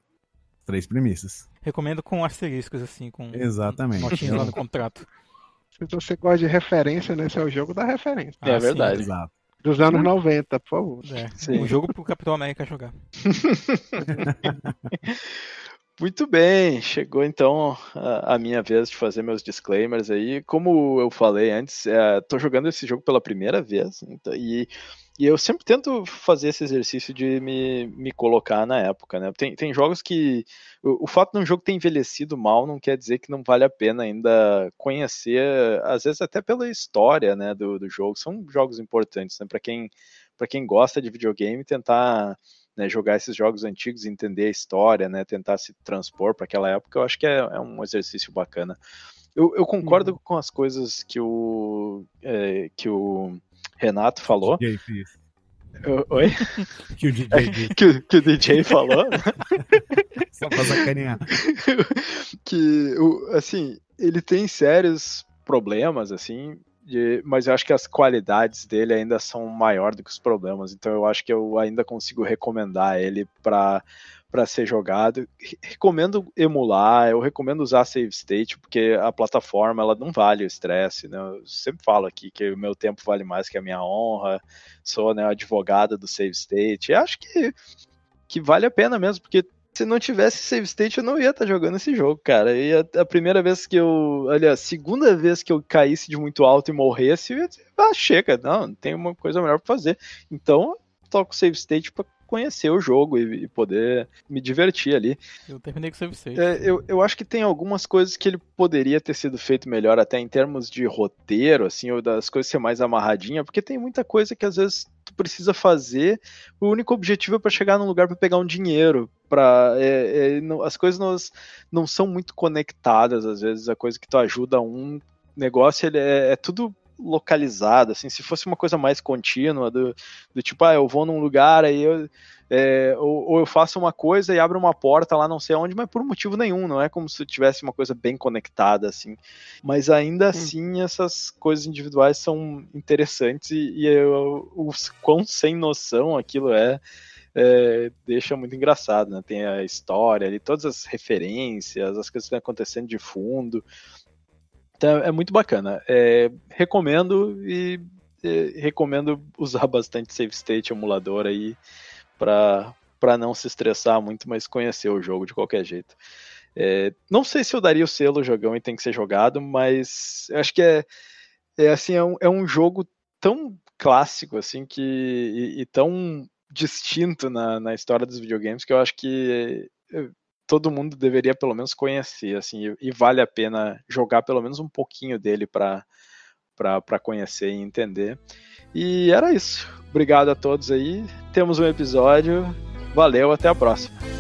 três premissas. Recomendo com asteriscos, assim, com Exatamente. lá no contrato. Se você gosta de referência, né? Esse é o jogo da referência. É Ah, verdade. Exato. Dos anos 90, por favor. É, Sim. um jogo pro Capitão América jogar. Muito bem, chegou então a, minha vez de fazer meus disclaimers aí. Como eu falei antes, é, tô jogando esse jogo pela primeira vez então, e, e eu sempre tento fazer esse exercício de me, me colocar na época, né? Tem, tem jogos que o, o fato de um jogo ter envelhecido mal não quer dizer que não vale a pena ainda conhecer, às vezes até pela história, né, do, do jogo. São jogos importantes, né? Para quem quem gosta de videogame, tentar né, jogar esses jogos antigos, entender a história, né, tentar se transpor para aquela época, eu acho que é, é um exercício bacana. Eu, eu concordo Uhum. com as coisas que o, é, que o Renato falou. DJ fez. Oi? Que o DJ disse, Que, que o DJ falou. só pra sacanear. que, assim, ele tem sérios problemas, assim, de- mas eu acho que as qualidades dele ainda são maior do que os problemas, então eu acho que eu ainda consigo recomendar ele para para ser jogado. Re- Recomendo emular, eu recomendo usar save state, porque a plataforma ela não vale o estresse, né? Eu sempre falo aqui que o meu tempo vale mais que a minha honra, sou né, advogada do save state. E acho que, que vale a pena mesmo, porque se não tivesse save state, eu não ia estar jogando esse jogo, cara. E a, a primeira vez que eu. Aliás, a segunda vez que eu caísse de muito alto e morresse, eu ah, chega, não, tem uma coisa melhor pra fazer. Então, eu toco save state pra conhecer o jogo e, e poder me divertir ali. Eu terminei com o save state. É, eu, eu acho que tem algumas coisas que ele poderia ter sido feito melhor, até em termos de roteiro, assim, ou das coisas ser mais amarradinha, porque tem muita coisa que às vezes precisa fazer, o único objetivo é para chegar num lugar para pegar um dinheiro. Pra, é, é, não, as coisas não, não são muito conectadas, às vezes, a coisa que tu ajuda um negócio ele é, é tudo localizado, assim, se fosse uma coisa mais contínua, do, do tipo, ah, eu vou num lugar, aí eu, é, ou, ou, eu faço uma coisa e abro uma porta lá não sei onde, mas por motivo nenhum, não é como se tivesse uma coisa bem conectada, assim. Mas ainda hum. assim, essas coisas individuais são interessantes e, e eu, o quão sem noção aquilo é, é, deixa muito engraçado, né? Tem a história ali, todas as referências, as coisas que estão acontecendo de fundo. Então é muito bacana. É, recomendo e é, recomendo usar bastante Save State emulador aí para não se estressar muito, mas conhecer o jogo de qualquer jeito. É, não sei se eu daria o selo jogão e tem que ser jogado, mas acho que é, é assim é um, é um jogo tão clássico assim que e, e tão distinto na, na história dos videogames que eu acho que todo mundo deveria pelo menos conhecer, assim, e, e vale a pena jogar pelo menos um pouquinho dele para conhecer e entender. E era isso. Obrigado a todos aí. Temos um episódio. Valeu, até a próxima.